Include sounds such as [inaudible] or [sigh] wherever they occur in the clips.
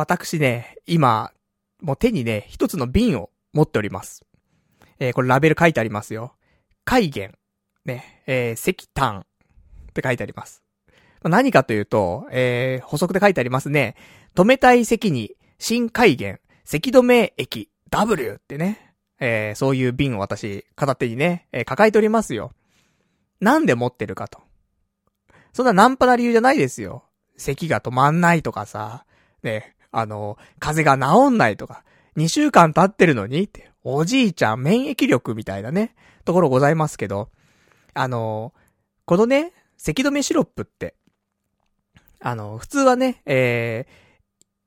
私ね、今、もう手にね、一つの瓶を持っております。えー、これラベル書いてありますよ。海源。ね、えー、石炭。って書いてあります。何かというと、えー、補足で書いてありますね。止めたい石に、新海源、石止め液、W ってね。えー、そういう瓶を私、片手にね、えー、抱えておりますよ。なんで持ってるかと。そんなナンパな理由じゃないですよ。咳が止まんないとかさ、ね、あの、風邪が治んないとか、2週間経ってるのにって、おじいちゃん免疫力みたいなね、ところございますけど、あの、このね、咳止めシロップって、あの、普通はね、えー、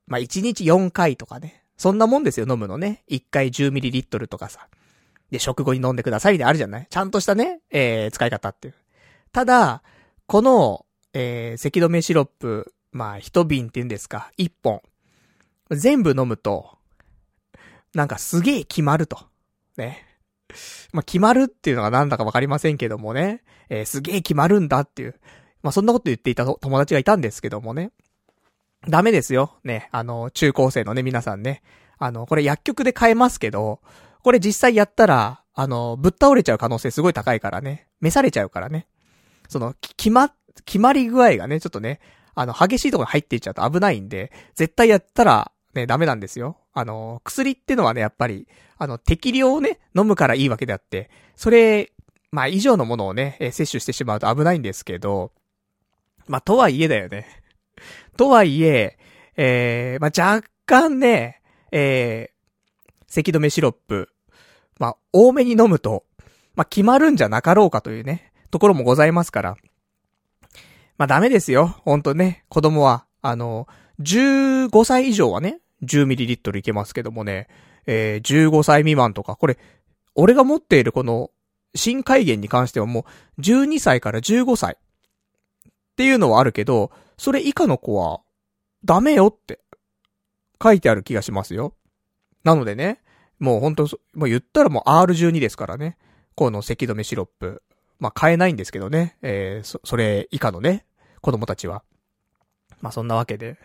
まあ、1日4回とかね、そんなもんですよ、飲むのね。1回 10ml とかさ。で、食後に飲んでくださいであるじゃない？ちゃんとしたね、えー、使い方っていう。ただ、この、えー、咳止めシロップ、まあ、一瓶って言うんですか、一本。全部飲むと、なんかすげえ決まると。ね。まあ、決まるっていうのがなんだかわかりませんけどもね。えー、すげえ決まるんだっていう。まあ、そんなこと言っていた友達がいたんですけどもね。ダメですよ。ね。あの、中高生のね、皆さんね。あの、これ薬局で買えますけど、これ実際やったら、あの、ぶっ倒れちゃう可能性すごい高いからね。召されちゃうからね。その、決ま、決まり具合がね、ちょっとね、あの、激しいところに入っていっちゃうと危ないんで、絶対やったら、ね、ダメなんですよ。あの、薬ってのはね、やっぱり、あの、適量をね、飲むからいいわけであって、それ、まあ、以上のものをね、え摂取してしまうと危ないんですけど、まあ、とはいえだよね。[laughs] とはいえ、えー、まあ、若干ね、えー、咳止めシロップ、まあ、多めに飲むと、まあ、決まるんじゃなかろうかというね、ところもございますから。まあ、ダメですよ。ほんとね、子供は。あの、15歳以上はね、10ml いけますけどもね、えー、15歳未満とか、これ、俺が持っているこの、新海源に関してはもう、12歳から15歳。っていうのはあるけど、それ以下の子は、ダメよって、書いてある気がしますよ。なのでね、もうほんと、もう言ったらもう R12 ですからね。この咳止めシロップ。まあ、買えないんですけどね。えー、そ、それ以下のね、子供たちは。まあ、そんなわけで。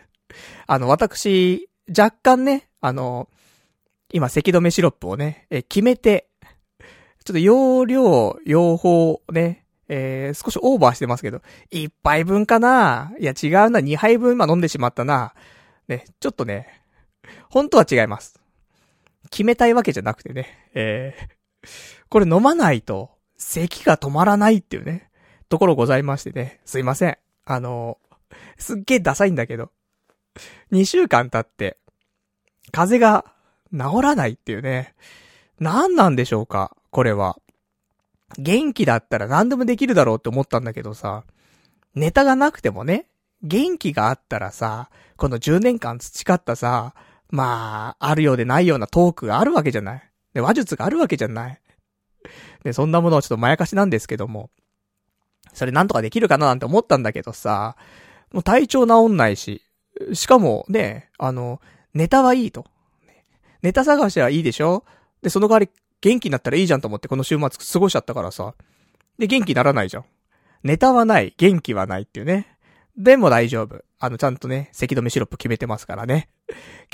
あの、私、若干ね、あの、今、咳止めシロップをね、え、決めて、ちょっと容量、用法ね、えー、少しオーバーしてますけど、一杯分かないや、違うな、二杯分今飲んでしまったな。ね、ちょっとね、本当は違います。決めたいわけじゃなくてね、えー、これ飲まないと、咳が止まらないっていうね、ところございましてね、すいません。あの、すっげえダサいんだけど、[laughs] 2週間経って、風邪が治らないっていうね、何なんでしょうか、これは。元気だったら何でもできるだろうって思ったんだけどさ、ネタがなくてもね、元気があったらさ、この10年間培ったさ、まあ、あるようでないようなトークがあるわけじゃない。で、話術があるわけじゃない。で、そんなものはちょっとまやかしなんですけども、それなんとかできるかななんて思ったんだけどさ、もう体調治んないし、しかもね、あの、ネタはいいと。ネタ探しはいいでしょ？で、その代わり元気になったらいいじゃんと思ってこの週末過ごしちゃったからさ。で、元気にならないじゃん。ネタはない、元気はないっていうね。でも大丈夫。あの、ちゃんとね、咳止めシロップ決めてますからね。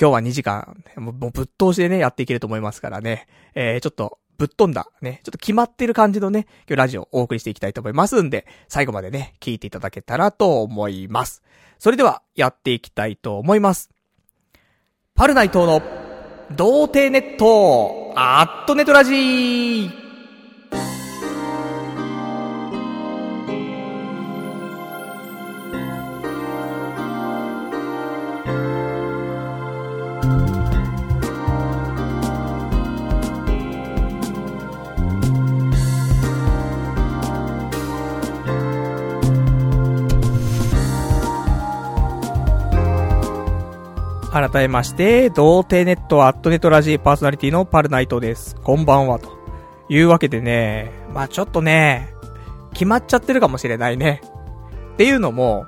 今日は2時間、もうぶっ通しでね、やっていけると思いますからね。えー、ちょっと、ぶっ飛んだ、ね、ちょっと決まってる感じのね、今日ラジオをお送りしていきたいと思いますんで、最後までね、聞いていただけたらと思います。それでは、やっていきたいと思います。パルナイトの、童貞ネット、アットネトラジー改めまして、童貞ネットアットネットラジーパーソナリティのパルナイトです。こんばんは、というわけでね、まあちょっとね、決まっちゃってるかもしれないね。っていうのも、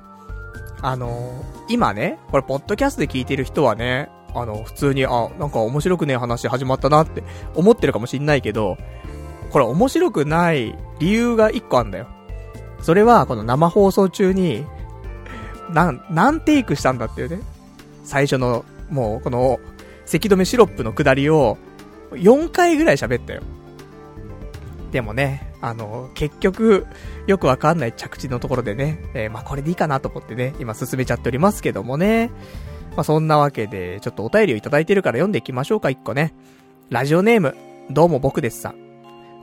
あの今ね、これポッドキャストで聞いてる人はね、あの、普通に、あ、なんか面白くねえ話始まったなって思ってるかもしんないけど、これ面白くない理由が一個あんだよ。それは、この生放送中に、なん、何テイクしたんだっていうね。最初のもう、この、咳止めシロップの下りを、4回ぐらい喋ったよ。でもね、あの、結局、よくわかんない着地のところでね、えー、まあ、これでいいかなと思ってね、今進めちゃっておりますけどもね。まあ、そんなわけで、ちょっとお便りをいただいてるから読んでいきましょうか、一個ね。ラジオネーム、どうも僕ですさん。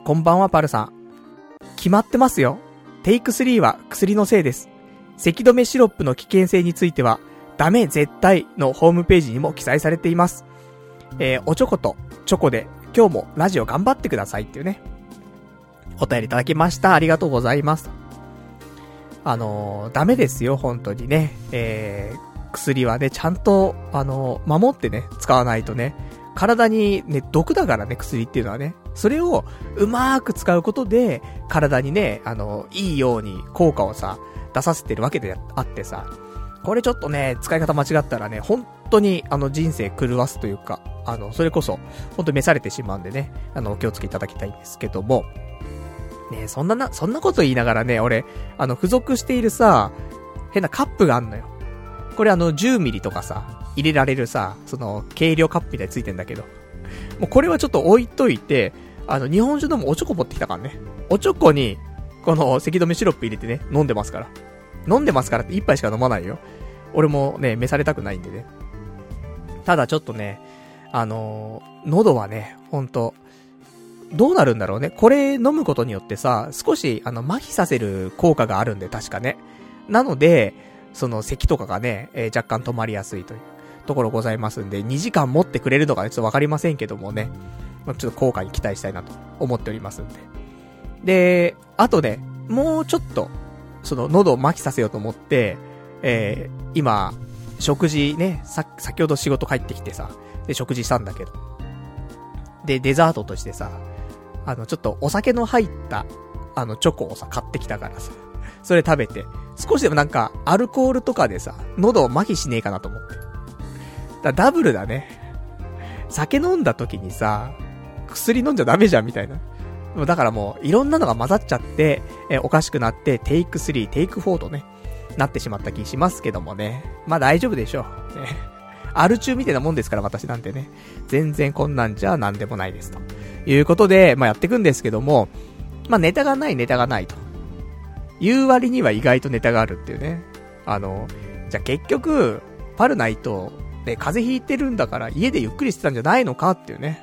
こんばんは、パルさん。決まってますよ。テイク3は薬のせいです。咳止めシロップの危険性については、ダメ絶対のホームページにも記載されています。えー、おちょことチョコで今日もラジオ頑張ってくださいっていうね。お便りいただきました。ありがとうございます。あのー、ダメですよ、本当にね。えー、薬はね、ちゃんと、あのー、守ってね、使わないとね、体にね、毒だからね、薬っていうのはね。それを、うまーく使うことで、体にね、あの、いいように効果をさ、出させてるわけであってさ、これちょっとね、使い方間違ったらね、本当に、あの、人生狂わすというか、あの、それこそ、本当に召されてしまうんでね、あの、お気をつけいただきたいんですけども、ねそんなな、そんなこと言いながらね、俺、あの、付属しているさ、変なカップがあんのよ。これあの、10ミリとかさ、入れられるさ、その、軽量カップみたいについてんだけど。もうこれはちょっと置いといて、あの、日本酒でもおちょこ持ってきたからね。おちょこに、この、咳止めシロップ入れてね、飲んでますから。飲んでますからって一杯しか飲まないよ。俺もね、召されたくないんでね。ただちょっとね、あのー、喉はね、ほんと、どうなるんだろうね。これ飲むことによってさ、少し、あの、麻痺させる効果があるんで、確かね。なので、その、咳とかがね、えー、若干止まりやすいというところございますんで、2時間持ってくれるのかね、ちょっとわかりませんけどもね。まちょっと効果に期待したいなと思っておりますんで。で、あとね、もうちょっと、その、喉を麻痺させようと思って、えー、今、食事ね、さ、先ほど仕事帰ってきてさ、で、食事したんだけど。で、デザートとしてさ、あの、ちょっとお酒の入った、あの、チョコをさ、買ってきたからさ、それ食べて、少しでもなんか、アルコールとかでさ、喉を麻痺しねえかなと思って。だダブルだね。酒飲んだ時にさ、薬飲んじゃダメじゃんみたいな。だからもう、いろんなのが混ざっちゃって、えおかしくなって、テイク3、テイク4とね、なってしまった気しますけどもね。まあ大丈夫でしょう。ね。[laughs] アル中みたいなもんですから、私なんてね。全然こんなんじゃなんでもないです。ということで、まあやっていくんですけども、まあネタがないネタがないと。言う割には意外とネタがあるっていうね。あの、じゃあ結局、パルナイト、ね、風邪ひいてるんだから家でゆっくりしてたんじゃないのかっていうね。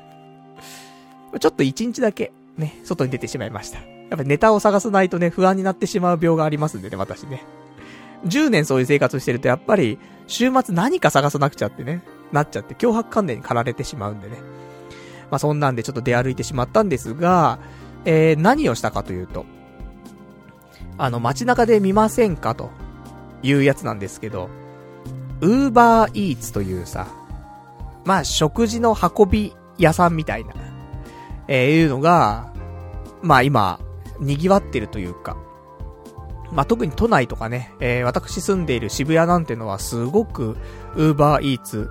ちょっと一日だけ、ね、外に出てしまいました。やっぱネタを探さないとね、不安になってしまう病がありますんでね、私ね。10年そういう生活してると、やっぱり、週末何か探さなくちゃってね、なっちゃって、脅迫観念に駆られてしまうんでね。まあ、そんなんでちょっと出歩いてしまったんですが、えー、何をしたかというと、あの、街中で見ませんかというやつなんですけど、ウーバーイーツというさ、まあ、食事の運び屋さんみたいな、えー、いうのが、まあ今、賑わってるというか、まあ、特に都内とかね、えー、私住んでいる渋谷なんてのはすごく、ウーバーイーツ、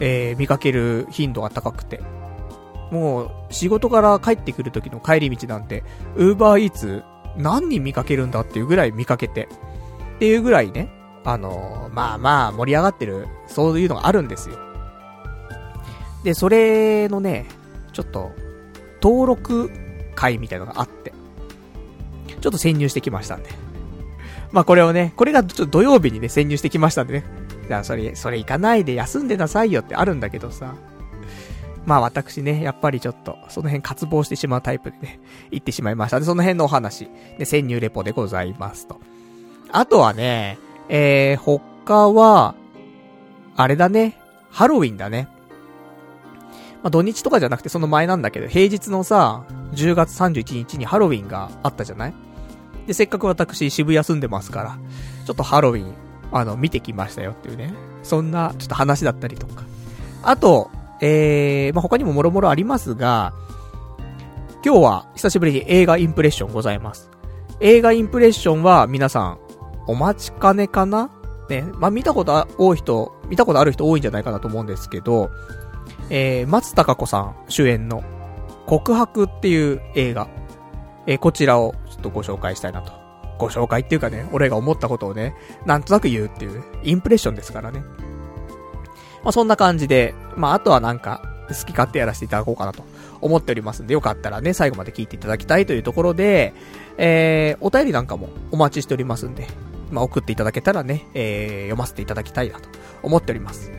えー、見かける頻度が高くて。もう、仕事から帰ってくる時の帰り道なんて、ウーバーイーツ、何人見かけるんだっていうぐらい見かけて。っていうぐらいね、あのー、まあまあ盛り上がってる、そういうのがあるんですよ。で、それのね、ちょっと、登録会みたいなのがあって、ちょっと潜入してきましたんで。まあこれをね、これがちょっと土曜日にね、潜入してきましたんでね。じゃあそれ、それ行かないで休んでなさいよってあるんだけどさ。まあ私ね、やっぱりちょっと、その辺渇望してしまうタイプでね、行ってしまいました。で、その辺のお話、で、潜入レポでございますと。あとはね、えー、他は、あれだね、ハロウィンだね。まあ土日とかじゃなくてその前なんだけど、平日のさ、10月31日にハロウィンがあったじゃない？で、せっかく私渋谷住んでますから、ちょっとハロウィン、あの、見てきましたよっていうね。そんな、ちょっと話だったりとか。あと、えー、まあ、他にももろもろありますが、今日は久しぶりに映画インプレッションございます。映画インプレッションは皆さん、お待ちかねかな？ね、まあ、見たこと多い人、見たことある人多いんじゃないかなと思うんですけど、えー、松たか子さん主演の告白っていう映画、えー、こちらをょっとご紹介したいなと。ご紹介っていうかね、俺が思ったことをね、なんとなく言うっていう、インプレッションですからね。まあそんな感じで、まああとはなんか、好き勝手やらせていただこうかなと思っておりますんで、よかったらね、最後まで聞いていただきたいというところで、えー、お便りなんかもお待ちしておりますんで、まあ送っていただけたらね、えー、読ませていただきたいなと思っております。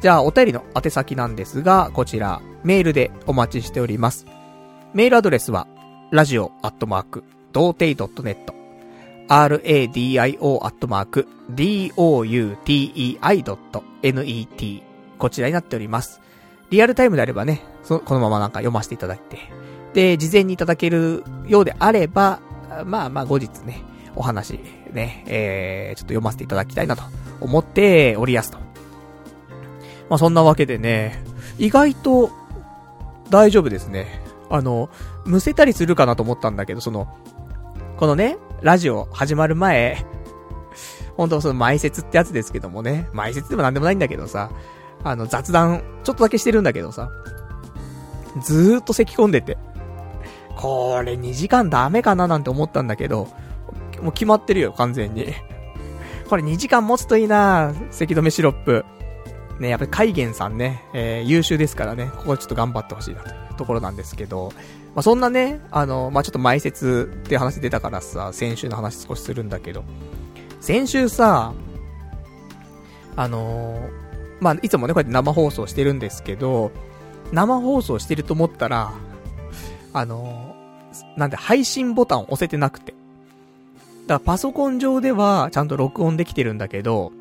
じゃあ、お便りの宛先なんですが、こちら、メールでお待ちしております。メールアドレスは、ラジオジオアットマーク、童貞 .net、radio アットマーク、doutei.net、こちらになっております。リアルタイムであればね、そこのままなんか読ませていただいて、で、事前にいただけるようであれば、まあまあ後日ね、お話、ね、えー、ちょっと読ませていただきたいなと思っておりやすと。まあそんなわけでね、意外と大丈夫ですね。あの、むせたりするかなと思ったんだけど、その、このね、ラジオ始まる前、本当その前説ってやつですけどもね、前説でもなんでもないんだけどさ、あの雑談、ちょっとだけしてるんだけどさ、ずーっと咳込んでて、これ2時間ダメかななんて思ったんだけど、もう決まってるよ、完全に。これ2時間持つといいな咳止めシロップ。ね、やっぱり海源さんね、えー、優秀ですからね、ここちょっと頑張ってほしいなというところなんですけど、まあ、そんなね、あの、まあ、ちょっと前説って話出たからさ、先週の話少しするんだけど、先週さ、あのー、まあ、いつもね、こうやって生放送してるんですけど、生放送してると思ったら、あのー、なんで配信ボタンを押せてなくて。だからパソコン上ではちゃんと録音できてるんだけど、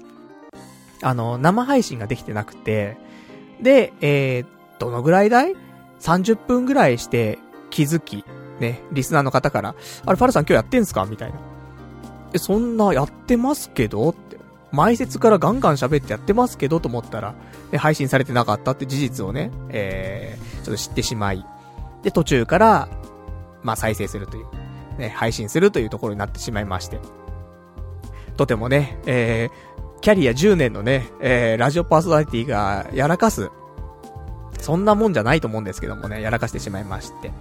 あの、生配信ができてなくて、で、えー、どのぐらいだい ?30 分ぐらいして気づき、ね、リスナーの方から、あれ、ファルさん今日やってんすか？みたいな。え、そんなやってますけど？って。前説からガンガン喋ってやってますけどと思ったら、ね、配信されてなかったって事実をね、えー、ちょっと知ってしまい。で、途中から、まあ、再生するという、ね、配信するというところになってしまいまして。とてもね、えー、キャリア10年のね、えー、ラジオパーソナリティがやらかす、そんなもんじゃないと思うんですけどもね、やらかしてしまいまして。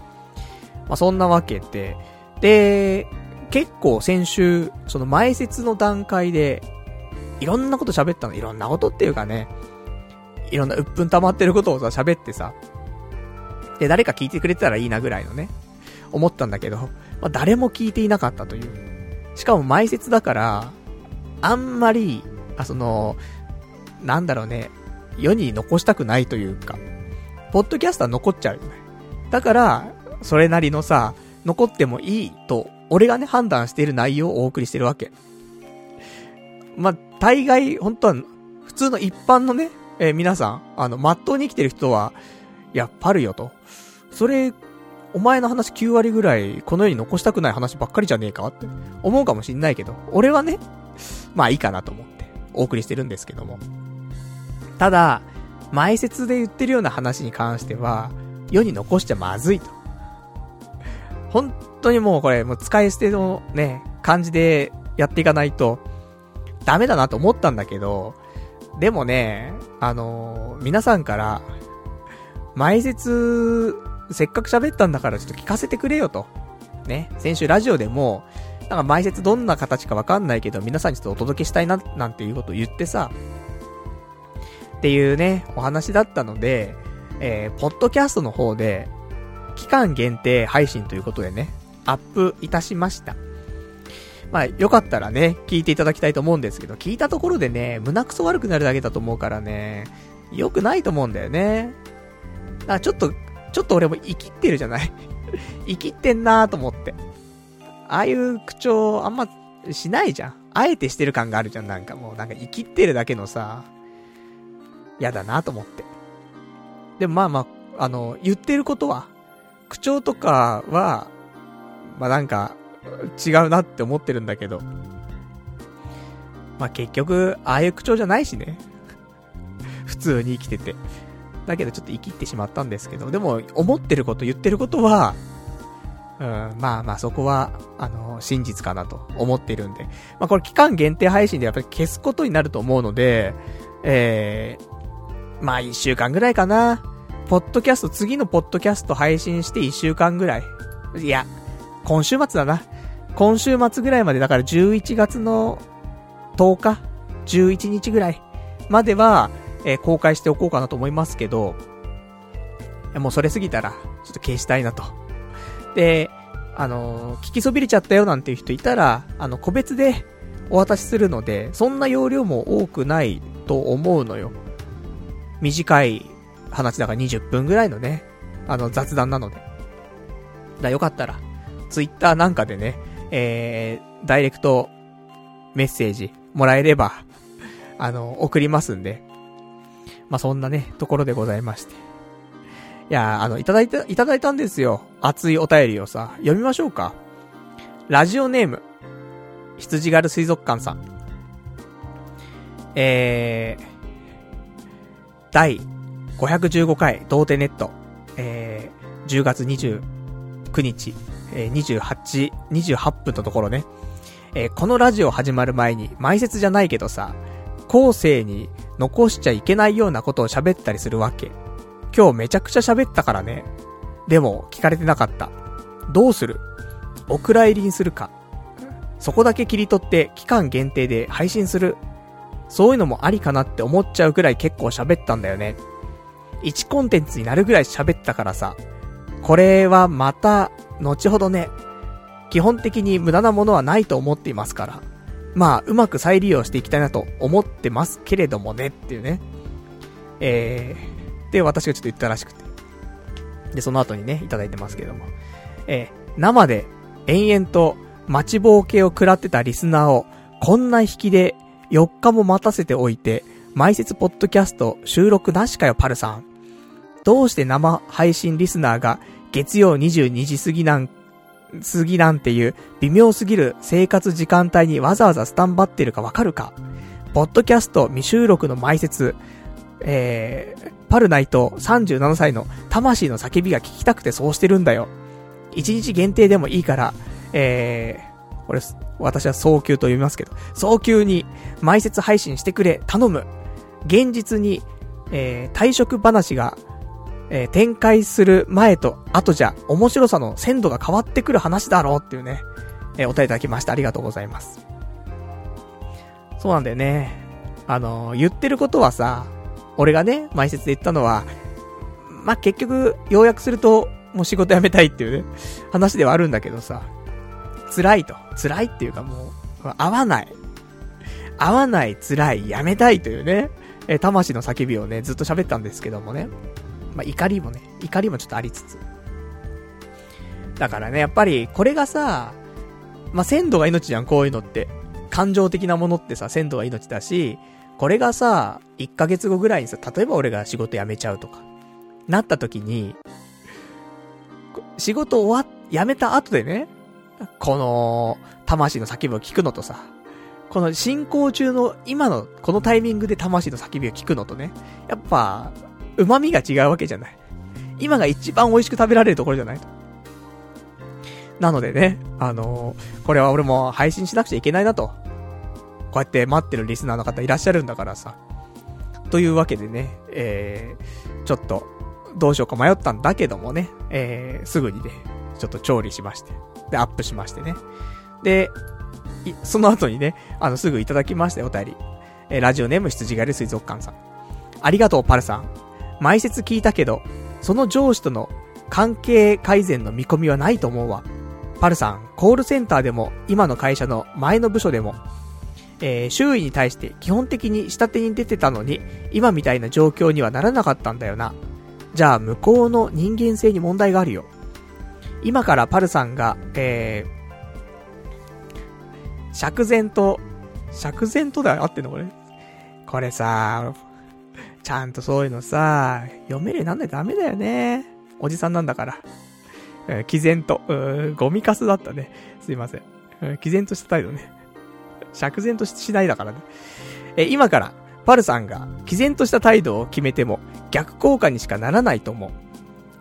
まあ、そんなわけで、で、結構先週、その前説の段階で、いろんなこと喋ったの。いろんなことっていうかね、いろんな鬱憤溜まってることをさ、喋ってさ、で、誰か聞いてくれてたらいいなぐらいのね、思ったんだけど、まあ、誰も聞いていなかったという。しかも前説だから、あんまりあ、その、なんだろうね、世に残したくないというか、ポッドキャストは残っちゃうよね。だから、それなりのさ、残ってもいいと、俺がね、判断している内容をお送りしてるわけ。まあ、大概、本当は、普通の一般のね、えー、皆さん、あの、まっとうに生きてる人は、いや、パルよと。それ、お前の話9割ぐらい、この世に残したくない話ばっかりじゃねえかって思うかもしんないけど、俺はね、まあいいかなと思う。お送りしてるんですけども。ただ、前説で言ってるような話に関しては、世に残しちゃまずいと。本当にもうこれ、もう使い捨てのね、感じでやっていかないと、ダメだなと思ったんだけど、でもね、あのー、皆さんから、前説、せっかく喋ったんだからちょっと聞かせてくれよと。ね、先週ラジオでも、なんか前説どんな形かわかんないけど、皆さんにちょっとお届けしたいな、なんていうことを言ってさ、っていうね、お話だったので、えー、ポッドキャストの方で、期間限定配信ということでね、アップいたしました。まあ、よかったらね、聞いていただきたいと思うんですけど、聞いたところでね、胸くそ悪くなるだけだと思うからね、良くないと思うんだよね。だからちょっと、ちょっと俺も生きってるじゃない？[laughs] 生きってんなーと思って。ああいう口調あんましないじゃん。あえてしてる感があるじゃん、なんかもう、なんか生きってるだけのさ、嫌だなと思って。でもまあまあ、あの、言ってることは、口調とかは、まあなんか、違うなって思ってるんだけど、まあ結局、ああいう口調じゃないしね。[laughs] 普通に生きてて。だけどちょっと生きってしまったんですけど、でも、思ってること言ってることは、うん、まあまあそこは、あの、真実かなと思ってるんで。まあこれ期間限定配信でやっぱり消すことになると思うので、えー、まあ一週間ぐらいかな。ポッドキャスト、次のポッドキャスト配信して一週間ぐらい。いや、今週末だな。今週末ぐらいまで、だから11月の10日 ?11 日ぐらいまでは、えー、公開しておこうかなと思いますけど、もうそれ過ぎたら、ちょっと消したいなと。で、あのー、聞きそびれちゃったよなんていう人いたら、あの、個別でお渡しするので、そんな容量も多くないと思うのよ。短い話だから20分ぐらいのね、あの、雑談なので。だ、よかったら、ツイッターなんかでね、えー、ダイレクトメッセージもらえれば、あの、送りますんで。まあ、そんなね、ところでございまして。いやあの、いただいた、いただいたんですよ。熱いお便りをさ、読みましょうか。ラジオネーム、羊狩る水族館さん。えー、第515回、童貞ネット、えー、10月29日、えー、28、28分のところね。えー、このラジオ始まる前に、前説じゃないけどさ、後世に残しちゃいけないようなことを喋ったりするわけ。今日めちゃくちゃ喋ったからね。でも、聞かれてなかった。どうする？お蔵入りにするか。そこだけ切り取って期間限定で配信する。そういうのもありかなって思っちゃうぐらい結構喋ったんだよね。1コンテンツになるぐらい喋ったからさ。これはまた、後ほどね、基本的に無駄なものはないと思っていますから。まあ、うまく再利用していきたいなと思ってますけれどもねっていうね。えー、で、私がちょっと言ったらしくて。で、その後にね、いただいてますけども。えー、生で延々と待ちぼうけを食らってたリスナーを、こんな引きで4日も待たせておいて、埋設ポッドキャスト収録なしかよ、パルさん。どうして生配信リスナーが月曜22時過ぎなん過ぎなんていう微妙すぎる生活時間帯にわざわざスタンバってるかわかるか？ポッドキャスト未収録の埋設、えー、パルナイト37歳の魂の叫びが聞きたくてそうしてるんだよ。1日限定でもいいから、えー、これ、私は早急と読みますけど、早急に埋設配信してくれ、頼む。現実に、えー、退職話がえー、展開する前と後じゃ、面白さの鮮度が変わってくる話だろうっていうね、えー、お便りいただきました。ありがとうございます。そうなんだよね。あのー、言ってることはさ、俺がね、前説で言ったのは、まあ、結局、要約すると、もう仕事辞めたいっていうね、話ではあるんだけどさ、辛いと。辛いっていうかもう、合わない。合わない、辛い、辞めたいというね、え魂の叫びをね、ずっと喋ったんですけどもね。まあ、怒りもね、怒りもちょっとありつつ。だからね、やっぱり、これがさ、まあ、鮮度が命じゃん、こういうのって。感情的なものってさ、鮮度が命だし、これがさ、1ヶ月後ぐらいにさ、例えば俺が仕事辞めちゃうとか、なった時に、仕事終わ、辞めた後でね、この、魂の叫びを聞くのとさ、この進行中の今のこのタイミングで魂の叫びを聞くのとね、やっぱ、旨味が違うわけじゃない。今が一番美味しく食べられるところじゃないと。なのでね、あのー、これは俺も配信しなくちゃいけないなと。こうやって待ってるリスナーの方いらっしゃるんだからさ。というわけでね、えー、ちょっと、どうしようか迷ったんだけどもね、えー、すぐにね、ちょっと調理しまして。で、アップしましてね。で、その後にね、あの、すぐいただきましたよ、お便り。えー、ラジオネーム羊狩り水族館さん。ありがとう、パルさん。前説聞いたけど、その上司との関係改善の見込みはないと思うわ。パルさん、コールセンターでも、今の会社の前の部署でも、えー、周囲に対して基本的に下手に出てたのに、今みたいな状況にはならなかったんだよな。じゃあ、向こうの人間性に問題があるよ。今からパルさんが、えー、釈然と、釈然とだよ、合ってんのこれ。これさ、ちゃんとそういうのさ、読めるなんないとダメだよね。おじさんなんだから。えー、毅然と、うゴミカスだったね。すいません。うん、毅然とした態度ね。釈然としないだからね。えー、今から、パルさんが、毅然とした態度を決めても、逆効果にしかならないと思う。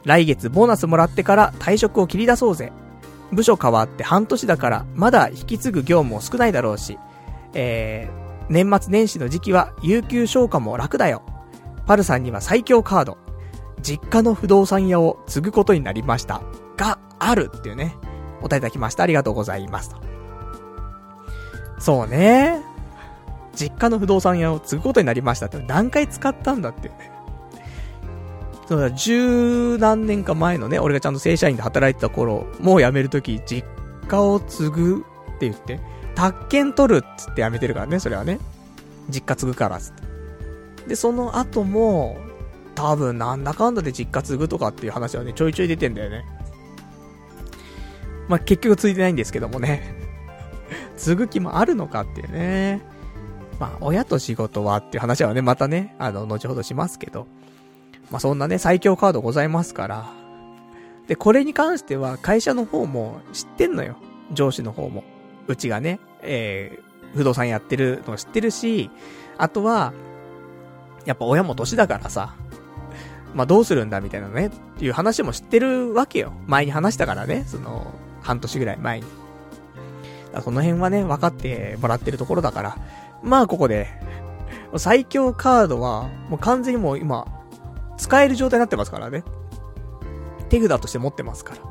来月ボーナスもらってから退職を切り出そうぜ。部署変わって半年だから、まだ引き継ぐ業務も少ないだろうし、えー、年末年始の時期は、有給消化も楽だよ。パルさんには最強カード、実家の不動産屋を継ぐことになりました。が、あるっていうね、お答えいただきました。ありがとうございます。そうね。実家の不動産屋を継ぐことになりましたって何回使ったんだっていうね。そうだ、十何年か前のね、俺がちゃんと正社員で働いてた頃、もう辞めるとき、実家を継ぐって言って、宅建取るっつって辞めてるからね、それはね。実家継ぐからっつって。で、その後も、多分なんだかんだで実家継ぐとかっていう話はね、ちょいちょい出てんだよね。まあ、結局継いでないんですけどもね。[laughs] 継ぐ気もあるのかっていうね。まあ、親と仕事はっていう話はね、またね、あの、後ほどしますけど。まあ、そんなね、最強カードございますから。で、これに関しては会社の方も知ってんのよ。上司の方も。うちがね、えー、不動産やってるの知ってるし、あとは、やっぱ親も年だからさ、まあ、どうするんだみたいなね、っていう話も知ってるわけよ。前に話したからね、その、半年ぐらい前に。だその辺はね、分かってもらってるところだから。まあ、ここで、最強カードは、もう完全にもう今、使える状態になってますからね。手札として持ってますから。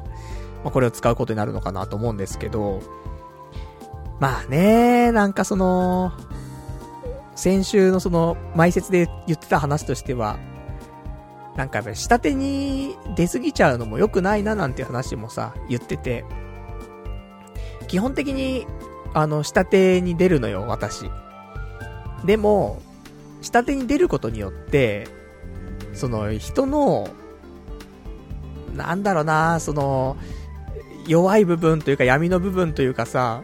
まあ、これを使うことになるのかなと思うんですけど、まあね、なんかその、先週のその、前説で言ってた話としては、なんかやっぱ下手に出過ぎちゃうのも良くないななんて話もさ、言ってて、基本的に、あの、下手に出るのよ、私。でも、下手に出ることによって、その、人の、なんだろうな、その、弱い部分というか闇の部分というかさ、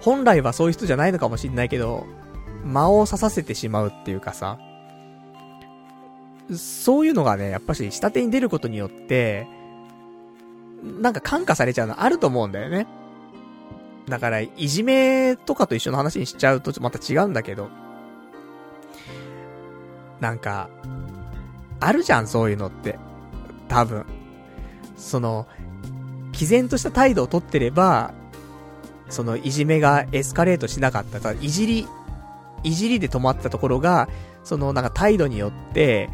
本来はそういう人じゃないのかもしんないけど、間を刺させてしまうっていうかさ、そういうのがね、やっぱし下手に出ることによって、なんか感化されちゃうのあると思うんだよね。だから、いじめとかと一緒の話にしちゃうとまた違うんだけど、なんか、あるじゃん、そういうのって。多分。その、毅然とした態度をとってれば、その、いじめがエスカレートしなかった。ただいじり、いじりで止まったところが、その、なんか態度によって、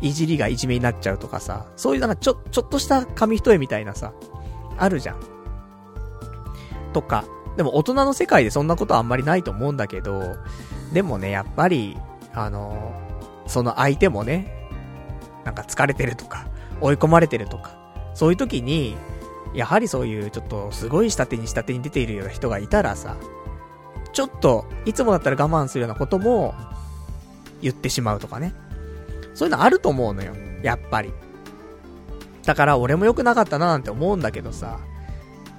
いじりがいじめになっちゃうとかさ、そういうなんかちょ、ちょっとした紙一重みたいなさ、あるじゃん。とか。でも大人の世界でそんなことはあんまりないと思うんだけど、でもね、やっぱり、あの、その相手もね、なんか疲れてるとか、追い込まれてるとか、そういう時に、やはりそういうちょっとすごい下手に下手に出ているような人がいたらさ、ちょっと、いつもだったら我慢するようなことも、言ってしまうとかね。そういうのあると思うのよ。やっぱり。だから俺も良くなかったななんて思うんだけどさ。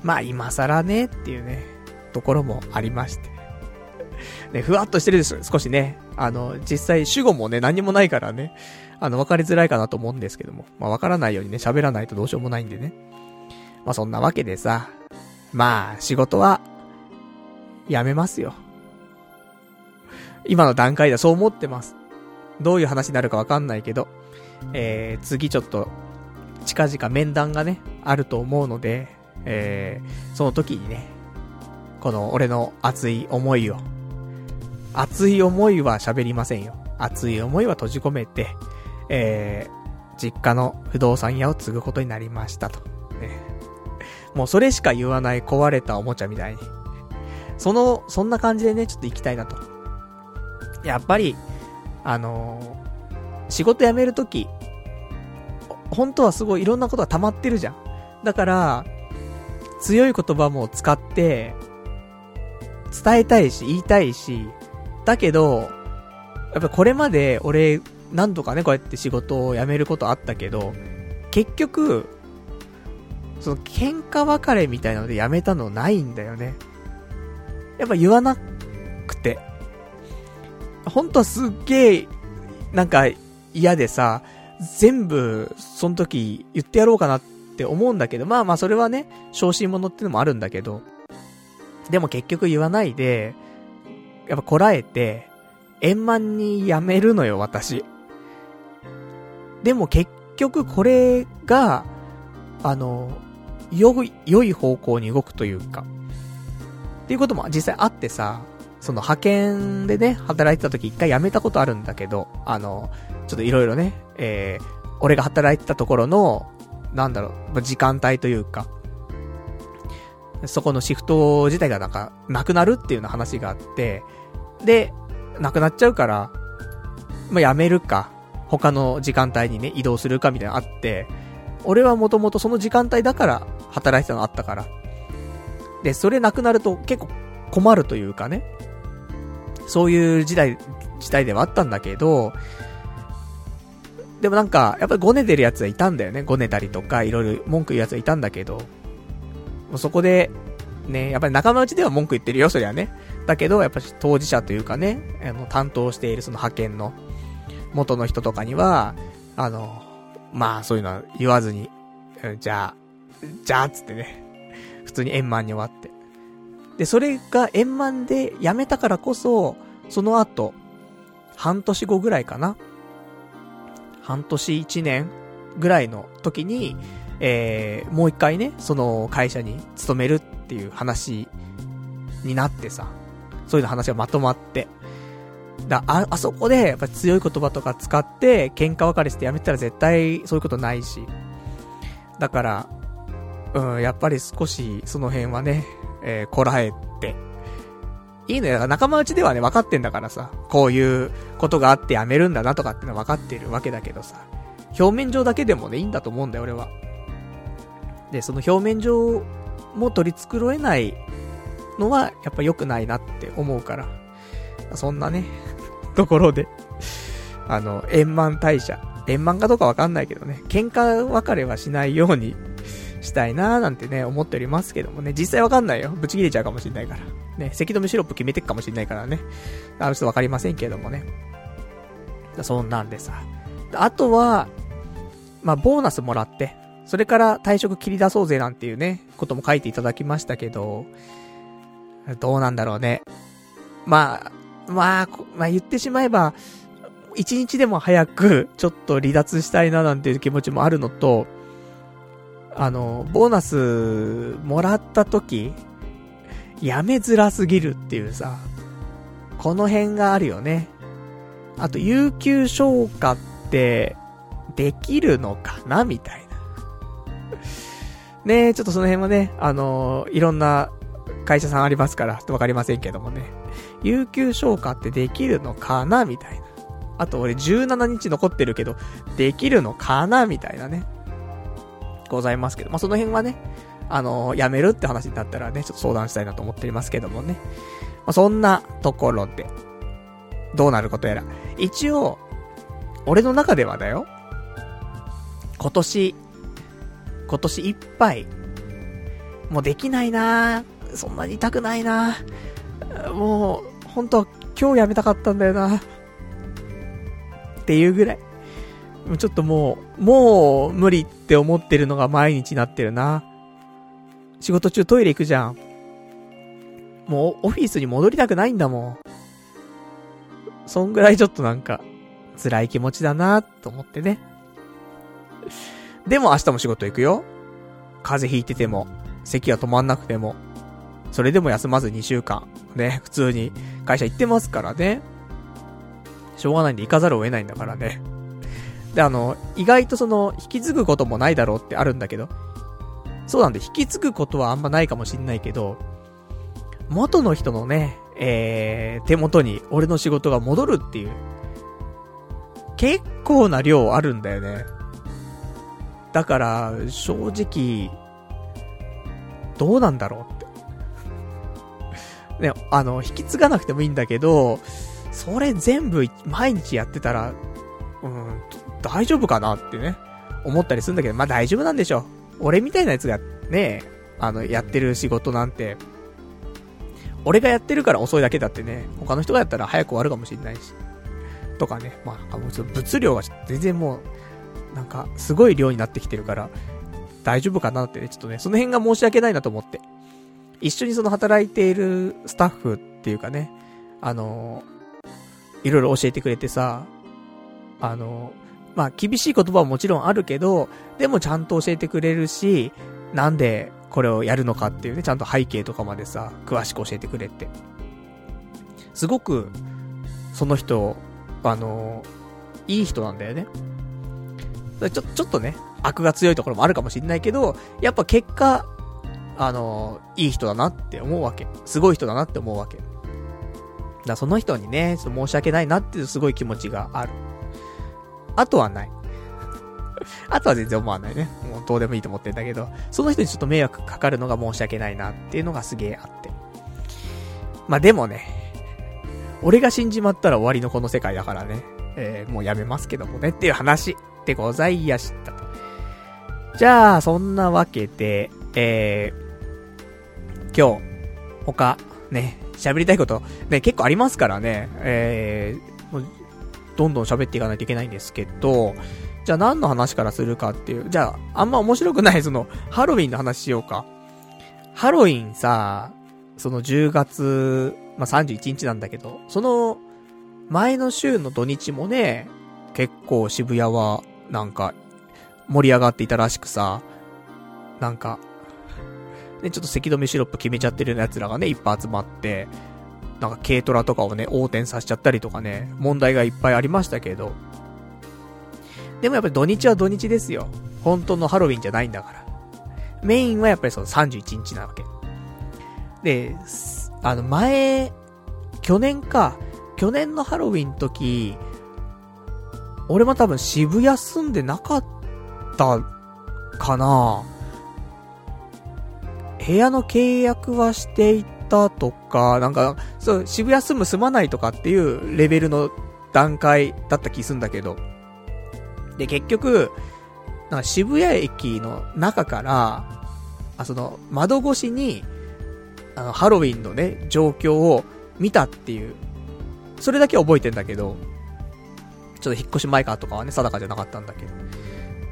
まあ今更ねっていうね、ところもありまして。ね、ふわっとしてるです。少しね。あの、実際主語もね、何もないからね。あの、分かりづらいかなと思うんですけども。まあ分からないようにね、喋らないとどうしようもないんでね。まあそんなわけでさ。まあ、仕事は、やめますよ。今の段階ではそう思ってます。どういう話になるかわかんないけど、えー、次ちょっと、近々面談がね、あると思うので、えー、その時にね、この俺の熱い思いを、熱い思いは喋りませんよ。熱い思いは閉じ込めて、えー、実家の不動産屋を継ぐことになりましたと。ね、もうそれしか言わない壊れたおもちゃみたいに。その、そんな感じでね、ちょっと行きたいなと。やっぱり、あのー、仕事辞めるとき、本当はすごいいろんなことが溜まってるじゃん。だから、強い言葉も使って、伝えたいし、言いたいし、だけど、やっぱこれまで俺、何度かね、こうやって仕事を辞めることあったけど、結局、その喧嘩別れみたいなので辞めたのないんだよね。やっぱ言わなくて。本当はすっげえ、なんか嫌でさ、全部、その時言ってやろうかなって思うんだけど、まあまあそれはね、昇進者ってのもあるんだけど、でも結局言わないで、やっぱこらえて、円満にやめるのよ、私。でも結局これが、あの、良い、良い方向に動くというか、っていうことも実際あってさ、その派遣でね、働いてた時一回辞めたことあるんだけど、あの、ちょっといろいろね、えー、俺が働いてたところの、なんだろう、時間帯というか、そこのシフト自体がなんか、なくなるっていうような話があって、で、なくなっちゃうから、まあ、辞めるか、他の時間帯にね、移動するかみたいなのあって、俺はもともとその時間帯だから働いてたのあったから。で、それなくなると結構困るというかね。そういう時代、時代ではあったんだけど、でもなんか、やっぱりごねてる奴はいたんだよね。ごねたりとか、いろいろ文句言う奴はいたんだけど、もうそこで、ね、やっぱり仲間内では文句言ってるよ、そりゃね。だけど、やっぱり当事者というかね、あの、担当しているその派遣の元の人とかには、あの、まあそういうのは言わずに、じゃあ、じゃあつってね、通に円満に終わって。で、それが円満で辞めたからこそ、その後、半年後ぐらいかな。半年一年ぐらいの時に、えー、もう一回ね、その会社に勤めるっていう話になってさ、そういうの話がまとまって、だあ、あそこで、やっぱ強い言葉とか使って、喧嘩別れしてやめたら絶対そういうことないし。だから、うん、やっぱり少し、その辺はね、えー、こらえて。いいのよ。仲間内ではね、分かってんだからさ。こういうことがあってやめるんだなとかってのは分かってるわけだけどさ。表面上だけでもね、いいんだと思うんだよ、俺は。で、その表面上も取り繕えないのは、やっぱ良くないなって思うから。そんなね、[laughs] ところで、あの、円満退社。円満かどうかわかんないけどね、喧嘩別れはしないようにしたいなーなんてね、思っておりますけどもね、実際わかんないよ。ブチ切れちゃうかもしんないから。ね、咳止めシロップ決めてくかもしんないからね。ある人わかりませんけどもね。そんなんでさ。あとは、まあ、ボーナスもらって、それから退職切り出そうぜなんていうね、ことも書いていただきましたけど、どうなんだろうね。まあ、まあ、まあ言ってしまえば、一日でも早く、ちょっと離脱したいななんていう気持ちもあるのと、あの、ボーナスもらった時、やめづらすぎるっていうさ、この辺があるよね。あと、有給消化って、できるのかな？みたいな。ねちょっとその辺はね、あのいろんな会社さんありますから、ちょっとわかりませんけどもね。有給消化ってできるのかな？みたいな。あと俺17日残ってるけど、できるのかな？みたいなね。ございますけど、まあ、その辺はね、あのー、辞めるって話になったらね、ちょっと相談したいなと思っておりますけどもね。まあ、そんなところで、どうなることやら。一応、俺の中ではだよ。今年、今年いっぱい、もうできないなそんなに痛くないなもう、本当は今日辞めたかったんだよなっていうぐらい。ちょっともう、もう無理って思ってるのが毎日なってるな。仕事中トイレ行くじゃん。もうオフィスに戻りたくないんだもん。そんぐらいちょっとなんか、辛い気持ちだなと思ってね。でも明日も仕事行くよ。風邪ひいてても、咳が止まんなくても、それでも休まず2週間、ね、普通に会社行ってますからね。しょうがないんで行かざるを得ないんだからね。で、あの、意外とその、引き継ぐこともないだろうってあるんだけど、そうなんで、引き継ぐことはあんまないかもしんないけど、元の人のね、えー、手元に俺の仕事が戻るっていう、結構な量あるんだよね。だから、正直、どうなんだろうって。ね、あの、引き継がなくてもいいんだけど、それ全部毎日やってたら、うん、大丈夫かなってね、思ったりするんだけど、まあ大丈夫なんでしょう。俺みたいなやつがね、あの、やってる仕事なんて、俺がやってるから遅いだけだってね、他の人がやったら早く終わるかもしれないし。とかね、まあ、もう物量が全然もう、なんか、すごい量になってきてるから、大丈夫かなってね、ちょっとね、その辺が申し訳ないなと思って。一緒にその働いているスタッフっていうかね、あのいろいろ教えてくれてさ、あのまあ、厳しい言葉はもちろんあるけど、でもちゃんと教えてくれるし、なんでこれをやるのかっていうね、ちゃんと背景とかまでさ、詳しく教えてくれって。すごく、その人、あの、いい人なんだよね。ちょ、ちょっとね、悪が強いところもあるかもしんないけど、やっぱ結果、あの、いい人だなって思うわけ。すごい人だなって思うわけ。だその人にね、ちょっと申し訳ないなっていうすごい気持ちがある。あとはない。[laughs] あとは全然思わないね。もうどうでもいいと思ってんだけど、その人にちょっと迷惑かかるのが申し訳ないなっていうのがすげえあって。まあでもね、俺が死んじまったら終わりのこの世界だからね、えー、もうやめますけどもねっていう話でございやした。じゃあ、そんなわけで、えー、今日、他、ね、喋りたいこと、ね、結構ありますからね、えー、どんどん喋っていかないといけないんですけど、じゃあ何の話からするかっていう。じゃあ、あんま面白くないその、ハロウィンの話しようか。ハロウィンさ、その10月、まあ、31日なんだけど、その、前の週の土日もね、結構渋谷は、なんか、盛り上がっていたらしくさ、なんか、ね、ちょっと咳止めシロップ決めちゃってるような奴らがね、いっぱい集まって、なんか軽トラとかをね、横転させちゃったりとかね、問題がいっぱいありましたけど、でもやっぱり土日は土日ですよ。本当のハロウィンじゃないんだから。メインはやっぱりその31日なわけ。で、あの前、去年か、去年のハロウィン時、俺も多分渋谷住んでなかったかな部屋の契約はしていたとか、なんか、そう、渋谷住む住まないとかっていうレベルの段階だった気すんだけど、で、結局、なんか渋谷駅の中から、あ、その、窓越しに、あの、ハロウィンのね、状況を見たっていう、それだけ覚えてんだけど、ちょっと引っ越し前かとかはね、定かじゃなかったんだけど。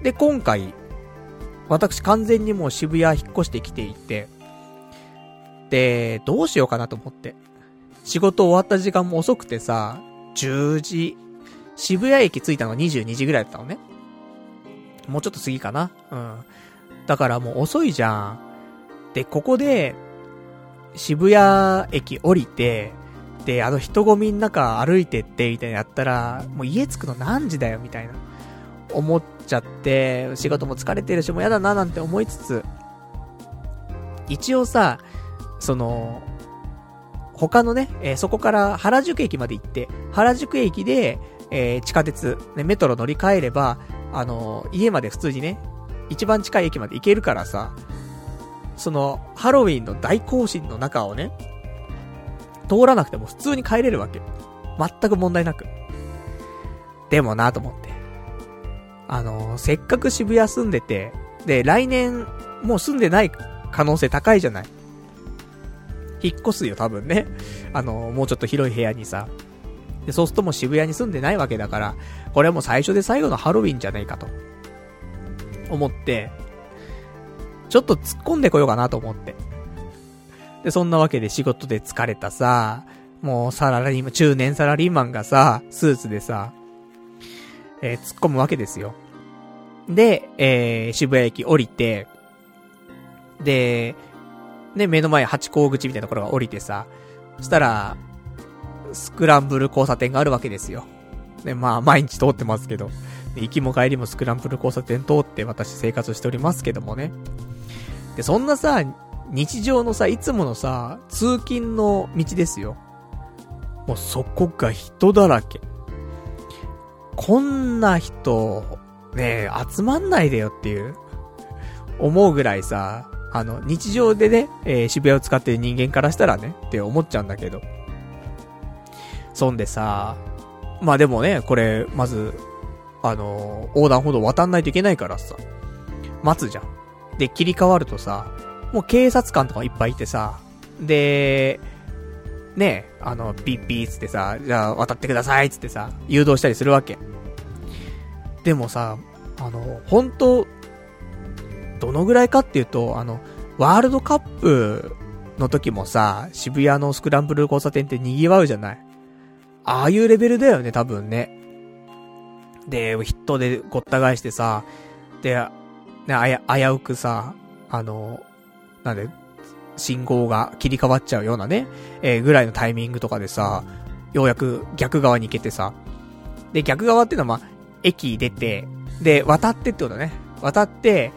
で、今回、私完全にもう渋谷引っ越してきていて、で、どうしようかなと思って。仕事終わった時間も遅くてさ、10時渋谷駅着いたのが22時ぐらいだったのね。もうちょっと過ぎかな。うん。だからもう遅いじゃん。で、ここで、渋谷駅降りて、で、あの人混みの中歩いてって、みたいなやったら、もう家着くの何時だよ、みたいな。思っちゃって、仕事も疲れてるし、もうやだな、なんて思いつつ、一応さ、その、他のね、えー、そこから原宿駅まで行って、原宿駅で、えー、地下鉄、ね、メトロ乗り換えれば、あのー、家まで普通にね、一番近い駅まで行けるからさ、その、ハロウィンの大行進の中をね、通らなくても普通に帰れるわけ。全く問題なく。でもなと思って。あのー、せっかく渋谷住んでて、で、来年、もう住んでない可能性高いじゃない。引っ越すよ、多分ね。あの、もうちょっと広い部屋にさ。で、そうするともう渋谷に住んでないわけだから、これはもう最初で最後のハロウィンじゃないかと。思って、ちょっと突っ込んでこようかなと思って。で、そんなわけで仕事で疲れたさ、もうサラリーマン、中年サラリーマンがさ、スーツでさ、えー、突っ込むわけですよ。で、えー、渋谷駅降りて、で、ね、目の前八甲口みたいなところが降りてさ、そしたら、スクランブル交差点があるわけですよ。ね、まあ、毎日通ってますけど。行きも帰りもスクランブル交差点通って私生活しておりますけどもね。で、そんなさ、日常のさ、いつものさ、通勤の道ですよ。もうそこが人だらけ。こんな人、ね集まんないでよっていう、思うぐらいさ、あの、日常でね、えー、渋谷を使ってる人間からしたらね、って思っちゃうんだけど。そんでさ、まあでもね、これ、まず、あのー、横断歩道渡んないといけないからさ、待つじゃん。で、切り替わるとさ、もう警察官とかいっぱいいてさ、で、ねあの、ピッピーつってさ、じゃあ渡ってくださいつってさ、誘導したりするわけ。でもさ、あの、本当どのぐらいかっていうと、あの、ワールドカップの時もさ、渋谷のスクランブル交差点って賑わうじゃない？ああいうレベルだよね、多分ね。で、ヒットでごった返してさ、で、ね、あや、危うくさ、あの、なんで、信号が切り替わっちゃうようなね、えー、ぐらいのタイミングとかでさ、ようやく逆側に行けてさ、で、逆側っていうのはまあ、駅出て、で、渡ってってことだね。渡って、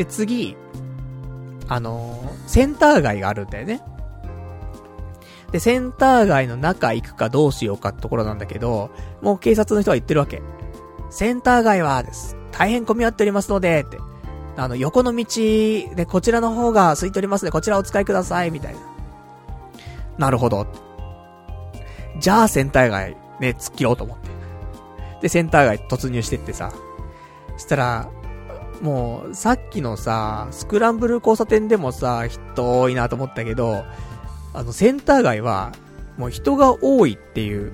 で、次、あのー、センター街があるんだよね。で、センター街の中行くかどうしようかってところなんだけど、もう警察の人が言ってるわけ。センター街は、です。大変混み合っておりますので、って。あの、横の道、で、こちらの方が空いておりますので、こちらお使いください、みたいな。なるほど。じゃあ、センター街、ね、突っ切ろうと思って。で、センター街突入してってさ。したら、もう、さっきのさ、スクランブル交差点でもさ、人多いなと思ったけど、あの、センター街は、もう人が多いっていう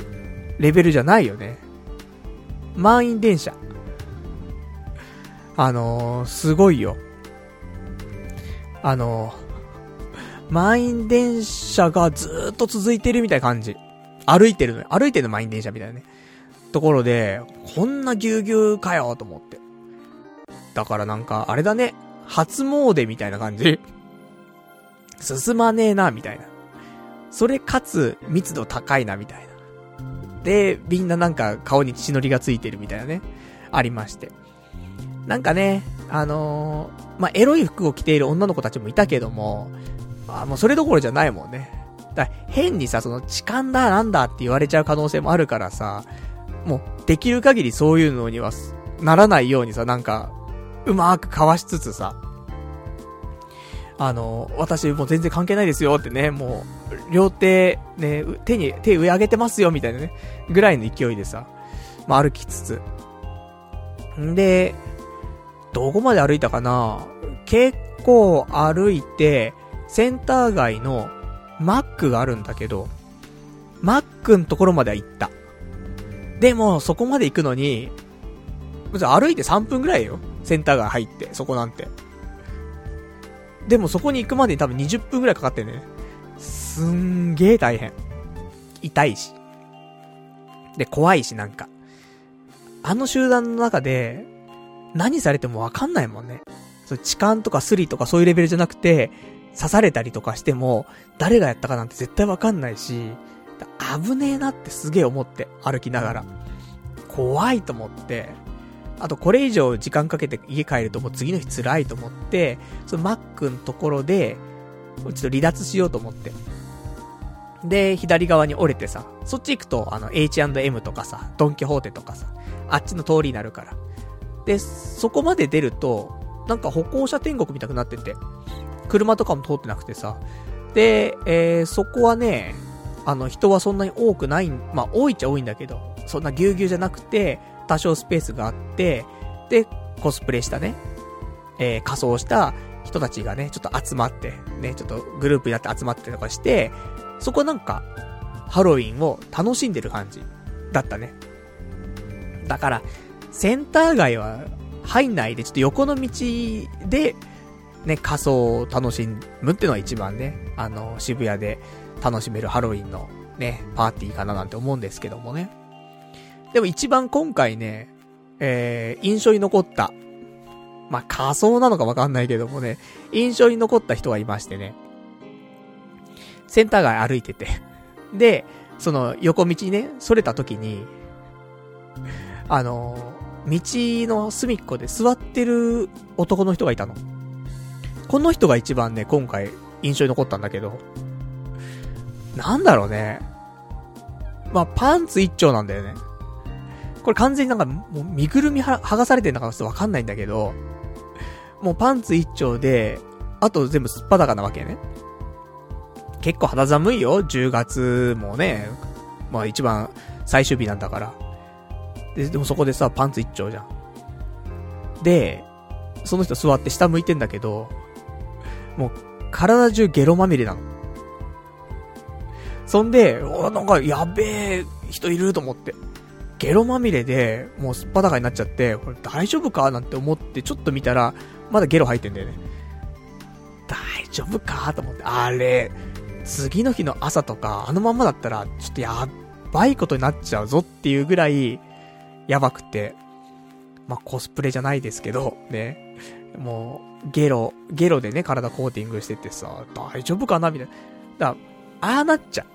レベルじゃないよね。満員電車。あのー、すごいよ。あのー、満員電車がずーっと続いてるみたいな感じ。歩いてるの。歩いてるの満員電車みたいなね。ところで、こんなぎゅうぎゅうかよと思って。だからなんか、あれだね。初詣みたいな感じ。[laughs] 進まねえな、みたいな。それかつ、密度高いな、みたいな。で、みんななんか顔に血のりがついてるみたいなね。ありまして。なんかね、あのー、まあ、エロい服を着ている女の子たちもいたけども、あもうそれどころじゃないもんね。だ変にさ、その痴漢だなんだって言われちゃう可能性もあるからさ、もうできる限りそういうのにはならないようにさ、なんか、うまーくかわしつつさ、あの、私もう全然関係ないですよってね、もう、両手、ね、手に、手上上げてますよみたいなね、ぐらいの勢いでさ、まあ、歩きつつ。んで、どこまで歩いたかな結構歩いて、センター街のマックがあるんだけど、マックのところまでは行った。でも、そこまで行くのに、歩いて3分ぐらいよ。センター街入って、そこなんて。でもそこに行くまでに多分20分ぐらいかかってんね。すんげえ大変。痛いし。で、怖いし、なんか。あの集団の中で、何されてもわかんないもんね。そう痴漢とかスリとかそういうレベルじゃなくて、刺されたりとかしても、誰がやったかなんて絶対わかんないし、危ねえなってすげえ思って、歩きながら。怖いと思って、あとこれ以上時間かけて家帰るともう次の日辛いと思って、そのマックのところで、ちょっと離脱しようと思って。で、左側に折れてさ、そっち行くと、あの、H&M とかさ、ドンキホーテとかさ、あっちの通りになるから。で、そこまで出ると、なんか歩行者天国みたくなってて、車とかも通ってなくてさ、で、えー、そこはね、あの、人はそんなに多くない、まあ、多いっちゃ多いんだけど、そんなぎゅうぎゅうじゃなくて、多少スペースがあって、で、コスプレしたね、えー、仮装した人たちがね、ちょっと集まって、ね、ちょっとグループになって集まってとかして、そこなんか、ハロウィンを楽しんでる感じだったね。だから、センター街は入んないで、ちょっと横の道で、ね、仮装を楽しむってのが一番ね、あの、渋谷で楽しめるハロウィンのね、パーティーかななんて思うんですけどもね。でも一番今回ね、えー、印象に残った、まあ、仮装なのかわかんないけどもね、印象に残った人がいましてね、センター街歩いてて、で、その横道にね、それた時に、あの道の隅っこで座ってる男の人がいたの。この人が一番ね、今回印象に残ったんだけど、なんだろうね。まあ、パンツ一丁なんだよね。これ完全になんか、もう身ぐるみは剥がされてんのかちょっとわかんないんだけど、もうパンツ一丁で、あと全部すっぱだかなわけね。結構肌寒いよ、10月もね。まあ一番最終日なんだから。で、でもそこでさ、パンツ一丁じゃん。で、その人座って下向いてんだけど、もう、体中ゲロまみれなの。そんで、おなんか、やべえ人いると思って。ゲロまみれで、もうすっぱだかになっちゃって、これ大丈夫かなんて思って、ちょっと見たら、まだゲロ入ってんだよね。大丈夫かと思って。あれ、次の日の朝とか、あのままだったら、ちょっとやばいことになっちゃうぞっていうぐらい、やばくて、まあ、コスプレじゃないですけど、ね。もう、ゲロ、ゲロでね、体コーティングしててさ、大丈夫かなみたいな。だから、ああなっちゃう。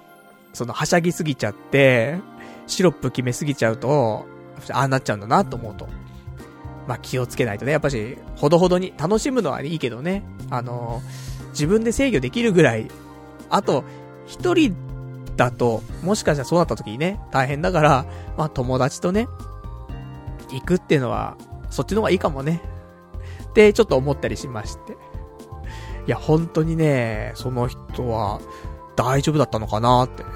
その、はしゃぎすぎちゃって、シロップ決めすぎちゃうと、ああなっちゃうんだなと思うと。まあ、気をつけないとね。やっぱし、ほどほどに、楽しむのはいいけどね。あのー、自分で制御できるぐらい、あと、一人だと、もしかしたらそうなった時にね、大変だから、まあ友達とね、行くっていうのは、そっちの方がいいかもね。ってちょっと思ったりしまして。いや、本当にね、その人は大丈夫だったのかなってね。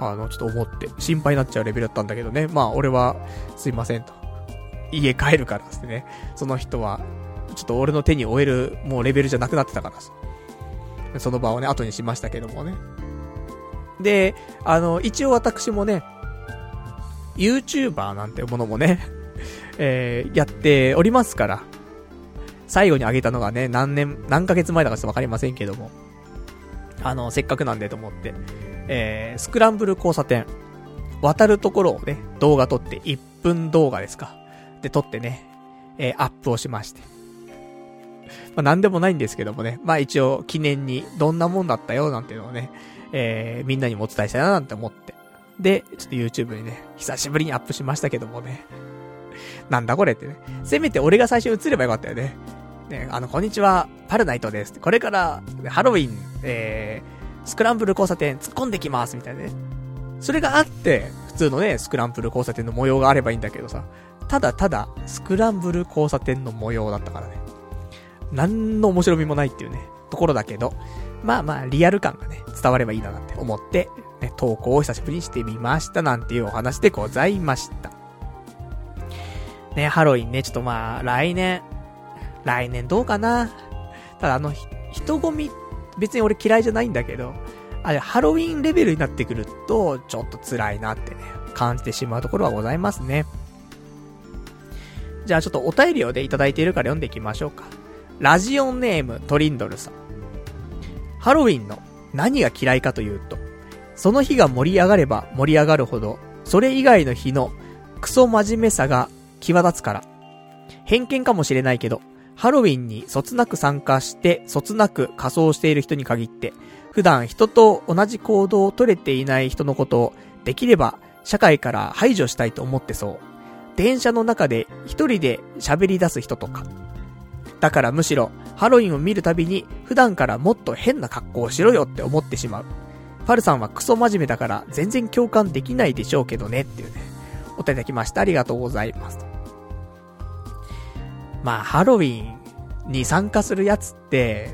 あの、ちょっと思って、心配になっちゃうレベルだったんだけどね。まあ、俺は、すいませんと。家帰るからですね。その人は、ちょっと俺の手に負える、もうレベルじゃなくなってたからさ。その場をね、後にしましたけどもね。で、あの、一応私もね、YouTuber なんてものもね、[laughs] えー、やっておりますから、最後にあげたのがね、何年、何ヶ月前だかちょっとわかりませんけども、あの、せっかくなんでと思って、えー、スクランブル交差点、渡るところをね、動画撮って、1分動画ですか。で、撮ってね、えー、アップをしまして。まあ、なんでもないんですけどもね、まあ一応記念にどんなもんだったよなんていうのをね、えー、みんなにもお伝えしたいななんて思って。で、ちょっと YouTube にね、久しぶりにアップしましたけどもね。なんだこれってね。せめて俺が最初映ればよかったよね。ね、あの、こんにちは、パルナイトです。これから、ハロウィン、えー、スクランブル交差点突っ込んできます、みたいなね。それがあって、普通のね、スクランブル交差点の模様があればいいんだけどさ、ただただ、スクランブル交差点の模様だったからね。何の面白みもないっていうね、ところだけど、まあまあ、リアル感がね、伝わればいいななんて思って、ね、投稿を久しぶりにしてみましたなんていうお話でございました。ね、ハロウィンね、ちょっとまあ、来年、来年どうかな。ただあの、人混み、別に俺嫌いじゃないんだけど、あれ、ハロウィンレベルになってくると、ちょっと辛いなってね、感じてしまうところはございますね。じゃあちょっとお便りをね、いただいているから読んでいきましょうか。ラジオネームトリンドルさん。ハロウィンの何が嫌いかというと、その日が盛り上がれば盛り上がるほど、それ以外の日のクソ真面目さが際立つから。偏見かもしれないけど、ハロウィンにそつなく参加して、そつなく仮装している人に限って、普段人と同じ行動を取れていない人のことを、できれば社会から排除したいと思ってそう。電車の中で一人で喋り出す人とか。だからむしろ、ハロウィンを見るたびに、普段からもっと変な格好をしろよって思ってしまう。ファルさんはクソ真面目だから全然共感できないでしょうけどねっていうね。お手いただきました。ありがとうございます。まあ、ハロウィンに参加するやつって、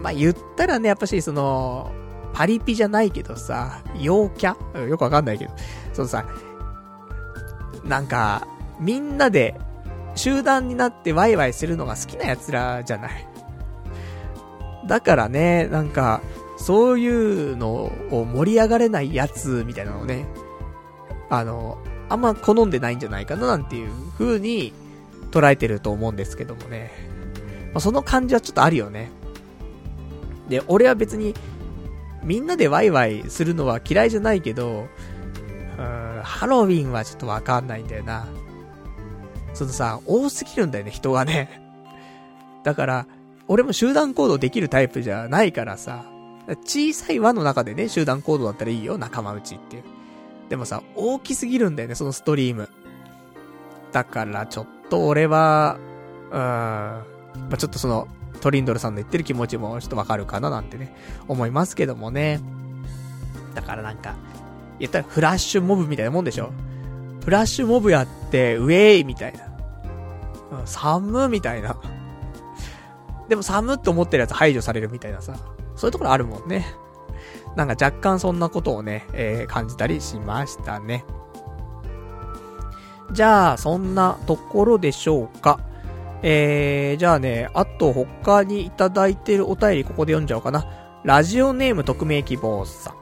まあ言ったらね、やっぱしその、パリピじゃないけどさ、陽キャ？よくわかんないけど、そのさ、なんか、みんなで、集団になってワイワイするのが好きな奴らじゃない？だからね、なんか、そういうのを盛り上がれないやつみたいなのをね、あの、あんま好んでないんじゃないかななんていう風に捉えてると思うんですけどもね。まあ、その感じはちょっとあるよね。で、俺は別に、みんなでワイワイするのは嫌いじゃないけど、うん、ハロウィンはちょっとわかんないんだよな。そのさ、多すぎるんだよね、人がね。だから、俺も集団行動できるタイプじゃないからさ、小さい輪の中でね、集団行動だったらいいよ、仲間内っていう。でもさ、大きすぎるんだよね、そのストリーム。だからちょっと俺は、うん、まあ、ちょっとその、トリンドルさんの言ってる気持ちもちょっとわかるかななんてね、思いますけどもね。だからなんか、言ったらフラッシュモブみたいなもんでしょ？フラッシュモブやって、ウェイみたいな。うん、寒みたいな。でも寒って思ってるやつ排除されるみたいなさ。そういうところあるもんね。なんか若干そんなことをね、えー、感じたりしましたね。じゃあ、そんなところでしょうか。えー、じゃあね、あと他にいただいてるお便りここで読んじゃおうかな。ラジオネーム匿名希望さん。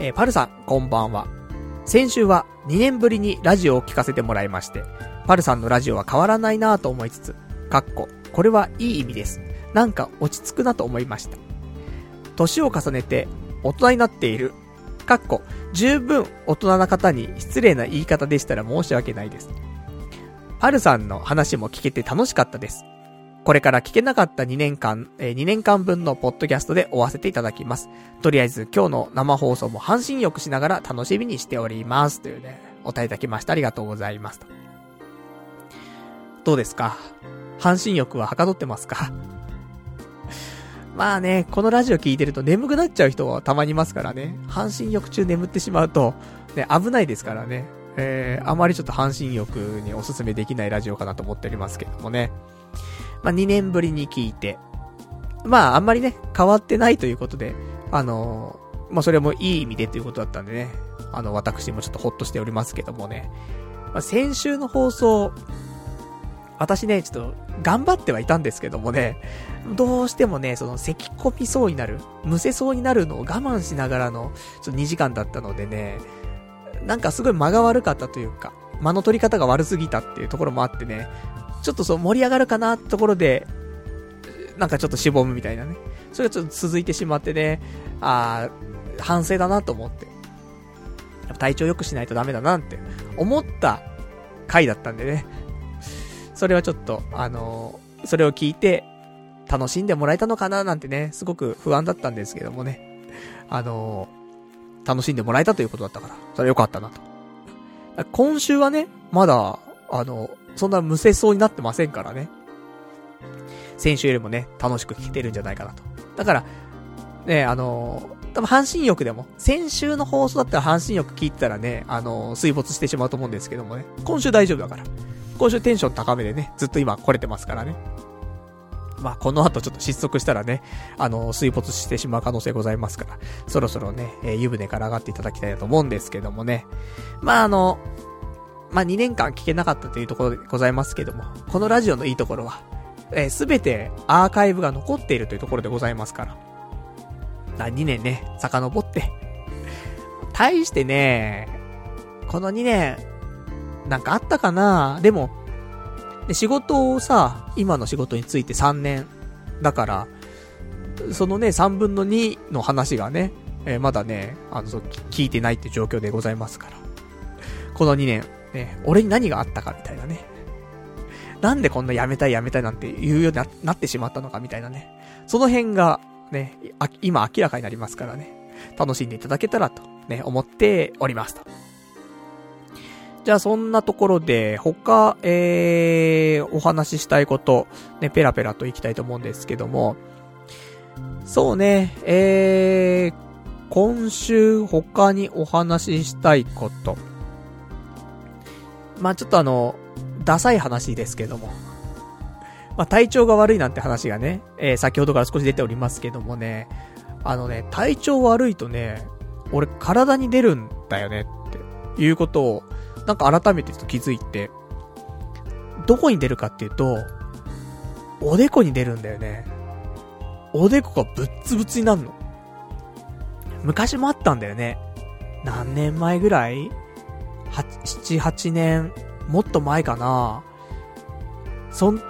えー、パルさん、こんばんは。先週は2年ぶりにラジオを聞かせてもらいまして、パルさんのラジオは変わらないなぁと思いつつ、かっこ、これはいい意味です。なんか落ち着くなと思いました。年を重ねて大人になっているかっこ、十分大人な方に失礼な言い方でしたら申し訳ないです。パルさんの話も聞けて楽しかったです。これから聞けなかった2年間、え、2年間分のポッドキャストで追わせていただきます。とりあえず今日の生放送も半身浴しながら楽しみにしております。というね、お答えいただきました。ありがとうございます。どうですか？半身浴ははかどってますか？まあね、このラジオ聞いてると眠くなっちゃう人はたまにいますからね。半身浴中眠ってしまうと、ね、危ないですからね。えー、あまりちょっと半身浴におすすめできないラジオかなと思っておりますけどもね。まあ2年ぶりに聞いて、まああんまりね、変わってないということで、あのー、まあそれもいい意味でということだったんでね、あの、私もちょっとほっとしておりますけどもね。まあ、先週の放送、私ね、ちょっと、頑張ってはいたんですけどもね、どうしてもね、その、咳込みそうになる、むせそうになるのを我慢しながらの、ちょっと2時間だったのでね、なんかすごい間が悪かったというか、間の取り方が悪すぎたっていうところもあってね、ちょっとそう盛り上がるかなってところで、なんかちょっとしぼむみたいなね。それがちょっと続いてしまってね、あー、反省だなと思って。体調良くしないとダメだなって思った回だったんでね。それはちょっと、あのー、それを聞いて、楽しんでもらえたのかななんてね、すごく不安だったんですけどもね。あのー、楽しんでもらえたということだったから、それは良かったなと。今週はね、まだ、あの、そんな無せそうになってませんからね。先週よりもね、楽しく聞けてるんじゃないかなと。だから、ね、あの多分半身浴でも、先週の放送だったら半身浴聞いたらね、あのー、水没してしまうと思うんですけどもね、今週大丈夫だから。今週テンション高めでね、ずっと今来れてますからね。まあ、この後ちょっと失速したらね、あの、水没してしまう可能性ございますから、そろそろね、えー、湯船から上がっていただきたいなと思うんですけどもね。まあ、あの、まあ、2年間聞けなかったというところでございますけども、このラジオのいいところは、えす、べてアーカイブが残っているというところでございますから。2年ね、遡って。大してね、この2年、なんかあったかな？でも、で仕事をさ、今の仕事について3年。だから、そのね、3分の2の話がね、えー、まだね、あの、聞いてないって状況でございますから。この2年、ね、俺に何があったかみたいなね。なんでこんな辞めたい辞めたいなんて言うようになってしまったのかみたいなね。その辺が、ね、今明らかになりますからね、楽しんでいただけたらと、ね、思っておりますと。じゃあそんなところで、他、えー、お話ししたいこと、ね、ペラペラといきたいと思うんですけども、そうね、えー、今週他にお話ししたいこと。まあちょっとあの、ダサい話ですけども。まあ、体調が悪いなんて話がね、えー、先ほどから少し出ておりますけどもね、あのね、体調悪いとね、俺体に出るんだよねっていうことを、なんか改めてちょっと気づいて、どこに出るかっていうと、おでこに出るんだよね。おでこがぶっつぶつになるの。昔もあったんだよね。何年前ぐらい ?7、8年、もっと前かな。そん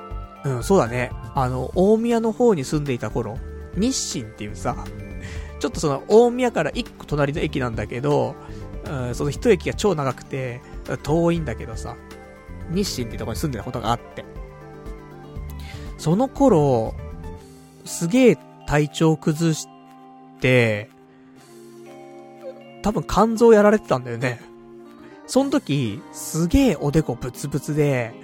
うん、そうだね。あの、大宮の方に住んでいた頃、日清っていうさ、ちょっとその、大宮から一個隣の駅なんだけど、うん、その一駅が超長くて、遠いんだけどさ、日清ってとこに住んでたことがあって。その頃、すげえ体調崩して、多分肝臓やられてたんだよね。その時、すげえおでこブツブツで、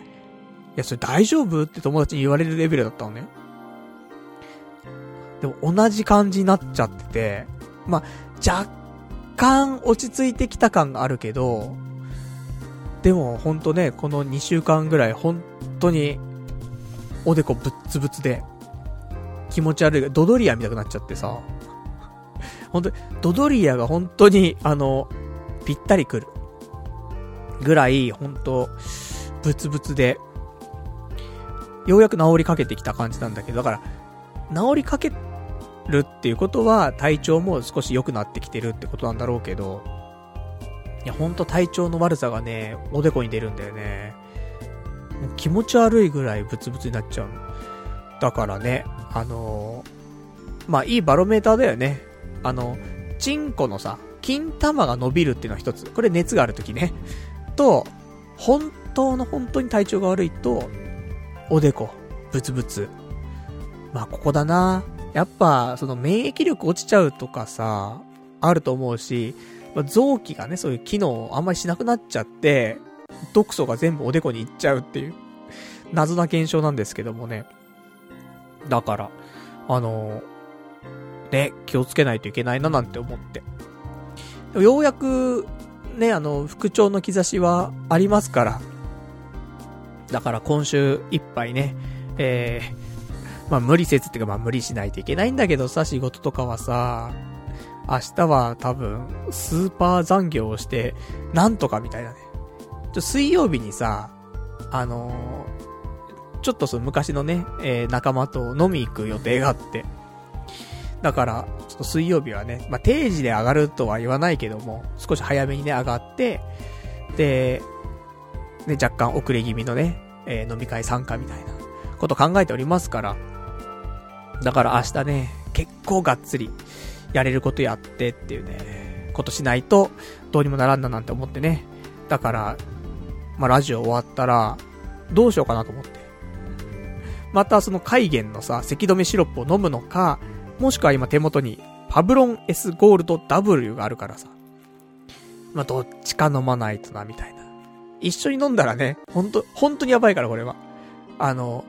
いや、それ大丈夫？って友達に言われるレベルだったのね。でも同じ感じになっちゃってて、まあ、若干落ち着いてきた感があるけど、でもほんとね、この2週間ぐらい本当におでこぶっつぶつで気持ち悪い、ドドリア見たくなっちゃってさ、本当に、ドドリアが本当にあの、ぴったりくる。ぐらい、本当ブツブツで、ようやく治りかけてきた感じなんだけど、だから、治りかけるっていうことは、体調も少し良くなってきてるってことなんだろうけど、いや、ほんと体調の悪さがね、おでこに出るんだよね。気持ち悪いぐらいブツブツになっちゃうだからね、あのー、まあ、いいバロメーターだよね。あの、チンコのさ、金玉が伸びるっていうのは一つ。これ熱があるときね。と、本当の本当に体調が悪いと、おでこ、ブツブツ。まあ、ここだな。やっぱ、その免疫力落ちちゃうとかさ、あると思うし、まあ、臓器がね、そういう機能をあんまりしなくなっちゃって、毒素が全部おでこに行っちゃうっていう、謎な現象なんですけどもね。だから、あのね、気をつけないといけないななんて思って。ようやく、ね、あの、復調の兆しはありますから。だから今週いっぱいね、えー、まあ無理せずっていうかまあ無理しないといけないんだけどさ、仕事とかはさ、明日は多分、スーパー残業をして、なんとかみたいなね。ちょ、水曜日にさ、あのー、ちょっとその昔のね、えー、仲間と飲み行く予定があって。だから、ちょっと水曜日はね、まあ、定時で上がるとは言わないけども、少し早めにね、上がって、で、ね、若干遅れ気味のね、えー、飲み会参加みたいなこと考えておりますから、だから明日ね、結構がっつり、やれることやってっていうね、ことしないと、どうにもならんななんて思ってね。だから、まあ、ラジオ終わったら、どうしようかなと思って。またその海源のさ、咳止めシロップを飲むのか、もしくは今手元に、パブロン S ゴールド W があるからさ。まあ、どっちか飲まないとな、みたいな。一緒に飲んだらね、ほんと、本当にやばいから、これは。あの、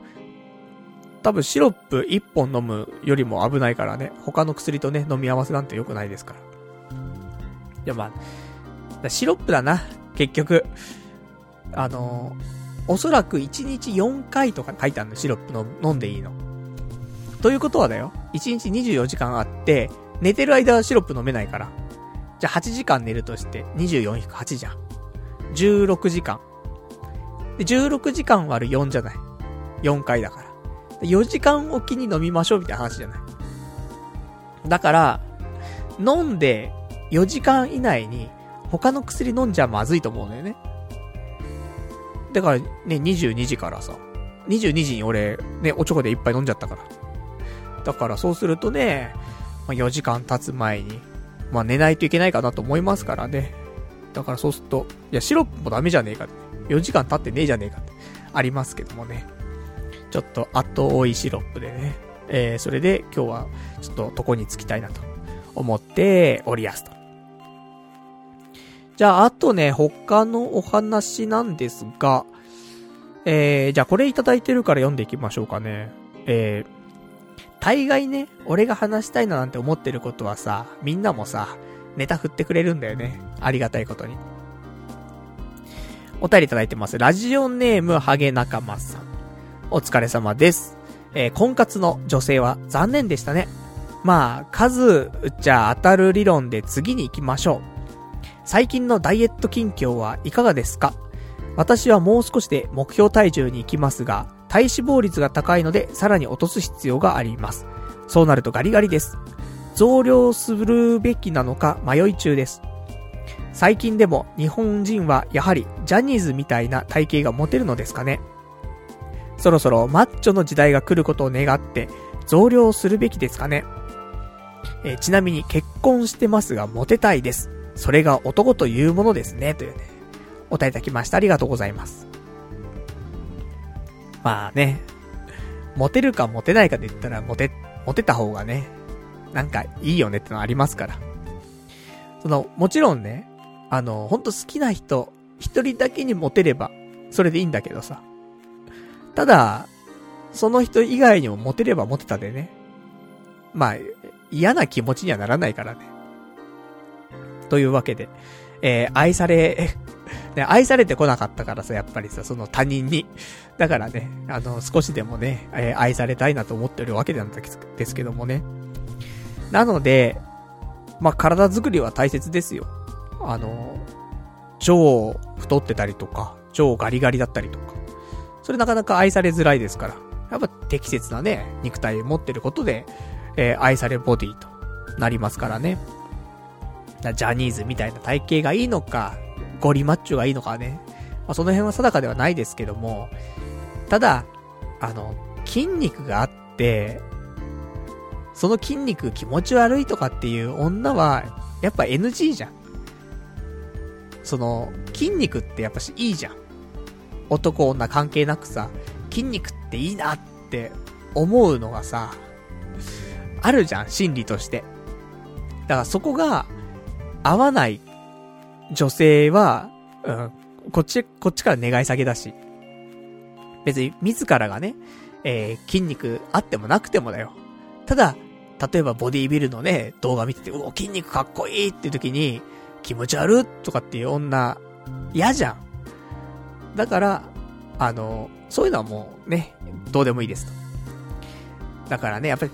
多分シロップ1本飲むよりも危ないからね、他の薬とね、飲み合わせなんて良くないですから。いやまあ、シロップだな、結局。あのおそらく1日4回とか書いてあるの、シロップの飲んでいいの。ということはだよ、1日24時間あって、寝てる間はシロップ飲めないから。じゃあ8時間寝るとして、24-8じゃん。16時間。で、16時間割る4じゃない。4回だから。4時間おきに飲みましょうみたいな話じゃない。だから、飲んで4時間以内に他の薬飲んじゃまずいと思うんだよね。だからね、22時からさ、22時に俺、ね、おちょこで一杯飲んじゃったから。だからそうするとね、まあ、4時間経つ前に、まあ寝ないといけないかなと思いますからね。だからそうすると、いや、シロップもダメじゃねえかって。4時間経ってねえじゃねえかって。ありますけどもね。ちょっと後追いシロップでね、えー、それで今日はちょっと床につきたいなと思っておりやすと。じゃあ、あとね、他のお話なんですが、えー、じゃあこれいただいてるから読んでいきましょうかね。えー、大概ね、俺が話したいななんて思ってることはさ、みんなもさ、ネタ振ってくれるんだよね。ありがたいことに。お便りいただいてます。ラジオネーム、ハゲ仲間さん。お疲れ様です。えー、婚活の女性は残念でしたね。まあ、数打っちゃ当たる理論で次に行きましょう。最近のダイエット近況はいかがですか？私はもう少しで目標体重に行きますが、体脂肪率が高いのでさらに落とす必要があります。そうなるとガリガリです。増量するべきなのか迷い中です。最近でも日本人はやはりジャニーズみたいな体型が持てるのですかね？そろそろマッチョの時代が来ることを願って、増量するべきですかね。えー、ちなみに結婚してますがモテたいです。それが男というものですね。というね、お答えいただきました。ありがとうございます。まあね、モテるかモテないかで言ったら、モテ、モテた方がね、なんかいいよねってのありますから。その、もちろんね、あの、ほんと好きな人、一人だけにモテれば、それでいいんだけどさ。ただ、その人以外にもモテればモテたでね。まあ、嫌な気持ちにはならないからね。というわけで、えー、愛され、[laughs] ね、愛されてこなかったからさ、やっぱりさ、その他人に。だからね、あの、少しでもね、えー、愛されたいなと思ってるわけなんですけどもね。なので、まあ、体作りは大切ですよ。あの、超太ってたりとか、超ガリガリだったりとか。それなかなか愛されづらいですから。やっぱ適切なね、肉体を持ってることで、えー、愛されボディとなりますからね。ジャニーズみたいな体型がいいのか、ゴリマッチョがいいのかね。まあ、その辺は定かではないですけども、ただ、あの、筋肉があって、その筋肉気持ち悪いとかっていう女は、やっぱ NG じゃん。その、筋肉ってやっぱしいいじゃん。男女関係なくさ、筋肉っていいなって思うのがさ、あるじゃん、心理として。だからそこが合わない女性は、うん、こっち、こっちから願い下げだし。別に自らがね、えー、筋肉あってもなくてもだよ。ただ、例えばボディービルのね、動画見てて、うお、筋肉かっこいいっていう時に、気持ち悪とかっていう女、嫌じゃん。だから、あの、そういうのはもうね、どうでもいいですと。だからね、やっぱり、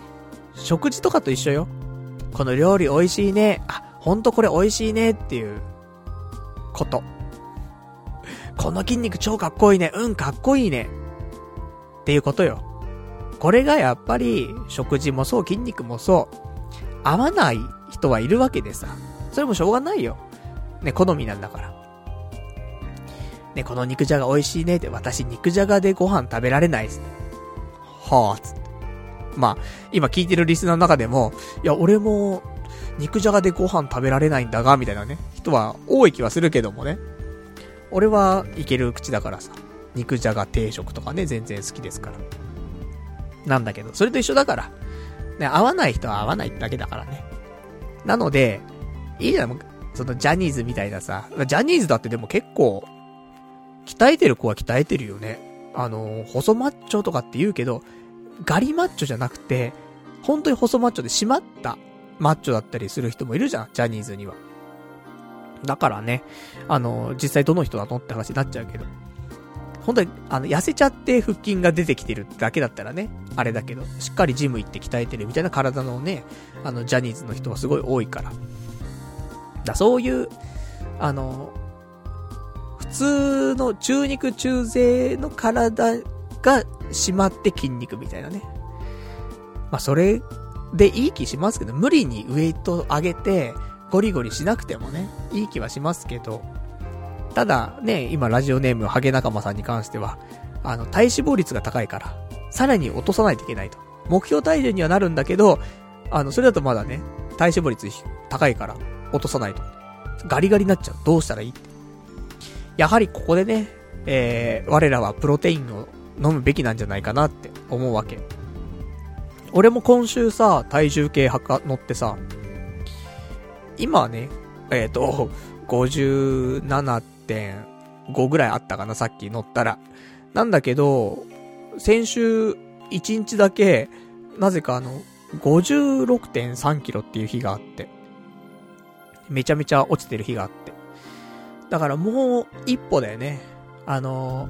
食事とかと一緒よ。この料理美味しいね。あ、ほんとこれ美味しいねっていう、こと。この筋肉超かっこいいね。うん、かっこいいね。っていうことよ。これがやっぱり、食事もそう、筋肉もそう、合わない人はいるわけでさ。それもしょうがないよ。ね、好みなんだから。ね、この肉じゃが美味しいねって、私肉じゃがでご飯食べられないっす。はぁ、つって。まあ、今聞いてるリスナーの中でも、いや、俺も、肉じゃがでご飯食べられないんだが、みたいなね、人は多い気はするけどもね。俺はいける口だからさ、肉じゃが定食とかね、全然好きですから。なんだけど、それと一緒だから。ね、合わない人は合わないだけだからね。なので、いいじゃん、そのジャニーズみたいなさ、ジャニーズだってでも結構、鍛えてる子は鍛えてるよね。あの、細マッチョとかって言うけど、ガリマッチョじゃなくて、本当に細マッチョで締まったマッチョだったりする人もいるじゃん、ジャニーズには。だからね、あの、実際どの人だのって話になっちゃうけど。本当に、あの、痩せちゃって腹筋が出てきてるだけだったらね、あれだけど、しっかりジム行って鍛えてるみたいな体のね、あの、ジャニーズの人はすごい多いから。だ、そういう、あの、通の中肉中背の体が締まって筋肉みたいなね。まあ、それでいい気しますけど、無理にウェイト上げて、ゴリゴリしなくてもね、いい気はしますけど、ただね、今ラジオネームハゲ仲間さんに関しては、あの、体脂肪率が高いから、さらに落とさないといけないと。目標体重にはなるんだけど、あの、それだとまだね、体脂肪率高いから、落とさないと。ガリガリになっちゃう。どうしたらいいって。やはりここでね、えー、我らはプロテインを飲むべきなんじゃないかなって思うわけ。俺も今週さ、体重計測ってさ、今はね、えっ、ー、と、57.5ぐらいあったかな、さっき乗ったら。なんだけど、先週1日だけ、なぜかあの、56.3キロっていう日があって。めちゃめちゃ落ちてる日があって。だからもう一歩だよね。あの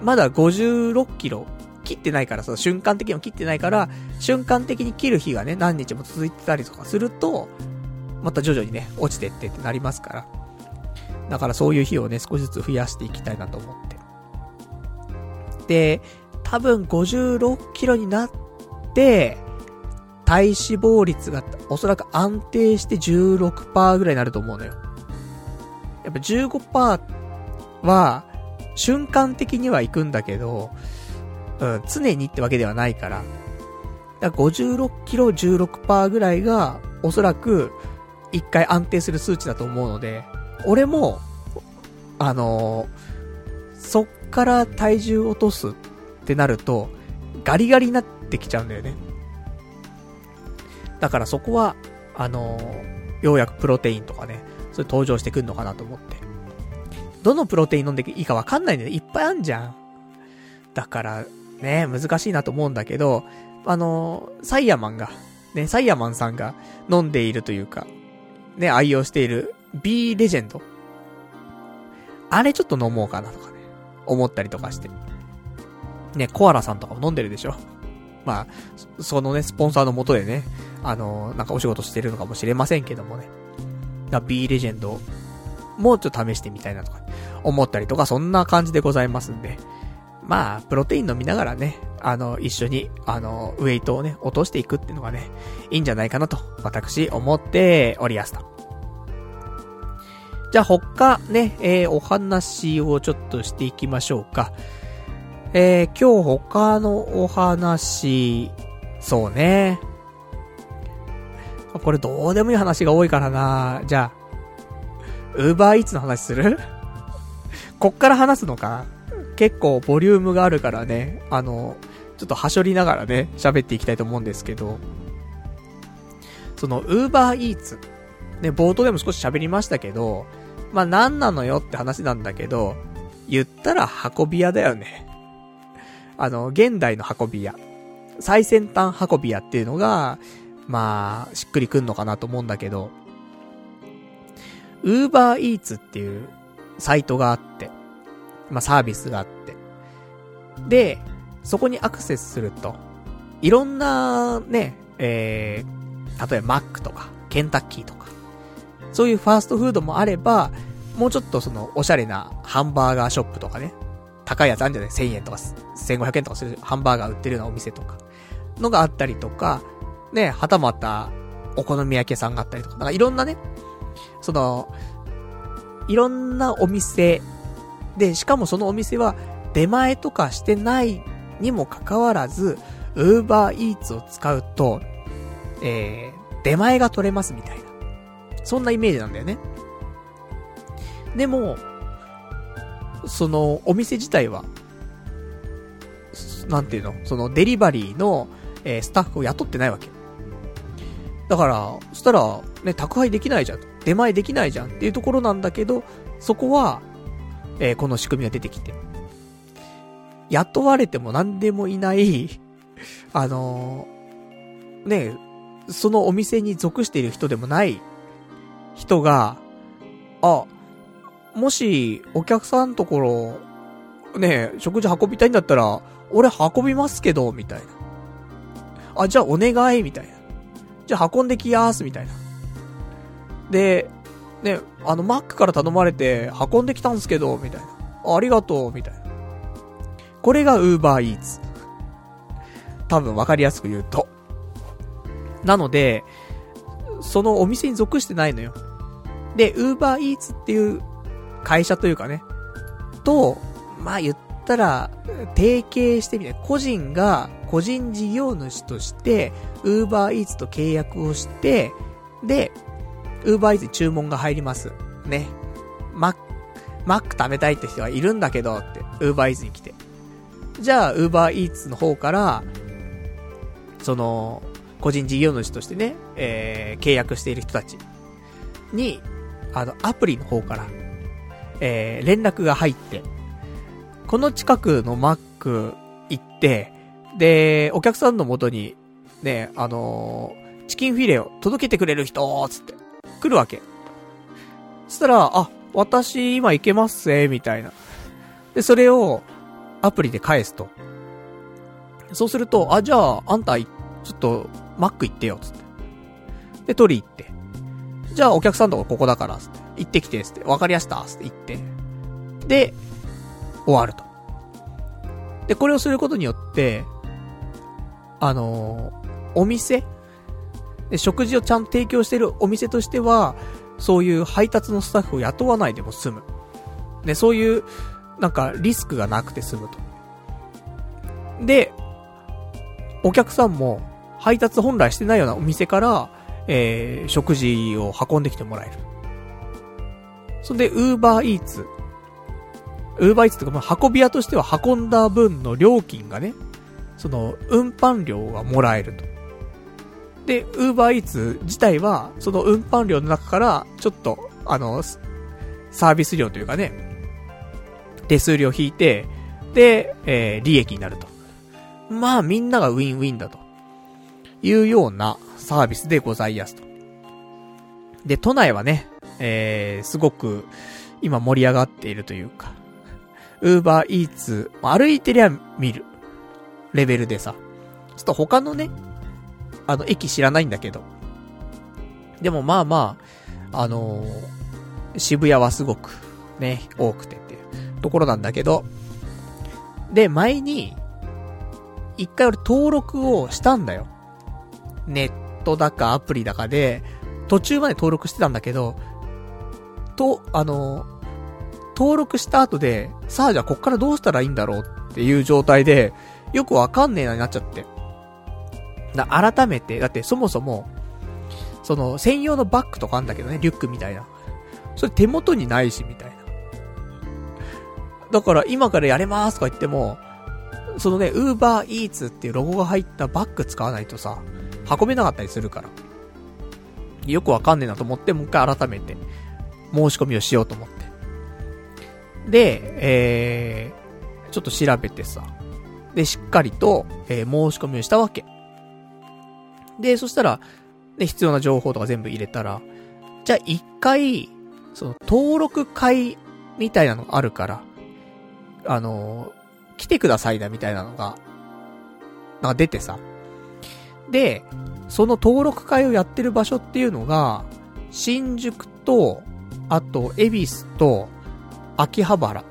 ー、まだ56キロ切ってないからさ、瞬間的にも切ってないから、瞬間的に切る日がね、何日も続いてたりとかすると、また徐々にね、落ちてってってなりますから。だからそういう日をね、少しずつ増やしていきたいなと思って。で、多分56キロになって、体脂肪率がおそらく安定して16%ぐらいになると思うのよ。やっぱ15%は、瞬間的には行くんだけど、うん、常にってわけではないから。だから56キロ16%ぐらいが、おそらく、一回安定する数値だと思うので、俺も、あのー、そっから体重落とすってなると、ガリガリになってきちゃうんだよね。だからそこは、あのー、ようやくプロテインとかね、それ登場してくんのかなと思って。どのプロテイン飲んでいいかわかんないんだよ。いっぱいあんじゃん。だから、ね、難しいなと思うんだけど、あの、サイヤマンが、ね、サイヤマンさんが飲んでいるというか、ね、愛用している B レジェンド。あれちょっと飲もうかなとかね、思ったりとかして。ね、コアラさんとかも飲んでるでしょ。まあ、そのね、スポンサーのもとでね、あの、なんかお仕事してるのかもしれませんけどもね。だ B レジェンド、もうちょっと試してみたいなとか、思ったりとか、そんな感じでございますんで。まあ、プロテイン飲みながらね、あの、一緒に、あの、ウェイトをね、落としていくっていうのがね、いいんじゃないかなと、私、思っておりやすと。じゃあ他ね、えー、お話をちょっとしていきましょうか。えー、今日他のお話、そうね。これどうでもいい話が多いからなじゃあ、ウーバーイーツの話する？[laughs] こっから話すのか？結構ボリュームがあるからね、あの、ちょっとはしょりながらね、喋っていきたいと思うんですけど、その、ウーバーイーツ。ね、冒頭でも少し喋りましたけど、まあ、何なのよって話なんだけど、言ったら運び屋だよね。あの、現代の運び屋。最先端運び屋っていうのが、まあ、しっくりくんのかなと思うんだけど、ウーバーイーツっていうサイトがあって、まあサービスがあって。で、そこにアクセスすると、いろんなね、えー、例えばマックとか、ケンタッキーとか、そういうファーストフードもあれば、もうちょっとその、おしゃれなハンバーガーショップとかね、高いやつあるんじゃない ?1000 円とか、1500円とかするハンバーガー売ってるようなお店とか、のがあったりとか、ね、はたまた、お好み焼き屋さんがあったりとか、なんかいろんなね、その、いろんなお店で、しかもそのお店は出前とかしてないにもかかわらず、ウーバーイーツを使うと、えー、出前が取れますみたいな。そんなイメージなんだよね。でも、その、お店自体は、なんていうの？そのデリバリーの、えー、スタッフを雇ってないわけ。だから、そしたら、ね、宅配できないじゃん。出前できないじゃんっていうところなんだけど、そこは、えー、この仕組みが出てきて。雇われても何でもいない [laughs] あのー、ね、そのお店に属している人でもない人が、あ、もし、お客さんのところ、ね、食事運びたいんだったら、俺運びますけど、みたいな。あ、じゃあお願い、みたいな。じゃあ運んできやーす、みたいな。で、ね、あの、マックから頼まれて、運んできたんすけど、みたいな。あありがとう、みたいな。これが Uber Eats。多分わかりやすく言うと。なので、そのお店に属してないのよ。で、Uber Eats っていう会社というかね、と、まあ言ったら、提携してみて、個人が個人事業主として、Uber Eats と契約をして、で、Uber Eats に注文が入ります。ね。マック、マック食べたいって人がいるんだけど、って、Uber Eats に来て。じゃあ、Uber Eats の方から、その、個人事業主としてね、えー、契約している人たちに、あの、アプリの方から、えー、連絡が入って、この近くのマック行って、で、お客さんの元に、ね、あのー、チキンフィレを届けてくれる人、つって、来るわけ。そしたら、あ、私今行けますぜ、みたいな。で、それを、アプリで返すと。そうすると、あ、じゃあ、あんた、ちょっと、マック行ってよ、つって。で、取り行って。じゃあ、お客さんとこここだから、つって。行ってきて、つって。わかりやした、つって言って。で、終わると。で、これをすることによって、あのー、お店？で、食事をちゃんと提供してるお店としては、そういう配達のスタッフを雇わないでも済む。で、そういう、なんか、リスクがなくて済むと。で、お客さんも、配達本来してないようなお店から、えー、食事を運んできてもらえる。そんで、ウーバーイーツ。ウーバーイーツとか、ま、運び屋としては運んだ分の料金がね、その、運搬料がもらえると。で、ウーバーイーツ自体は、その運搬料の中から、ちょっと、あの、サービス料というかね、手数料引いて、で、えー、利益になると。まあ、みんながウィンウィンだと。いうようなサービスでございやすと。で、都内はね、えー、すごく、今盛り上がっているというか、ウーバーイーツ、歩いてりゃ見る、レベルでさ、ちょっと他のね、あの、駅知らないんだけど。でもまあまあ、あのー、渋谷はすごく、ね、多くてっていうところなんだけど、で、前に、一回俺登録をしたんだよ。ネットだかアプリだかで、途中まで登録してたんだけど、と、あの、登録した後で、さあじゃあこっからどうしたらいいんだろうっていう状態で、よくわかんねえなになっちゃって。だ改めて、だってそもそも、その、専用のバッグとかあんだけどね、リュックみたいな。それ手元にないし、みたいな。だから今からやれますとか言っても、そのね、ウーバーイーツっていうロゴが入ったバッグ使わないとさ、運べなかったりするから。よくわかんねえなと思って、もう一回改めて、申し込みをしようと思って。で、えー、ちょっと調べてさ、で、しっかりと、えー、申し込みをしたわけ。で、そしたら、ね、必要な情報とか全部入れたら、じゃあ一回、その、登録会みたいなのがあるから、あのー、来てくださいなみたいなのが、なんか出てさ。で、その登録会をやってる場所っていうのが、新宿と、あと、恵比寿と、秋葉原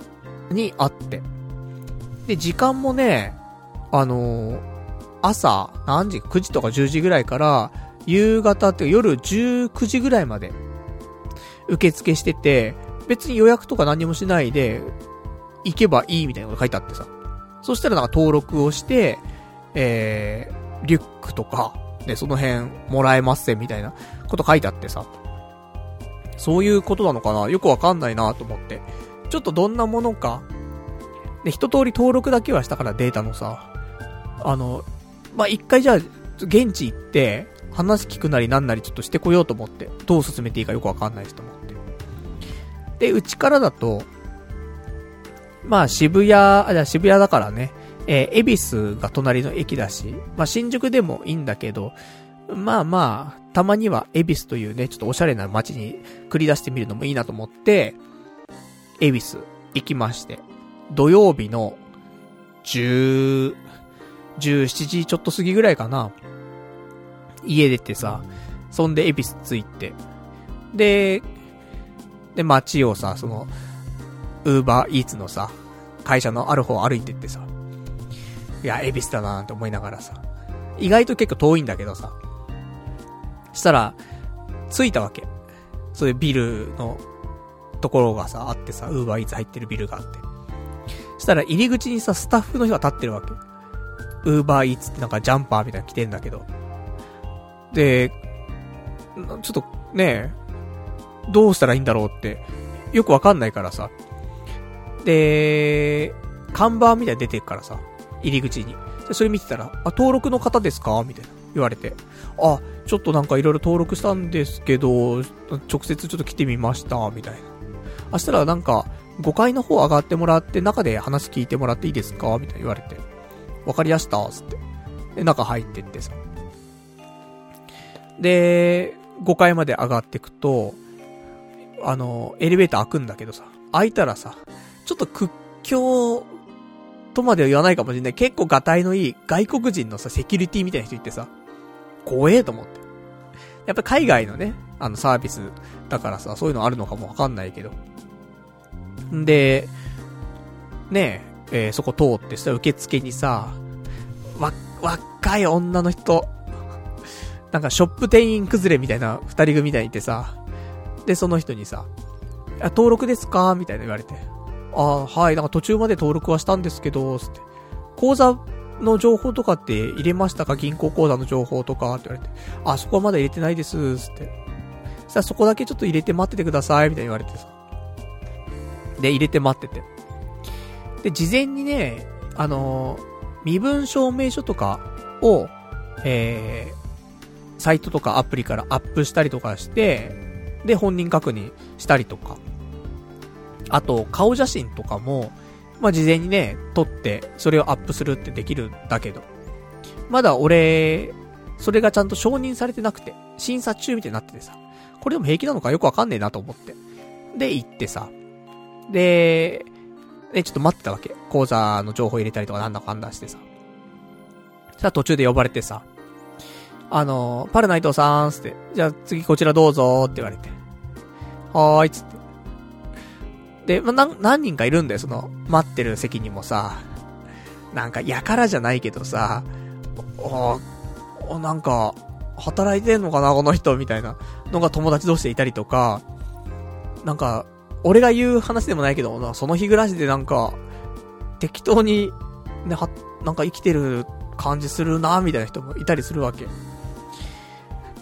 にあって。で、時間もね、あのー、朝、何時 ?9 時とか10時ぐらいから、夕方って夜19時ぐらいまで、受付してて、別に予約とか何もしないで、行けばいいみたいなこと書いてあってさ。そしたらなんか登録をして、えー、リュックとか、ね、その辺もらえますせみたいなこと書いてあってさ。そういうことなのかな？よくわかんないなと思って。ちょっとどんなものか、で、一通り登録だけはしたからデータのさ、あの、まあ、一回じゃあ、現地行って、話聞くなりなんなりちょっとしてこようと思って、どう進めていいかよくわかんないですと思って。で、うちからだと、まあ渋谷、あ、じゃ渋谷だからね、えー、恵比寿が隣の駅だし、まあ新宿でもいいんだけど、まあまあ、たまには恵比寿というね、ちょっとおしゃれな街に繰り出してみるのもいいなと思って、恵比寿行きまして、土曜日の10、17時ちょっと過ぎぐらいかな。家出てさ、そんで恵比寿着いて、で、で、街をさ、その、ウーバーイーツのさ、会社のある方歩いてってさ、いや、恵比寿だなーって思いながらさ、意外と結構遠いんだけどさ、したら、着いたわけ。そういうビルのところがさ、あってさ、ウーバーイーツ入ってるビルがあって。したら入り口にさ、スタッフの人が立ってるわけ。ウーバーイーツってなんかジャンパーみたいなの着てんだけど。で、ちょっとね、どうしたらいいんだろうって、よくわかんないからさ。で、看板みたいに出てるからさ、入り口に。それ見てたら、あ、登録の方ですか？みたいな。言われて。あ、ちょっとなんかいろいろ登録したんですけど、直接ちょっと来てみました、みたいな。明日らなんか、5階の方上がってもらって、中で話聞いてもらっていいですか？みたいな言われて。わかりやしたつって。で、中入ってってさ。で、5階まで上がってくと、あの、エレベーター開くんだけどさ、開いたらさ、ちょっと屈強とまでは言わないかもしれない。結構ガタイのいい外国人のさ、セキュリティみたいな人いてさ、怖えと思って。やっぱ海外のね、あのサービスだからさ、そういうのあるのかもわかんないけど。んで、ねえ、えー、そこ通ってさ、受付にさ、わ、若い女の人、なんかショップ店員崩れみたいな二人組みたいにいてさ、で、その人にさ、あ、登録ですか？みたいな言われて。あはい、なんか途中まで登録はしたんですけど、つって。口座の情報とかって入れましたか銀行口座の情報とかって言われて。あ、そこはまだ入れてないです、つって。さあそこだけちょっと入れて待っててください、みたいに言われてさ。で、入れて待ってて。で、事前にね、あのー、身分証明書とかを、えー、サイトとかアプリからアップしたりとかして、で、本人確認したりとか。あと、顔写真とかも、まあ、事前にね、撮って、それをアップするってできるんだけど、まだ俺、それがちゃんと承認されてなくて、審査中みたいになっててさ、これでも平気なのかよくわかんねえなと思って。で、行ってさ、で、ね、ちょっと待ってたわけ。講座の情報入れたりとかなんだかんだしてさ。さあ途中で呼ばれてさ、あの、パルナイトさん、つって、じゃあ次こちらどうぞって言われて。はーい、つって。で、まあ、何人かいるんだよ、その、待ってる席にもさ。なんか、やからじゃないけどさ、お、お、なんか、働いてんのかな、この人、みたいなのが友達同士でいたりとか、なんか、俺が言う話でもないけど、その日暮らしでなんか、適当に、ね、は、なんか生きてる感じするな、みたいな人もいたりするわけ。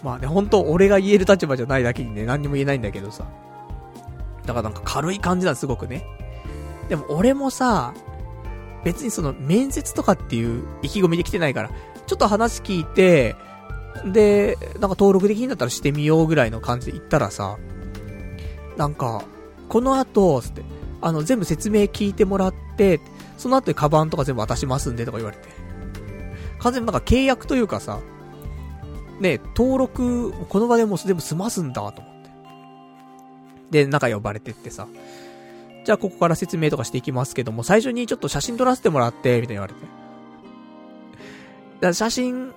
まあね、本当俺が言える立場じゃないだけにね、何にも言えないんだけどさ。だからなんか軽い感じだ、すごくね。でも俺もさ、別にその面接とかっていう意気込みで来てないから、ちょっと話聞いて、で、なんか登録できんだったらしてみようぐらいの感じで言ったらさ、なんか、この後、つって、あの、全部説明聞いてもらって、その後にカバンとか全部渡しますんでとか言われて。完全になんか契約というかさ、ね、登録、この場でもう全部済ますんだと思って。で、中呼ばれてってさ、じゃあここから説明とかしていきますけども、最初にちょっと写真撮らせてもらって、みたいに言われて。だ写真、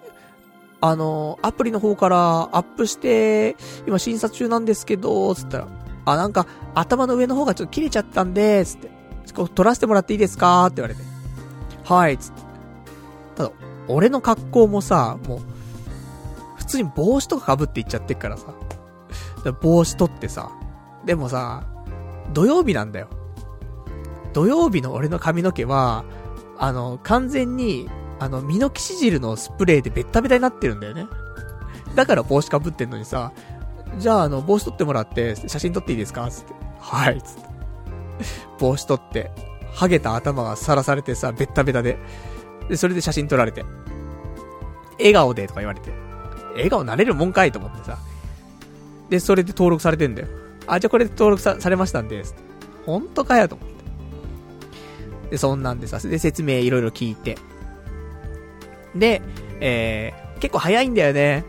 あの、アプリの方からアップして、今審査中なんですけど、つったら、あ、なんか、頭の上の方がちょっと切れちゃったんで、つって、撮らせてもらっていいですか？って言われて。はい、つって。ただ、俺の格好もさ、もう、普通に帽子とか被っていっちゃってっからさ。ら帽子取ってさ。でもさ、土曜日なんだよ。土曜日の俺の髪の毛は、あの、完全に、あの、ミノキシジルのスプレーでベッタベタになってるんだよね。だから帽子かぶってんのにさ、じゃああの、帽子取ってもらって、写真撮っていいですか？つって。はい、つって。帽子取って、ハゲた頭がさらされてさ、ベッタベタで。で、それで写真撮られて。笑顔でとか言われて。笑顔なれるもんかいと思ってさ。で、それで登録されてんだよ。あ、じゃあこれで登録さ、されましたんで、ほんとかよと思って。で、そんなんでさ、で、説明いろいろ聞いて。で、えー、結構早いんだよね。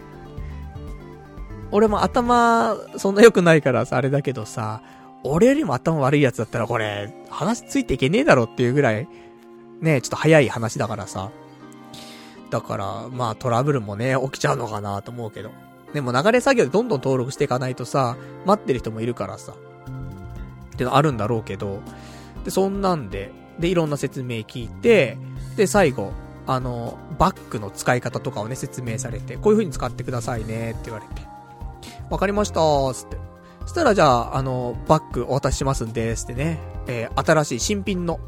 俺も頭、そんな良くないからさ、あれだけどさ、俺よりも頭悪いやつだったらこれ、話ついていけねえだろっていうぐらい、ね、ちょっと早い話だからさ。だから、まあトラブルもね、起きちゃうのかなと思うけど。でも流れ作業でどんどん登録していかないとさ、待ってる人もいるからさ。ってのあるんだろうけど。で、そんなんで、で、いろんな説明聞いて、で、最後、あの、バックの使い方とかをね、説明されて、こういう風に使ってくださいね、って言われて。わかりましたー、つって。そしたらじゃあ、あの、バックお渡ししますんで、つってね、えー、新しい新品の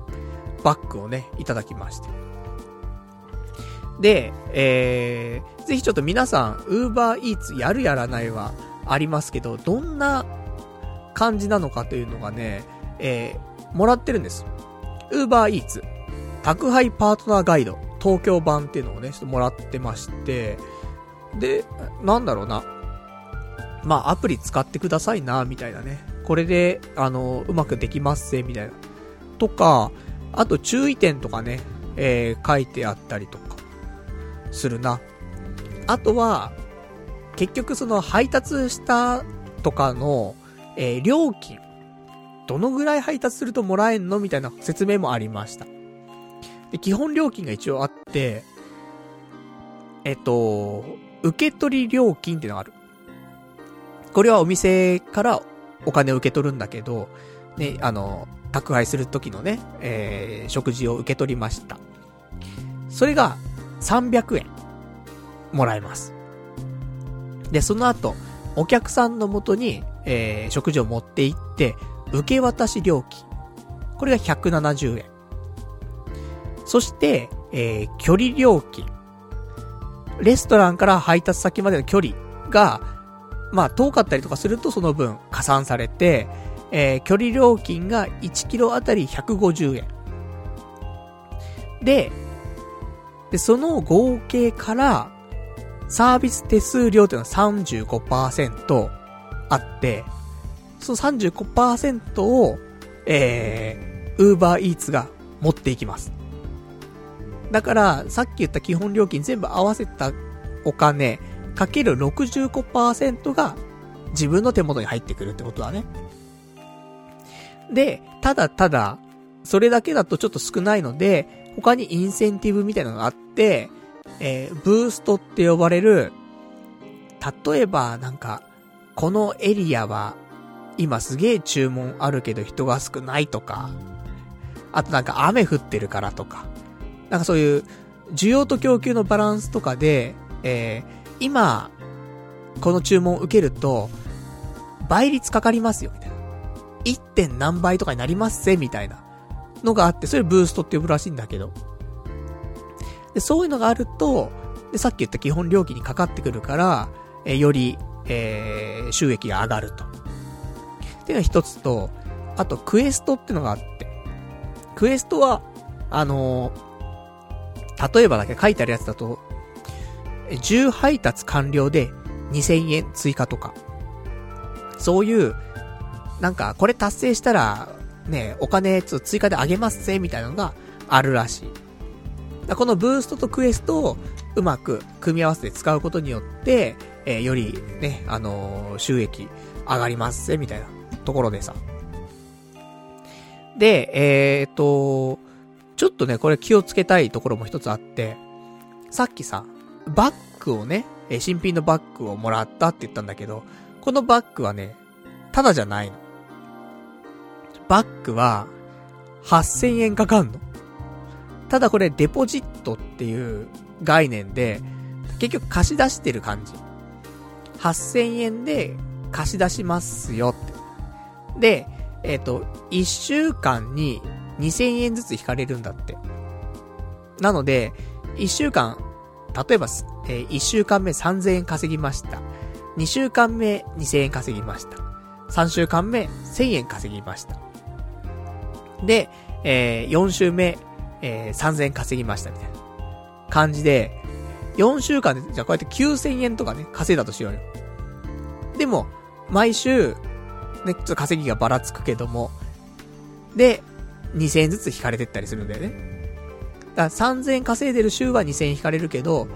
バッグをね、いただきまして。で、えー、ぜひちょっと皆さん、ウーバーイーツやるやらないはありますけど、どんな感じなのかというのがね、えー、もらってるんです。ウーバーイーツ、宅配パートナーガイド、東京版っていうのをね、ちょっともらってまして、で、なんだろうな。まあ、アプリ使ってくださいな、みたいなね。これで、あの、うまくできますせ、みたいな。とか、あと注意点とかね、えー、書いてあったりとか、するな。あとは、結局その配達したとかの、えー、料金。どのぐらい配達するともらえんの？みたいな説明もありました。で、基本料金が一応あって、えっと、受け取り料金ってのがある。これはお店からお金を受け取るんだけど、ね、あの、宅配する時のね、えー、食事を受け取りました。それが300円もらえます。で、その後、お客さんのもとに、えー、食事を持って行って、受け渡し料金。これが170円。そして、えー、距離料金。レストランから配達先までの距離が、まあ、遠かったりとかするとその分加算されて、えー、距離料金が1キロあたり150円。で、で、その合計から、サービス手数料っていうのは35%あって、その35%を、えー、ウーバーイーツが持っていきます。だから、さっき言った基本料金全部合わせたお金、かける65%が自分の手元に入ってくるってことだね。で、ただただ、それだけだとちょっと少ないので、他にインセンティブみたいなのがあって、えー、ブーストって呼ばれる、例えばなんか、このエリアは、今すげえ注文あるけど人が少ないとか、あとなんか雨降ってるからとか、なんかそういう、需要と供給のバランスとかで、えー、今、この注文を受けると、倍率かかりますよ、みたいな。1. 点何倍とかになりますぜ、みたいな。のがあって、それブーストって呼ぶらしいんだけど。で、そういうのがあると、で、さっき言った基本料金にかかってくるから、えより、えー、収益が上がると。っていうのが一つと、あと、クエストってのがあって。クエストは、あのー、例えばだけ書いてあるやつだと、10配達完了で2000円追加とか。そういう、なんか、これ達成したら、ね、お金、追加であげますぜ、みたいなのがあるらしい。このブーストとクエストをうまく組み合わせて使うことによって、えー、よりね、あのー、収益上がりますぜ、みたいなところでさ。で、えー、っと、ちょっとね、これ気をつけたいところも一つあって、さっきさ、バッグをね、新品のバッグをもらったって言ったんだけど、このバッグはね、ただじゃないの。バッグは、8000円かかんの。ただこれデポジットっていう概念で、結局貸し出してる感じ。8000円で貸し出しますよって。で、えっ、ー、と、1週間に2000円ずつ引かれるんだって。なので、1週間、例えば、えー、1週間目3000円稼ぎました。2週間目2000円稼ぎました。3週間目1000円稼ぎました。で、えー、4週目、えー、3000円稼ぎましたみたいな感じで、4週間で、じゃあこうやって9000円とかね、稼いだとしようよ。でも、毎週、ね、ちょっと稼ぎがばらつくけども、で、2000円ずつ引かれてったりするんだよね。だ3000円稼いでる週は2000円引かれるけど、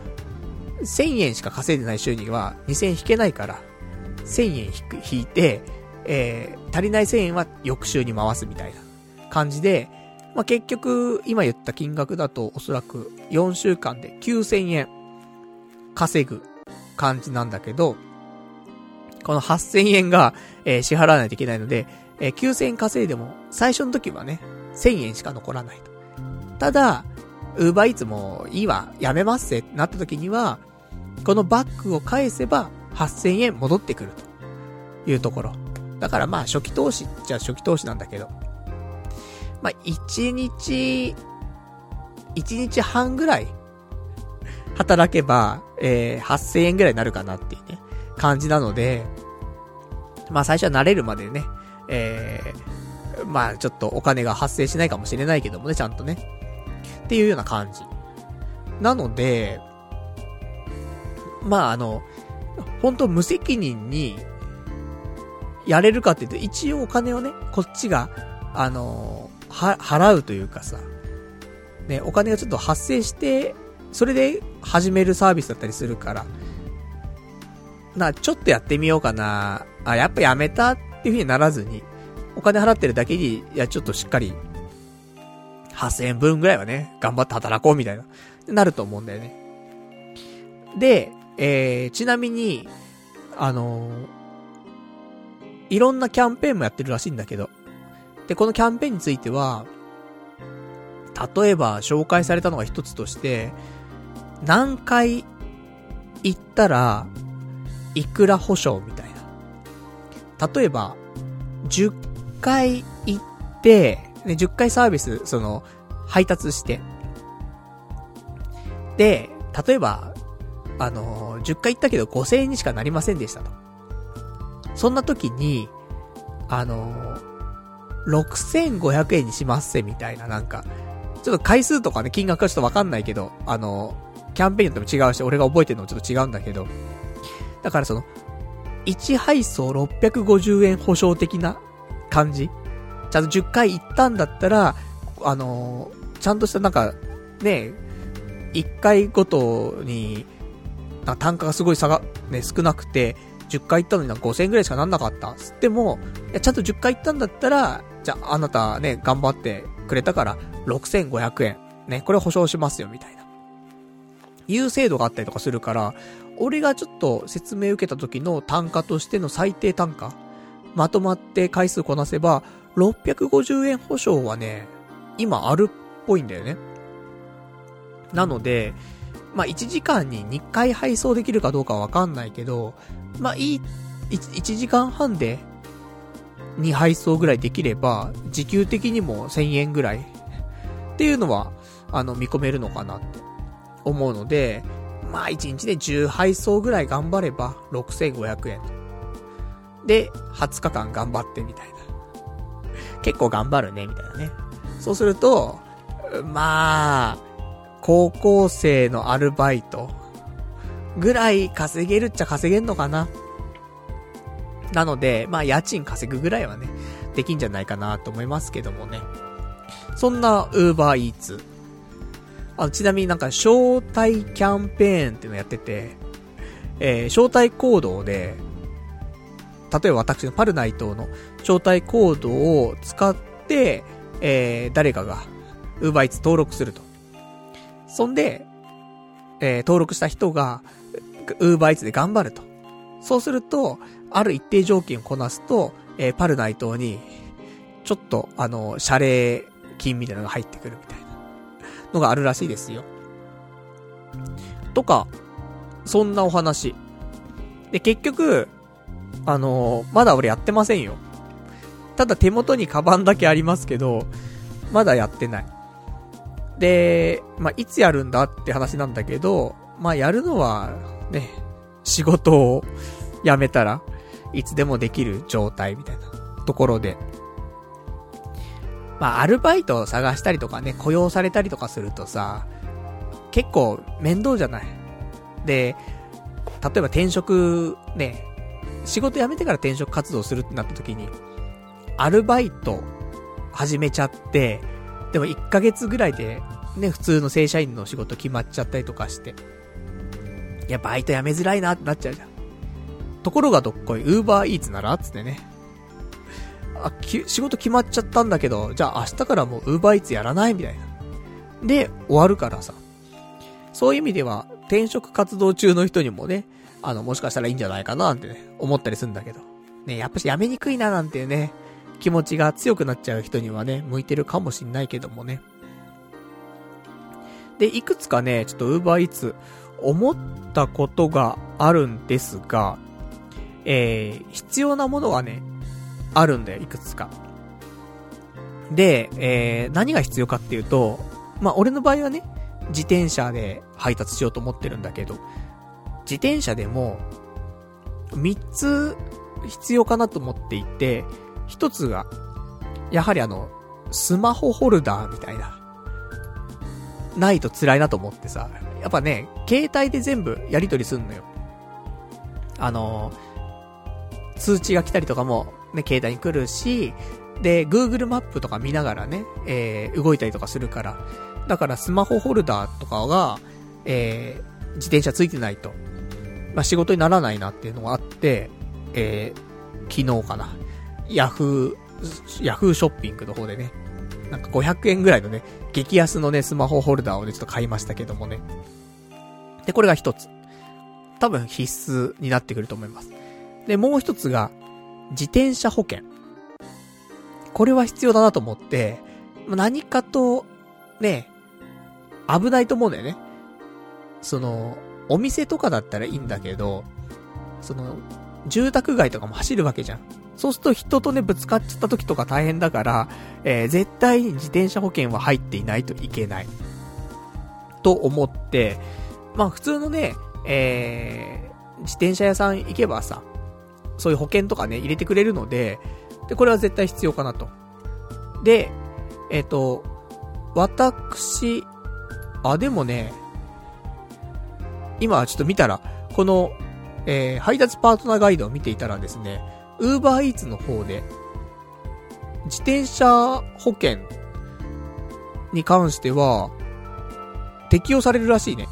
1000円しか稼いでない週には2000円引けないから、1000円引いて、えー、足りない1000円は翌週に回すみたいな感じで、まあ、結局、今言った金額だとおそらく4週間で9000円稼ぐ感じなんだけど、この8000円が、えー、支払わないといけないので、えー、9000円稼いでも、最初の時はね、1000円しか残らないと。ただ、ウーバーイーツもいいわ、やめますってなった時には、このバッグを返せば8000円戻ってくるというところ。だからまあ初期投資っちゃ初期投資なんだけど、まあ1日、1日半ぐらい働けば、えー、8000円ぐらいになるかなっていうね、感じなので、まあ最初は慣れるまでね、えー、まあちょっとお金が発生しないかもしれないけどもね、ちゃんとね。っていうような感じ。なので、まああの、本当無責任に、やれるかって言うと、一応お金をね、こっちが、あのは、払うというかさ、ね、お金がちょっと発生して、それで始めるサービスだったりするから、な、ちょっとやってみようかな、あ、やっぱやめたっていう風にならずに、お金払ってるだけに、いや、ちょっとしっかり、8000円分ぐらいはね、頑張って働こうみたいな、なると思うんだよね。で、えー、ちなみに、あのー、いろんなキャンペーンもやってるらしいんだけど、で、このキャンペーンについては、例えば紹介されたのが一つとして、何回行ったら、いくら保証みたいな。例えば、10回行って、ね、10回サービス、その、配達して、で、例えば、あのー、10回行ったけど5000円にしかなりませんでしたと。そんな時に、あのー、6500円にしますせ、みたいな、なんか、ちょっと回数とかね、金額はちょっとわかんないけど、あのー、キャンペーンによっても違うし、俺が覚えてるのもちょっと違うんだけど、だからその、1配送650円保証的な感じちゃんと10回行ったんだったら、あのー、ちゃんとしたなんか、ね、1回ごとに、単価がすごい差がね、少なくて、10回行ったのになんか5000円くらいしかなんなかった。つっても、いや、ちゃんと10回行ったんだったら、じゃあ、あなたね、頑張ってくれたから、6500円。ね、これ保証しますよ、みたいな。いう制度があったりとかするから、俺がちょっと説明受けた時の単価としての最低単価、まとまって回数こなせば、650円保証はね、今あるっぽいんだよね。なので、まあ、1時間に2回配送できるかどうかわかんないけど、まあ、いい、1時間半で2配送ぐらいできれば、時給的にも1000円ぐらいっていうのは、あの、見込めるのかなって思うので、まあ、1日で10配送ぐらい頑張れば、6500円。で、20日間頑張ってみたいな。結構頑張るね、みたいなね。そうすると、まあ、高校生のアルバイトぐらい稼げるっちゃ稼げんのかな。なので、まあ家賃稼ぐぐらいはね、できんじゃないかなと思いますけどもね。そんな Uber Eats。あ、ちなみになんか招待キャンペーンっていうのやってて、えー、招待コードで、例えば私のパルナイトの招待コードを使って、えー、誰かが Uber Eats 登録すると。そんで、えー、登録した人が Uber Eats で頑張ると。そうすると、ある一定条件をこなすと、えー、パルナイトに、ちょっと、あの、謝礼金みたいなのが入ってくるみたいなのがあるらしいですよ。とか、そんなお話。で、結局、あのまだ俺やってませんよ。ただ手元にカバンだけありますけど、まだやってない。で、まあ、いつやるんだって話なんだけど、まあ、やるのは、ね、仕事を辞めたら、いつでもできる状態みたいなところで。まあ、アルバイトを探したりとかね、雇用されたりとかするとさ、結構面倒じゃない。で、例えば転職、ね、仕事辞めてから転職活動するってなった時に、アルバイト始めちゃって、でも1ヶ月ぐらいで、ね、普通の正社員の仕事決まっちゃったりとかして。いや、バイト辞めづらいなってなっちゃうじゃん。ところがどっこい、ウーバーイーツならつってね。あ、き、仕事決まっちゃったんだけど、じゃあ明日からもうウーバーイーツやらないみたいな。で、終わるからさ。そういう意味では、転職活動中の人にもね、あの、もしかしたらいいんじゃないかなってね、思ったりするんだけど。ね、やっぱしやめにくいななんていうね、気持ちが強くなっちゃう人にはね、向いてるかもしんないけどもね。で、いくつかね、ちょっと Uber Eats 思ったことがあるんですが、えー、必要なものがね、あるんだよ、いくつか。で、えー、何が必要かっていうと、まあ、俺の場合はね、自転車で配達しようと思ってるんだけど、自転車でも、3つ必要かなと思っていて、一つが、やはりあの、スマホホルダーみたいな。ないと辛いなと思ってさ。やっぱね、携帯で全部やり取りすんのよ。あの、通知が来たりとかもね、携帯に来るし、で、Google マップとか見ながらね、えー、動いたりとかするから。だからスマホホルダーとかが、えー、自転車ついてないと、まあ、仕事にならないなっていうのがあって、えー、昨日かな。ヤフー、ヤフーショッピングの方でね、なんか500円ぐらいのね、激安のね、スマホホルダーをね、ちょっと買いましたけどもね。で、これが一つ。多分必須になってくると思います。で、もう一つが、自転車保険。これは必要だなと思って、何かと、ね、危ないと思うんだよね。その、お店とかだったらいいんだけど、その、住宅街とかも走るわけじゃん。そうすると人とね、ぶつかっちゃった時とか大変だから、えー、絶対に自転車保険は入っていないといけない。と思って、まあ普通のね、えー、自転車屋さん行けばさ、そういう保険とかね、入れてくれるので、で、これは絶対必要かなと。で、えっ、ー、と、私、あ、でもね、今ちょっと見たら、この、えー、配達パートナーガイドを見ていたらですね、ウーバーイーツの方で、自転車保険に関しては、適用されるらしいね。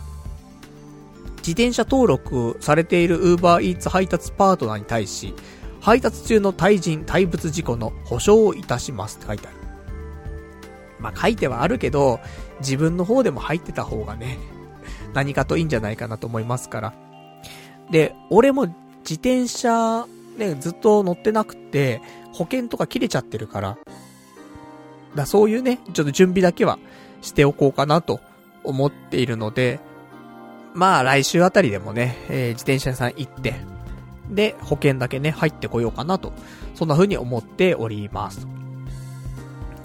自転車登録されているウーバーイーツ配達パートナーに対し、配達中の対人、対物事故の保証をいたしますって書いてある。まあ、書いてはあるけど、自分の方でも入ってた方がね、何かといいんじゃないかなと思いますから。で、俺も自転車ね、ずっと乗ってなくて、保険とか切れちゃってるから、だそういうね、ちょっと準備だけはしておこうかなと思っているので、まあ来週あたりでもね、えー、自転車屋さん行って、で、保険だけね、入ってこようかなと、そんな風に思っております。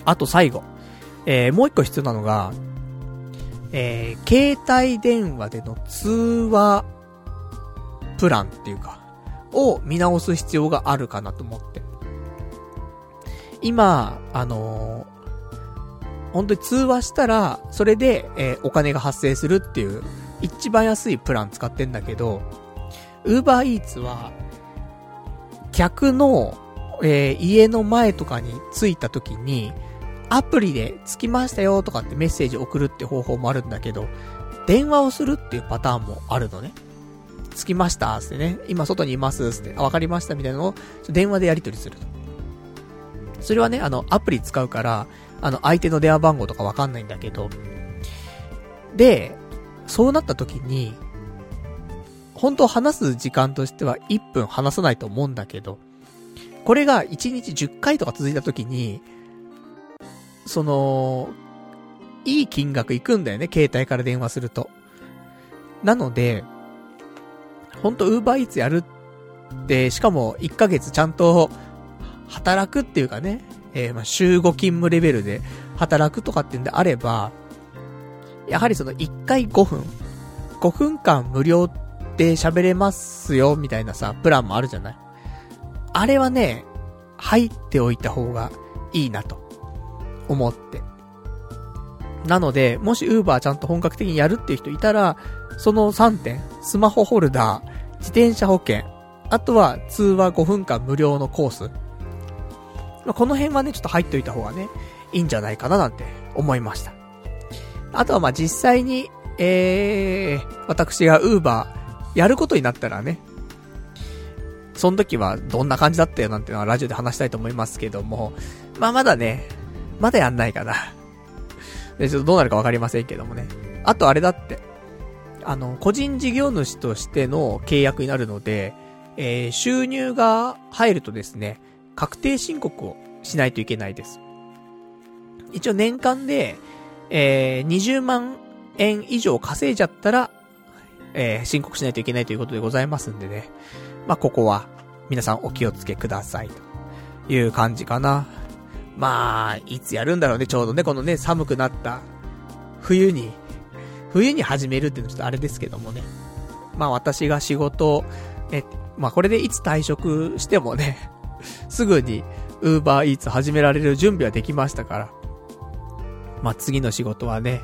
あと最後、えー、もう一個必要なのが、えー、携帯電話での通話プランっていうか、を見直す必要があるかなと思って。今、あのー、本当に通話したら、それで、えー、お金が発生するっていう、一番安いプラン使ってんだけど、ウーバーイーツは、客の、えー、家の前とかに着いた時に、アプリで着きましたよとかってメッセージ送るって方法もあるんだけど、電話をするっていうパターンもあるのね。着きましたつってね。今外にいますつって。あ、わかりましたみたいなのを電話でやり取りすると。それはね、あの、アプリ使うから、あの、相手の電話番号とかわかんないんだけど、で、そうなった時に、本当話す時間としては1分話さないと思うんだけど、これが1日10回とか続いた時に、その、いい金額いくんだよね、携帯から電話すると。なので、ほんと、ウーバーイーツやるって、しかも1ヶ月ちゃんと働くっていうかね、えー、まあ、週5勤務レベルで働くとかっていうんであれば、やはりその1回5分、5分間無料で喋れますよ、みたいなさ、プランもあるじゃないあれはね、入っておいた方がいいなと。思って。なので、もし Uber ちゃんと本格的にやるっていう人いたら、その3点、スマホホルダー、自転車保険、あとは通話5分間無料のコース。まあこの辺はね、ちょっと入っておいた方がね、いいんじゃないかななんて思いました。あとはまあ実際に、えー、私が Uber やることになったらね、その時はどんな感じだったよなんてのはラジオで話したいと思いますけども、まあまだね、まだやんないかな。で、ちょっとどうなるかわかりませんけどもね。あとあれだって。あの、個人事業主としての契約になるので、えー、収入が入るとですね、確定申告をしないといけないです。一応年間で、えー、20万円以上稼いじゃったら、えー、申告しないといけないということでございますんでね。まあ、ここは、皆さんお気をつけください。という感じかな。まあ、いつやるんだろうね、ちょうどね、このね、寒くなった冬に、冬に始めるっていうのはちょっとあれですけどもね。まあ私が仕事、え、まあこれでいつ退職してもね、[laughs] すぐに Uber Eats 始められる準備はできましたから。まあ次の仕事はね、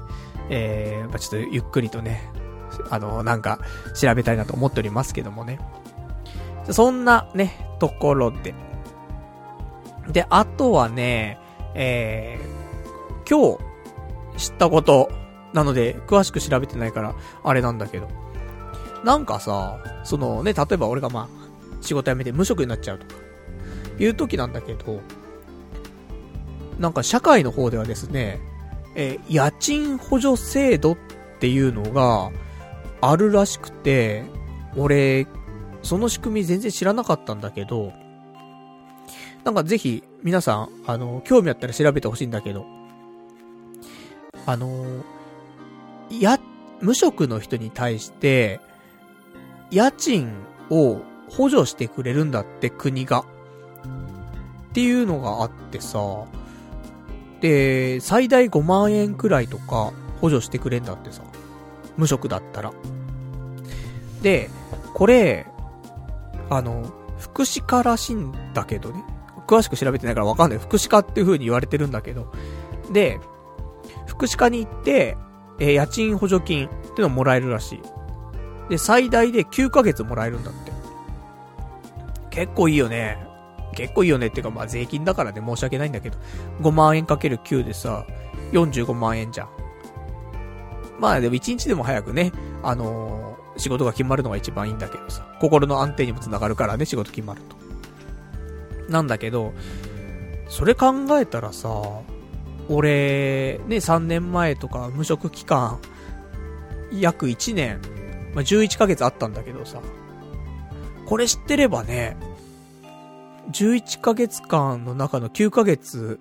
えー、まあちょっとゆっくりとね、あの、なんか調べたいなと思っておりますけどもね。そんなね、ところで、で、あとはね、えー、今日知ったことなので、詳しく調べてないから、あれなんだけど。なんかさ、そのね、例えば俺がまあ、仕事辞めて無職になっちゃうとか、いう時なんだけど、なんか社会の方ではですね、えー、家賃補助制度っていうのがあるらしくて、俺、その仕組み全然知らなかったんだけど、なんかぜひ、皆さん、あの、興味あったら調べてほしいんだけど、あの、や、無職の人に対して、家賃を補助してくれるんだって国が。っていうのがあってさ、で、最大5万円くらいとか補助してくれんだってさ。無職だったら。で、これ、あの、福祉課らしいんだけどね。詳しく調べてないからわかんない。福祉課っていう風に言われてるんだけど。で、福祉課に行って、えー、家賃補助金ってのもらえるらしい。で、最大で9ヶ月もらえるんだって。結構いいよね。結構いいよねっていうか、まあ税金だからね、申し訳ないんだけど。5万円かける9でさ、45万円じゃん。まあでも1日でも早くね、あのー、仕事が決まるのが一番いいんだけどさ。心の安定にもつながるからね、仕事決まると。なんだけど、それ考えたらさ、俺、ね、3年前とか無職期間、約1年、まあ、11ヶ月あったんだけどさ、これ知ってればね、11ヶ月間の中の9ヶ月、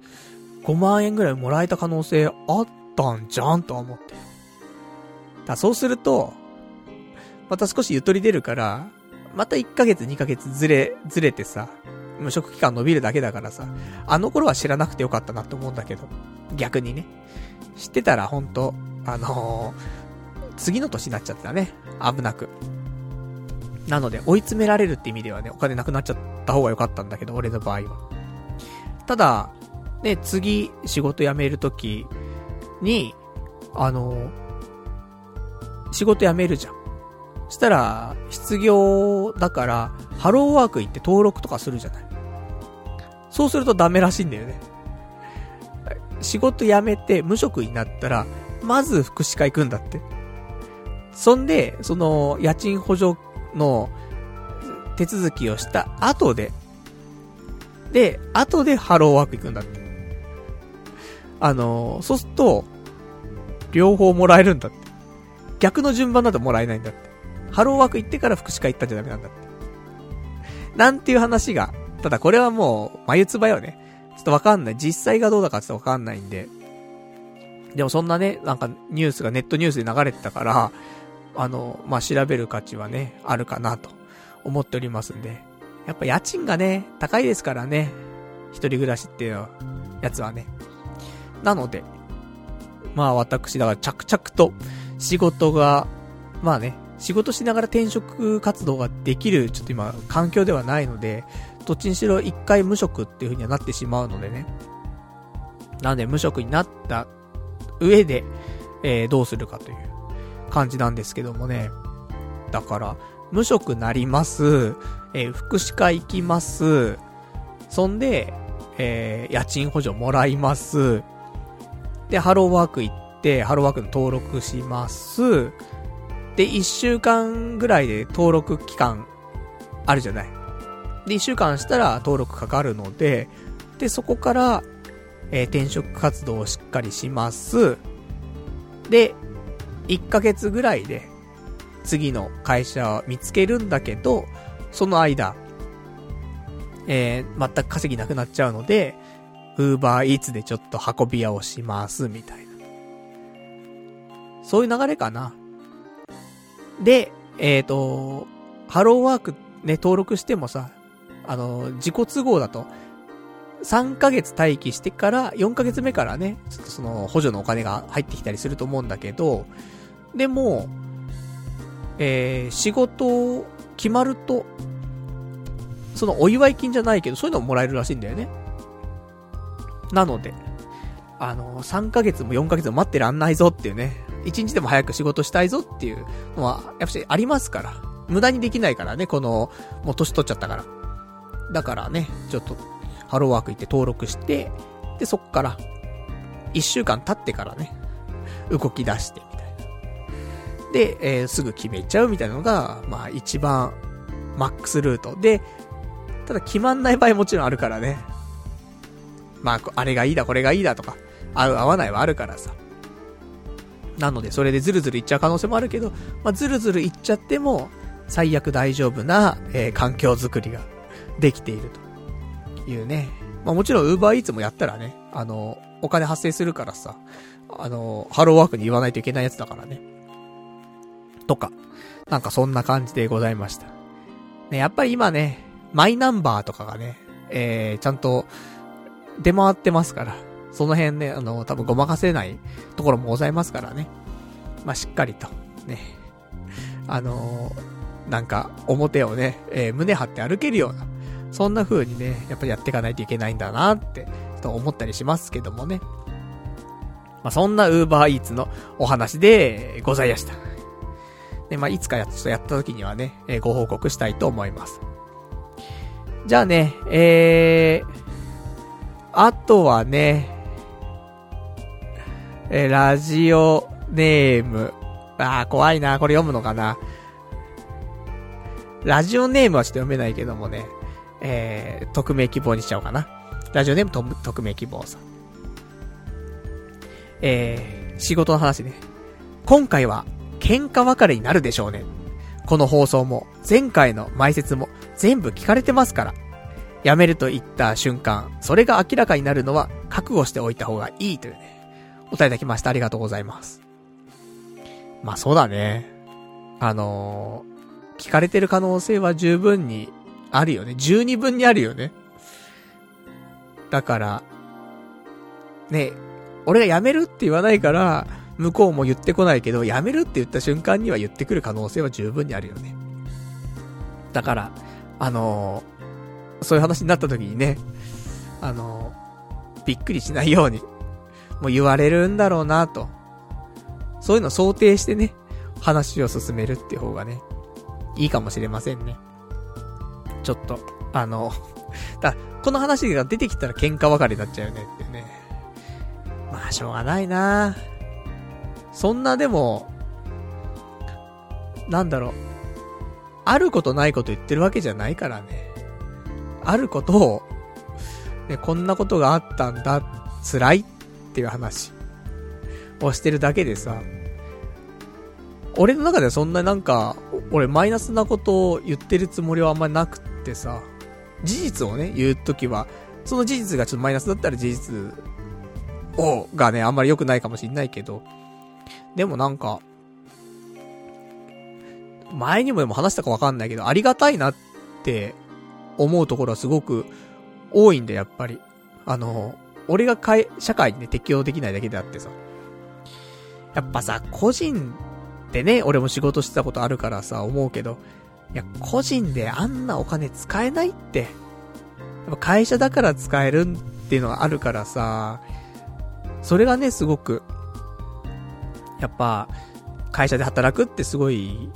5万円ぐらいもらえた可能性あったんじゃんとは思って。だそうすると、また少しゆとり出るから、また1ヶ月2ヶ月ずれ、ずれてさ、無職期間伸びるだけだからさ、あの頃は知らなくてよかったなって思うんだけど、逆にね。知ってたらほんと、あのー、次の年になっちゃったね。危なく。なので、追い詰められるって意味ではね、お金なくなっちゃった方が良かったんだけど、俺の場合は。ただ、ね、次、仕事辞めるときに、あの、仕事辞めるじゃん。したら、失業だから、ハローワーク行って登録とかするじゃない。そうするとダメらしいんだよね。仕事辞めて無職になったら、まず福祉課行くんだって。そんで、その、家賃補助の手続きをした後で、で、後でハローワーク行くんだって。あの、そうすると、両方もらえるんだって。逆の順番だともらえないんだって。ハローワーク行ってから福祉課行ったんじゃダメなんだって。なんていう話が。ただこれはもう、眉唾よね。ちょっとわかんない。実際がどうだかってわかんないんで。でもそんなね、なんかニュースがネットニュースで流れてたから、あの、まあ、調べる価値はね、あるかなと思っておりますんで。やっぱ家賃がね、高いですからね。一人暮らしっていうやつはね。なので、まあ私、だから着々と仕事が、まあね、仕事しながら転職活動ができる、ちょっと今、環境ではないので、どっちにしろ一回無職っていう風にはなってしまうのでね。なんで無職になった上で、えー、どうするかという感じなんですけどもね。だから、無職なります、えー、福祉課行きます、そんで、えー、家賃補助もらいます、で、ハローワーク行って、ハローワークの登録します、で、1週間ぐらいで登録期間あるじゃない。で、1週間したら登録かかるので、で、そこから、えー、転職活動をしっかりします。で、1ヶ月ぐらいで、次の会社を見つけるんだけど、その間、えー、全く稼ぎなくなっちゃうので、ウーバーイーツでちょっと運び屋をします、みたいな。そういう流れかな。で、えっ、ー、と、ハローワークね、登録してもさ、あの、自己都合だと、3ヶ月待機してから、4ヶ月目からね、ちょっとその補助のお金が入ってきたりすると思うんだけど、でも、えー、仕事決まると、そのお祝い金じゃないけど、そういうのももらえるらしいんだよね。なので、あの、3ヶ月も4ヶ月も待ってらんないぞっていうね、1日でも早く仕事したいぞっていうのは、やっぱりありますから。無駄にできないからね、この、もう年取っちゃったから。だからね、ちょっと、ハローワーク行って登録して、で、そっから、1週間経ってからね、動き出して、みたいな。で、えー、すぐ決めちゃうみたいなのが、まあ一番、マックスルート。で、ただ決まんない場合もちろんあるからね。まあ、あれがいいだ、これがいいだとか、合う合わないはあるからさ。なので、それでズルズルいっちゃう可能性もあるけど、まあ、ズルズルいっちゃっても、最悪大丈夫な、えー、環境づくりができているというね。まあ、もちろん、ウーバーイーツもやったらね、あの、お金発生するからさ、あの、ハローワークに言わないといけないやつだからね。とか、なんかそんな感じでございました。ね、やっぱり今ね、マイナンバーとかがね、えー、ちゃんと、出回ってますから、その辺ね、あの、多分ごまかせないところもございますからね。まあ、しっかりと、ね。あの、なんか、表をね、えー、胸張って歩けるような、そんな風にね、やっぱりやっていかないといけないんだなって、と思ったりしますけどもね。まあ、そんな Uber Eats のお話でございました。で、まあ、いつかやっとやった時にはね、えー、ご報告したいと思います。じゃあね、えー、あとはね、えラジオネーム。あー、怖いな。これ読むのかな。ラジオネームはちょっと読めないけどもね。えー、匿名希望にしちゃおうかな。ラジオネームと匿名希望さん。えー、仕事の話ね。今回は、喧嘩別れになるでしょうね。この放送も、前回の埋設も、全部聞かれてますから。辞めると言った瞬間、それが明らかになるのは覚悟しておいた方がいいというね、お便りいただきました。ありがとうございます。まあそうだね。あのー、聞かれてる可能性は十分にあるよね。十二分にあるよね。だから、ね、俺が辞めるって言わないから、向こうも言ってこないけど、辞めるって言った瞬間には言ってくる可能性は十分にあるよね。だから、あのーそういう話になった時にね、あの、びっくりしないように、もう言われるんだろうなと。そういうの想定してね、話を進めるって方がね、いいかもしれませんね。ちょっと、あの、[laughs] だこの話が出てきたら喧嘩別れになっちゃうよねってね。まあ、しょうがないなそんなでも、なんだろう。あることないこと言ってるわけじゃないからね。あることを、ね、こんなことがあったんだ、辛いっていう話をしてるだけでさ、俺の中ではそんななんか、俺マイナスなことを言ってるつもりはあんまなくてってさ、事実をね、言うときは、その事実がちょっとマイナスだったら事実を、がね、あんまり良くないかもしんないけど、でもなんか、前にもでも話したかわかんないけど、ありがたいなって思うところはすごく多いんだやっぱり。あの、俺がかい、社会にね、適応できないだけであってさ。やっぱさ、個人でね、俺も仕事してたことあるからさ、思うけど、いや、個人であんなお金使えないって。やっぱ会社だから使えるっていうのがあるからさ、それがね、すごく、やっぱ、会社で働くってすごい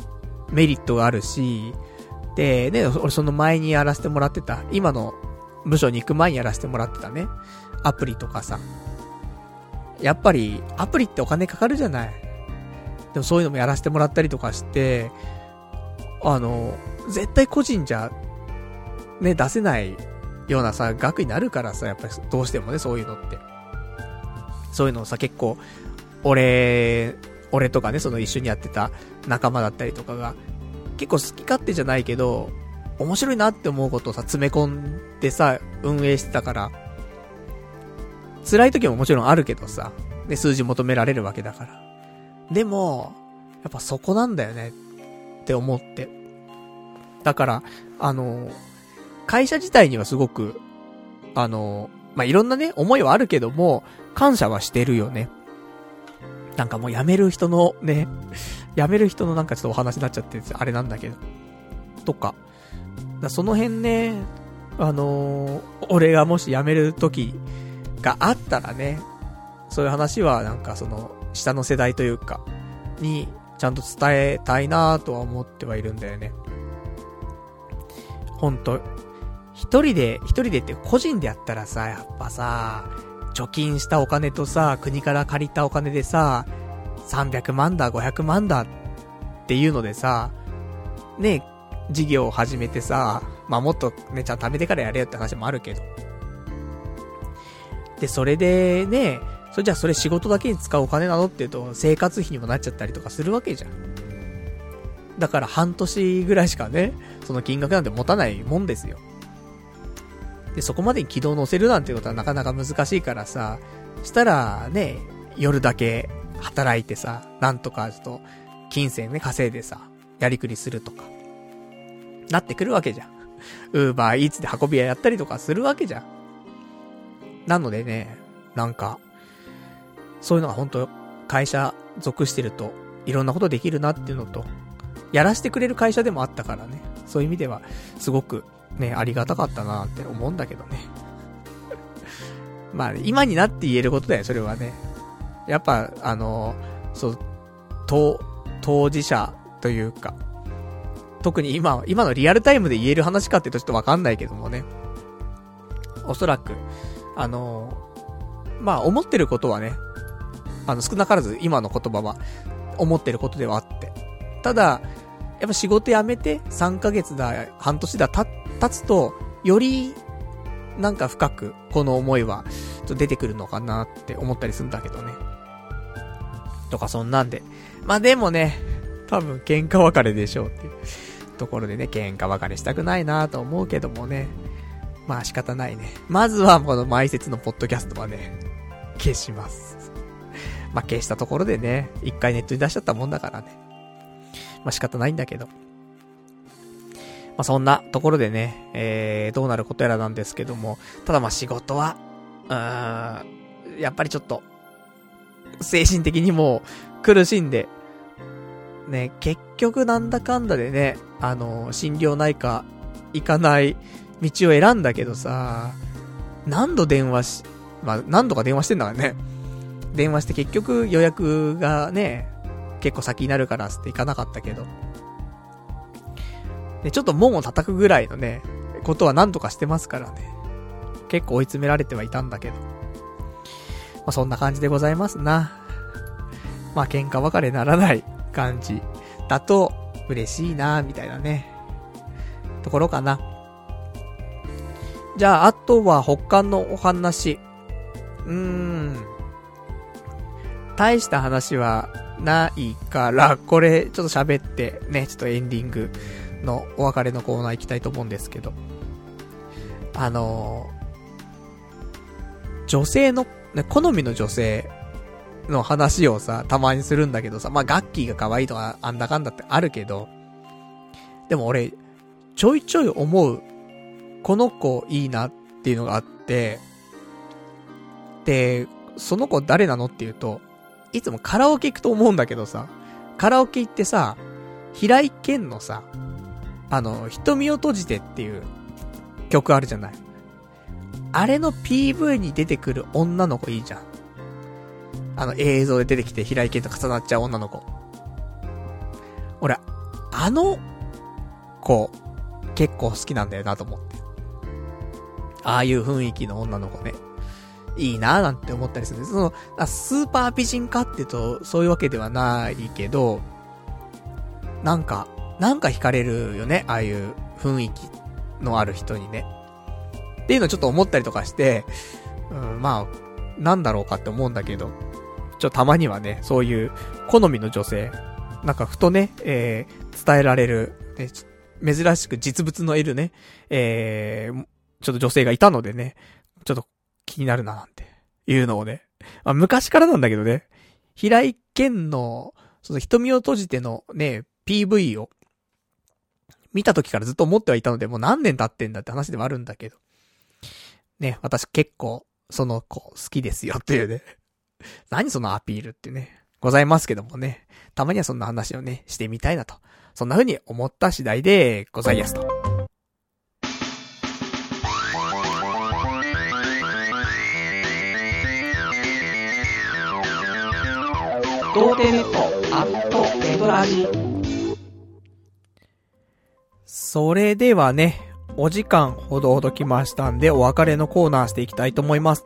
メリットがあるし、で、ね、俺その前にやらせてもらってた、今の部署に行く前にやらせてもらってたね、アプリとかさ。やっぱり、アプリってお金かかるじゃない。でもそういうのもやらせてもらったりとかして、あの、絶対個人じゃ、ね、出せないようなさ、額になるからさ、やっぱりどうしてもね、そういうのって。そういうのをさ、結構、俺、俺とかね、その一緒にやってた仲間だったりとかが、結構好き勝手じゃないけど、面白いなって思うことをさ、詰め込んでさ、運営してたから、辛い時ももちろんあるけどさ、で、数字求められるわけだから。でも、やっぱそこなんだよね、って思って。だから、あの、会社自体にはすごく、あの、まあ、いろんなね、思いはあるけども、感謝はしてるよね。なんかもう辞める人のね、辞める人のなんかちょっとお話になっちゃってあれなんだけど。とか。だその辺ね、あのー、俺がもし辞める時があったらね、そういう話はなんかその、下の世代というか、に、ちゃんと伝えたいなとは思ってはいるんだよね。ほんと、一人で、一人でって個人でやったらさ、やっぱさ、貯金したお金とさ、国から借りたお金でさ、300万だ、500万だっていうのでさ、ね、事業を始めてさ、まあ、もっとね、ちゃんと貯めてからやれよって話もあるけど。で、それでね、それじゃあそれ仕事だけに使うお金なのって言うと、生活費にもなっちゃったりとかするわけじゃん。だから半年ぐらいしかね、その金額なんて持たないもんですよ。で、そこまでに軌道乗せるなんてことはなかなか難しいからさ、したらね、夜だけ働いてさ、なんとかちょっと、金銭ね、稼いでさ、やりくりするとか、なってくるわけじゃん。ウーバーイーツで運び屋やったりとかするわけじゃん。なのでね、なんか、そういうのが本当会社属してると、いろんなことできるなっていうのと、やらせてくれる会社でもあったからね。そういう意味では、すごくね、ありがたかったなって思うんだけどね。[laughs] まあ、今になって言えることだよ、それはね。やっぱ、あの、そう、当、当事者というか、特に今、今のリアルタイムで言える話かって言うとちょっとわかんないけどもね。おそらく、あの、まあ、思ってることはね、あの、少なからず今の言葉は、思ってることではあって。ただ、やっぱ仕事辞めて3ヶ月だ、半年だ、た、経つと、より、なんか深く、この思いは、ちょっと出てくるのかなって思ったりするんだけどね。とかそんなんで。まあでもね、多分喧嘩別れでしょうっていうところでね、喧嘩別れしたくないなと思うけどもね。まあ仕方ないね。まずはこの埋設のポッドキャストはね、消します。まあ消したところでね、一回ネットに出しちゃったもんだからね。まあ仕方ないんだけど。まあそんなところでね、えー、どうなることやらなんですけども、ただま仕事は、うーん、やっぱりちょっと、精神的にも苦しんで、ね、結局なんだかんだでね、あの、心療内科行かない道を選んだけどさ、何度電話し、まあ、何度か電話してんだからね。電話して結局予約がね、結構先になるからって行かなかったけど。で、ちょっと門を叩くぐらいのね、ことは何とかしてますからね。結構追い詰められてはいたんだけど。まあ、そんな感じでございますな。まあ、喧嘩別れならない感じだと嬉しいな、みたいなね。ところかな。じゃあ、あとは他のお話。うーん。大した話はないから、これちょっと喋ってね、ちょっとエンディングのお別れのコーナー行きたいと思うんですけど。あのー、女性の、ね、好みの女性の話をさ、たまにするんだけどさ、まあ、ガッキーが可愛いとか、あんだかんだってあるけど、でも俺、ちょいちょい思う、この子いいなっていうのがあって、で、その子誰なのっていうと、いつもカラオケ行くと思うんだけどさ、カラオケ行ってさ、平井堅のさ、あの、瞳を閉じてっていう曲あるじゃない。あれの PV に出てくる女の子いいじゃん。あの映像で出てきて平井堅と重なっちゃう女の子。俺、あの子、結構好きなんだよなと思って。ああいう雰囲気の女の子ね。いいなーなんて思ったりする。その、スーパー美人かって言うと、そういうわけではないけど、なんか、なんか惹かれるよね、ああいう雰囲気のある人にね。っていうのをちょっと思ったりとかして、うん、まあ、なんだろうかって思うんだけど、ちょ、たまにはね、そういう好みの女性、なんかふとね、えー、伝えられる、ね、珍しく実物のいるね、えー、ちょっと女性がいたのでね、ちょっと気になるななんて、いうのをね、まあ、昔からなんだけどね、平井堅の、その瞳を閉じてのね、PV を、見た時からずっと思ってはいたので、もう何年経ってんだって話ではあるんだけど。ね、私結構、その子好きですよっていうね。[laughs] 何そのアピールってね、ございますけどもね。たまにはそんな話をね、してみたいなと。そんな風に思った次第でございますと。童貞ネットアットネトラジそれではね、お時間ほどほど来ましたんで、お別れのコーナーしていきたいと思います。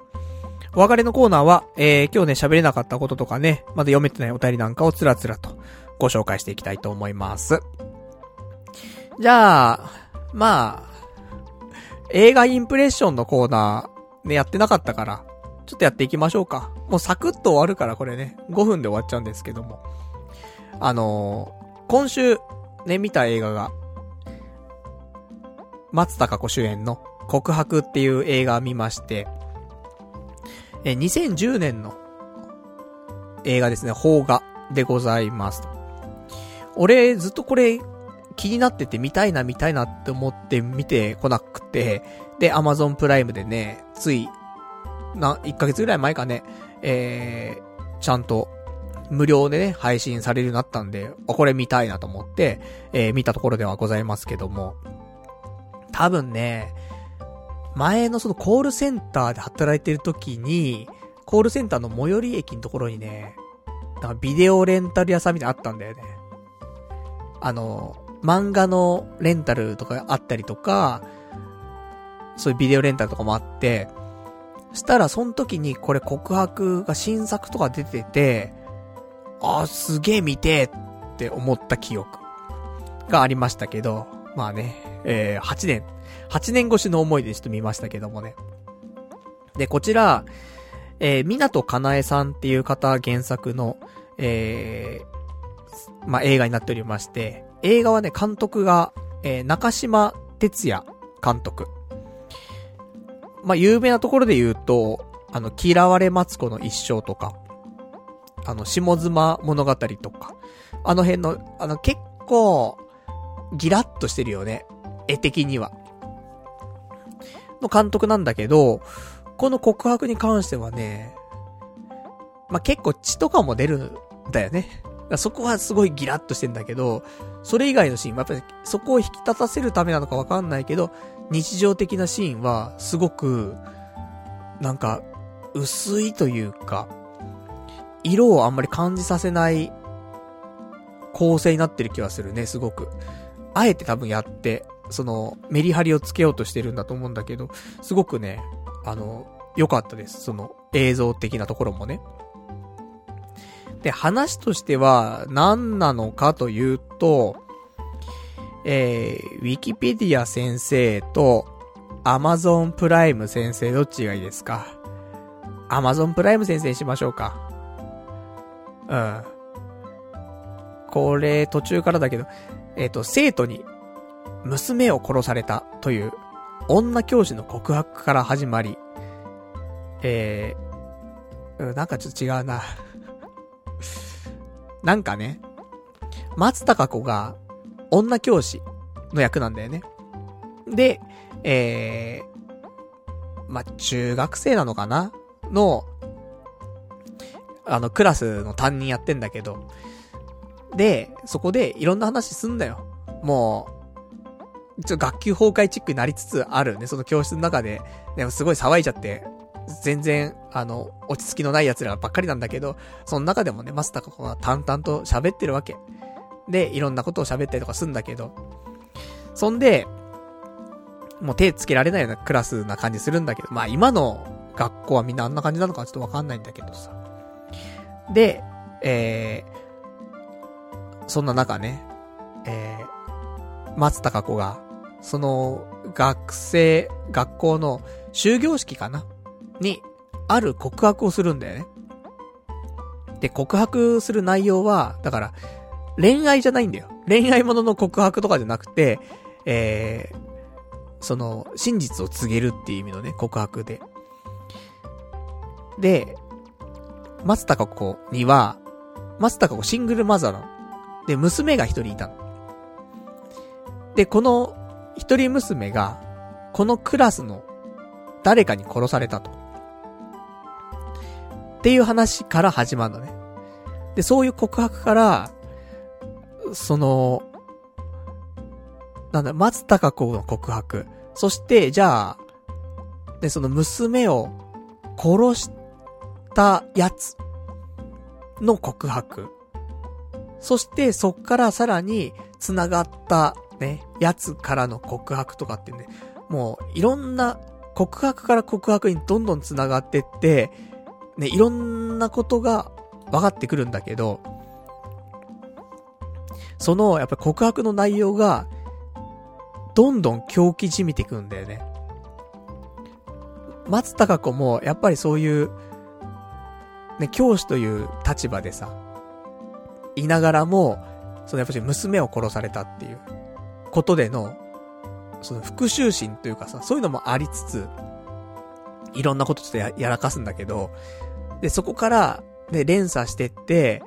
お別れのコーナーは、えー、今日ね、喋れなかったこととかね、まだ読めてないお便りなんかをつらつらとご紹介していきたいと思います。じゃあ、まあ、映画インプレッションのコーナー、ね、やってなかったから、ちょっとやっていきましょうか。もうサクッと終わるからこれね、5分で終わっちゃうんですけども。あのー、今週、ね、見た映画が、松高子主演の告白っていう映画見まして、え、2010年の映画ですね、邦画でございます。俺、ずっとこれ気になってて見たいな見たいなって思って見てこなくて、で、アマゾンプライムでね、つい、な、1ヶ月ぐらい前かね、えー、ちゃんと、無料でね、配信されるようになったんで、あこれ見たいなと思って、えー、見たところではございますけども、多分ね、前のそのコールセンターで働いてる時に、コールセンターの最寄り駅のところにね、なんかビデオレンタル屋さんみたいなのあったんだよね。あの、漫画のレンタルとかあったりとか、そういうビデオレンタルとかもあって、したらその時にこれ告白が新作とか出てて、あーすげえ見てって思った記憶がありましたけど、まあね、えー、8年、8年越しの思いでちょっと見ましたけどもね。で、こちら、えー、港かなえさんっていう方原作の、えー、まあ、映画になっておりまして、映画はね、監督が、えー、中島哲也監督。まあ、有名なところで言うと、あの、嫌われマツコの一生とか、あの、下妻物語とか、あの辺の、あの、結構、ギラッとしてるよね。絵的には。の監督なんだけど、この告白に関してはね、まあ、結構血とかも出るんだよね。そこはすごいギラッとしてんだけど、それ以外のシーンはやっぱりそこを引き立たせるためなのかわかんないけど、日常的なシーンはすごく、なんか、薄いというか、色をあんまり感じさせない構成になってる気がするね、すごく。あえて多分やって、その、メリハリをつけようとしてるんだと思うんだけど、すごくね、あの、良かったです。その、映像的なところもね。で、話としては何なのかというと、えー、ウィキペディア先生とアマゾンプライム先生どっちがいいですか？アマゾンプライム先生にしましょうか。うん。これ途中からだけど、えっ、ー、と、生徒に娘を殺されたという女教師の告白から始まり、えー、なんかちょっと違うな。なんかね、松高子が女教師の役なんだよね。で、えー、ま中学生なのかな？の、あの、クラスの担任やってんだけど、で、そこでいろんな話すんだよ。もう、ちょっと学級崩壊チックになりつつあるね、その教室の中で。でもすごい騒いじゃって、全然、あの、落ち着きのない奴らばっかりなんだけど、その中でもね、マスターが淡々と喋ってるわけ。で、いろんなことを喋ったりとかすんだけど、そんで、もう手つけられないようなクラスな感じするんだけど、まあ今の学校はみんなあんな感じなのかちょっとわかんないんだけどさ。で、えー、そんな中ね、えー、松高子が、その、学生、学校の終業式かな？に、ある告白をするんだよね。で、告白する内容は、だから、恋愛じゃないんだよ。恋愛ものの告白とかじゃなくて、えー、その、真実を告げるっていう意味のね、告白で。で、松高子には、松高子シングルマザーなの。で、娘が一人いたの。で、この一人娘が、このクラスの誰かに殺されたと。っていう話から始まるのね。で、そういう告白から、その、なんだ、松高子の告白。そして、じゃあ、で、その娘を殺したやつの告白。そして、そっからさらに繋がったね、やつからの告白とかってね、もういろんな告白から告白にどんどん繋がってって、ね、いろんなことが分かってくるんだけど、その、やっぱり告白の内容が、どんどん狂気じみていくんだよね。松高子も、やっぱりそういう、ね、教師という立場でさ、いながらも、そのやっぱり娘を殺されたっていうことでの、その復讐心というかさ、そういうのもありつつ、いろんなことちょっとややらかすんだけど、で、そこから、ね、連鎖してって、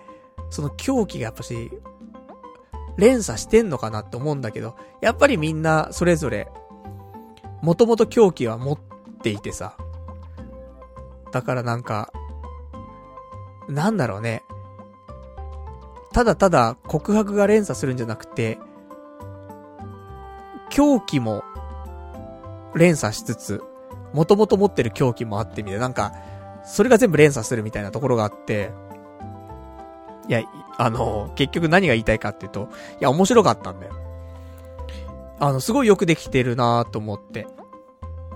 その狂気がやっぱし、連鎖してんのかなって思うんだけど、やっぱりみんなそれぞれ、もともと狂気は持っていてさ。だからなんか、なんだろうね。ただただ告白が連鎖するんじゃなくて、狂気も連鎖しつつ、もともと持ってる狂気もあってみたいな、なんか、それが全部連鎖するみたいなところがあって、いや、あの、結局何が言いたいかっていうと、いや、面白かったんだよ。あの、すごいよくできてるなと思って。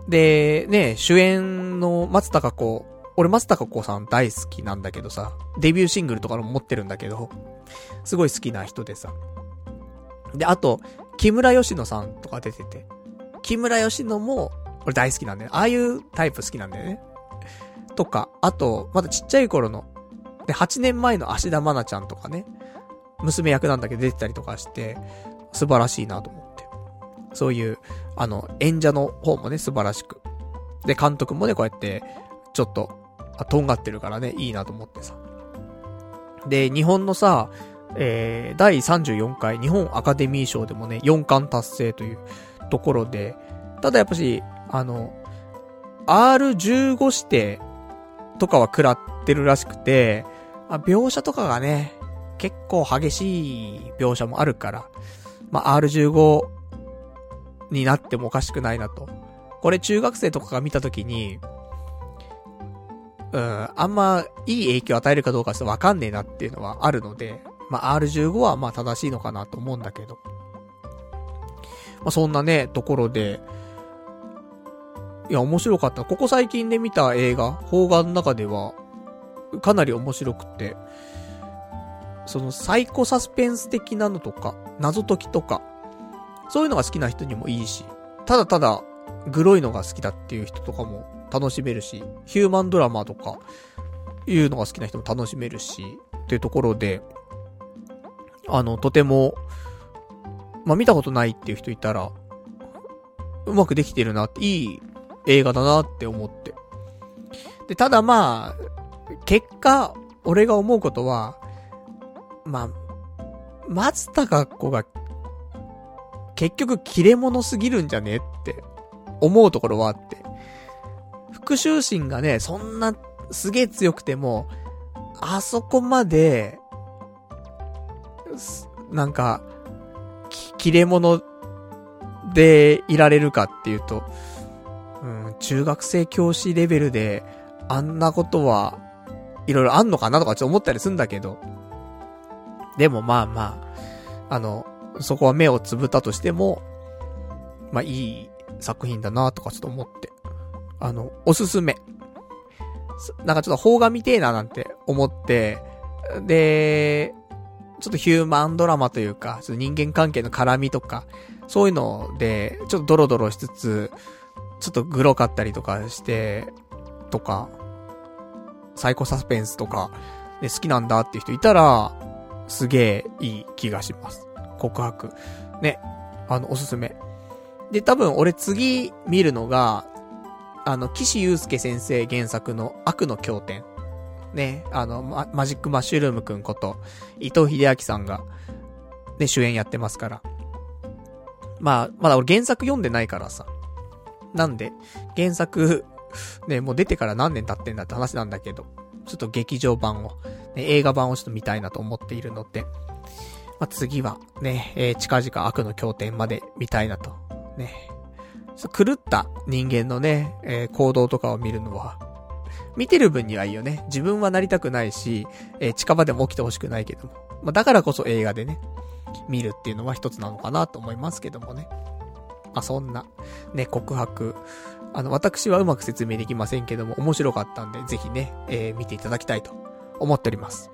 で、ね、主演の松たか子、俺松たか子さん大好きなんだけどさ、デビューシングルとかも持ってるんだけど、すごい好きな人でさ。で、あと、木村佳乃さんとか出てて、木村佳乃も、俺大好きなんだよ。ああいうタイプ好きなんだよね。とか、あと、まだちっちゃい頃ので、8年前の芦田愛菜ちゃんとかね、娘役なんだけど出てたりとかして、素晴らしいなと思って。そういう、あの、演者の方もね、素晴らしく。で、監督もね、こうやって、ちょっと、あ、とんがってるからね、いいなと思ってさ。で、日本のさ、えー、第34回日本アカデミー賞でもね、4冠達成というところで、ただやっぱし、あの、R15 指定とかは食らってるらしくて、まあ、描写とかがね、結構激しい描写もあるから、まあ、R15 になってもおかしくないなと。これ中学生とかが見たときに、うん、あんまいい影響を与えるかどうかちょっとわかんねえなっていうのはあるので、まあ、R15 はまあ正しいのかなと思うんだけど。まあ、そんなね、ところで、いや、面白かった。ここ最近で見た映画、邦画の中では、かなり面白くて、そのサイコサスペンス的なのとか、謎解きとか、そういうのが好きな人にもいいし、ただただ、グロいのが好きだっていう人とかも楽しめるし、ヒューマンドラマとか、いうのが好きな人も楽しめるし、っていうところで、あの、とても、まあ、見たことないっていう人いたら、うまくできてるなって、いい映画だなって思って。で、ただまあ、結果、俺が思うことは、まあ、松たか子が、結局切れ者すぎるんじゃねって思うところはあって。復讐心がね、そんなすげえ強くても、あそこまで、なんか、切れ者でいられるかっていうと、うん、中学生教師レベルで、あんなことは、いろいろあんのかなとかちょっと思ったりすんだけど、でもまあまあ、あの、そこは目をつぶったとしても、まあいい作品だなとかちょっと思って。あの、おすすめ。なんかちょっと邦画見てえななんて思って、で、ちょっとヒューマンドラマというか、その人間関係の絡みとか、そういうので、ちょっとドロドロしつつ、ちょっとグロかったりとかして、とか、サイコサスペンスとか、で好きなんだっていう人いたら、すげえいい気がします。告白。ね。あの、おすすめ。で、多分俺次見るのが、あの、岸優介先生原作の悪の経典。ね、あの、ママジックマッシュルームくんこと、伊藤秀明さんが、ね、主演やってますから。まあ、まだ俺原作読んでないからさ。なんで、原作、ね、もう出てから何年経ってんだって話なんだけど、ちょっと劇場版を、ね、映画版をちょっと見たいなと思っているので、まあ、次はね、えー、近々悪の経典まで見たいなと。ね。狂った人間のね、えー、行動とかを見るのは、見てる分にはいいよね。自分はなりたくないし、えー、近場でも起きてほしくないけども。まあ、だからこそ映画でね、見るっていうのは一つなのかなと思いますけどもね。まあ、そんな、ね、告白。あの、私はうまく説明できませんけども、面白かったんで、ぜひね、えー、見ていただきたいと思っております。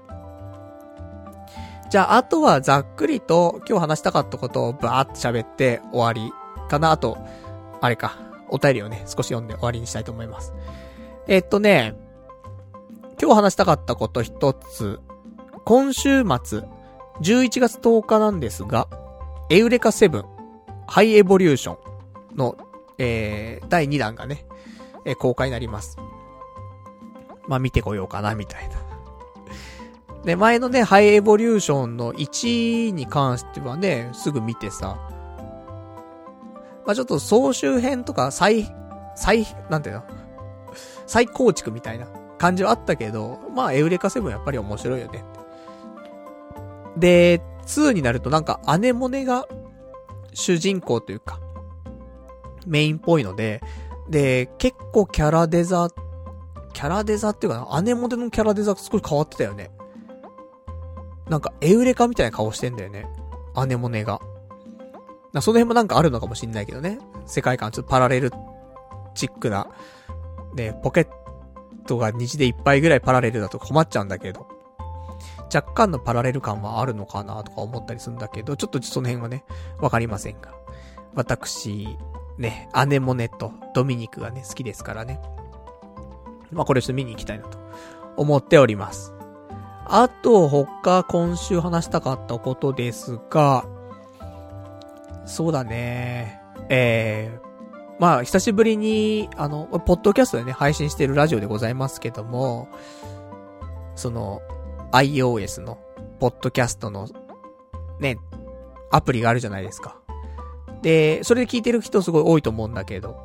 じゃあ、あとはざっくりと今日話したかったことをバーって喋って終わりかな。あと、あれか、お便りをね、少し読んで終わりにしたいと思います。えっとね、今日話したかったこと一つ、今週末、11月10日なんですが、エウレカ7、ハイエボリューションの、えー、第2弾がね、えー、公開になります。まあ、見てこようかな、みたいな。で、前のね、ハイエボリューションの1に関してはね、すぐ見てさ、まあ、ちょっと総集編とか再、再、なんていうの？再構築みたいな感じはあったけど、まあ、エウレカセブンやっぱり面白いよね。で、2になるとなんかアネモネが主人公というか、メインっぽいので、で、結構キャラデザ、キャラデザっていうかな、アネモネのキャラデザ少し変わってたよね。なんかエウレカみたいな顔してんだよね。アネモネが。その辺もなんかあるのかもしんないけどね。世界観ちょっとパラレルチックな、ね、ポケットが虹でいっぱいぐらいパラレルだと困っちゃうんだけど。若干のパラレル感はあるのかなとか思ったりするんだけど、ちょっとその辺はね、わかりませんが。私、ね、姉もねとドミニクがね、好きですからね。まあ、これちょっと見に行きたいなと思っております。あと、他今週話したかったことですが、そうだね。えー、まあ、久しぶりに、あの、ポッドキャストでね、配信してるラジオでございますけども、その、iOS の、ポッドキャストの、ね、アプリがあるじゃないですか。で、それで聞いてる人すごい多いと思うんだけど、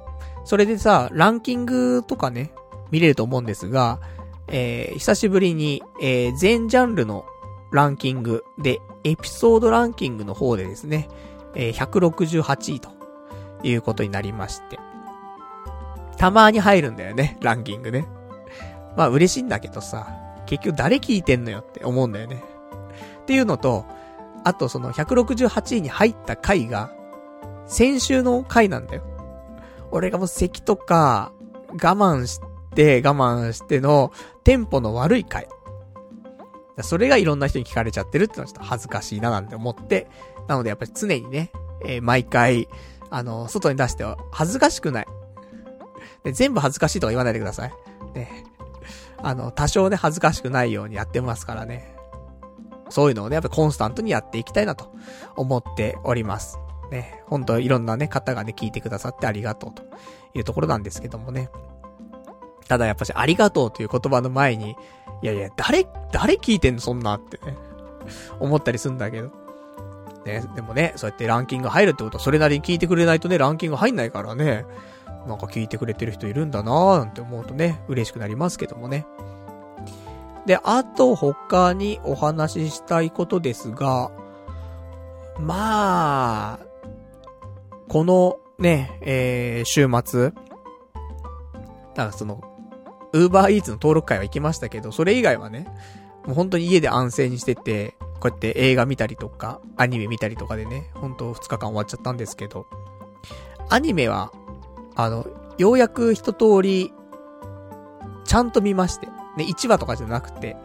それでさ、ランキングとかね、見れると思うんですが、えー、久しぶりに、えー、全ジャンルのランキングで、エピソードランキングの方でですね、えー、168位ということになりまして。たまに入るんだよね、ランキングね。まあ嬉しいんだけどさ、結局誰聞いてんのよって思うんだよね。っていうのと、あとその168位に入った回が、先週の回なんだよ。俺がもう咳とか、我慢して、我慢しての、テンポの悪い回。それがいろんな人に聞かれちゃってるってのはちょっと恥ずかしいななんて思って、なのでやっぱり常にね、えー、毎回、あの、外に出しては恥ずかしくない。で全部恥ずかしいとか言わないでください。ね。あの、多少ね、恥ずかしくないようにやってますからね。そういうのをね、やっぱコンスタントにやっていきたいなと思っております。ね。本当いろんなね、方がね、聞いてくださってありがとうというところなんですけどもね。ただやっぱし、ありがとうという言葉の前に、いやいや、誰、誰聞いてんのそんなってね。思ったりすんだけど。ね、でもね、そうやってランキング入るってことは、それなりに聞いてくれないとね、ランキング入んないからね。なんか聞いてくれてる人いるんだなーなんて思うとね、嬉しくなりますけどもね。で、あと他にお話ししたいことですが、まあ、このね、えー、週末、だからその、ウーバーイーツの登録会は行きましたけど、それ以外はね、もう本当に家で安静にしてて、こうやって映画見たりとか、アニメ見たりとかでね、本当2日間終わっちゃったんですけど、アニメは、あの、ようやく一通り、ちゃんと見まして、ね、1話とかじゃなくて、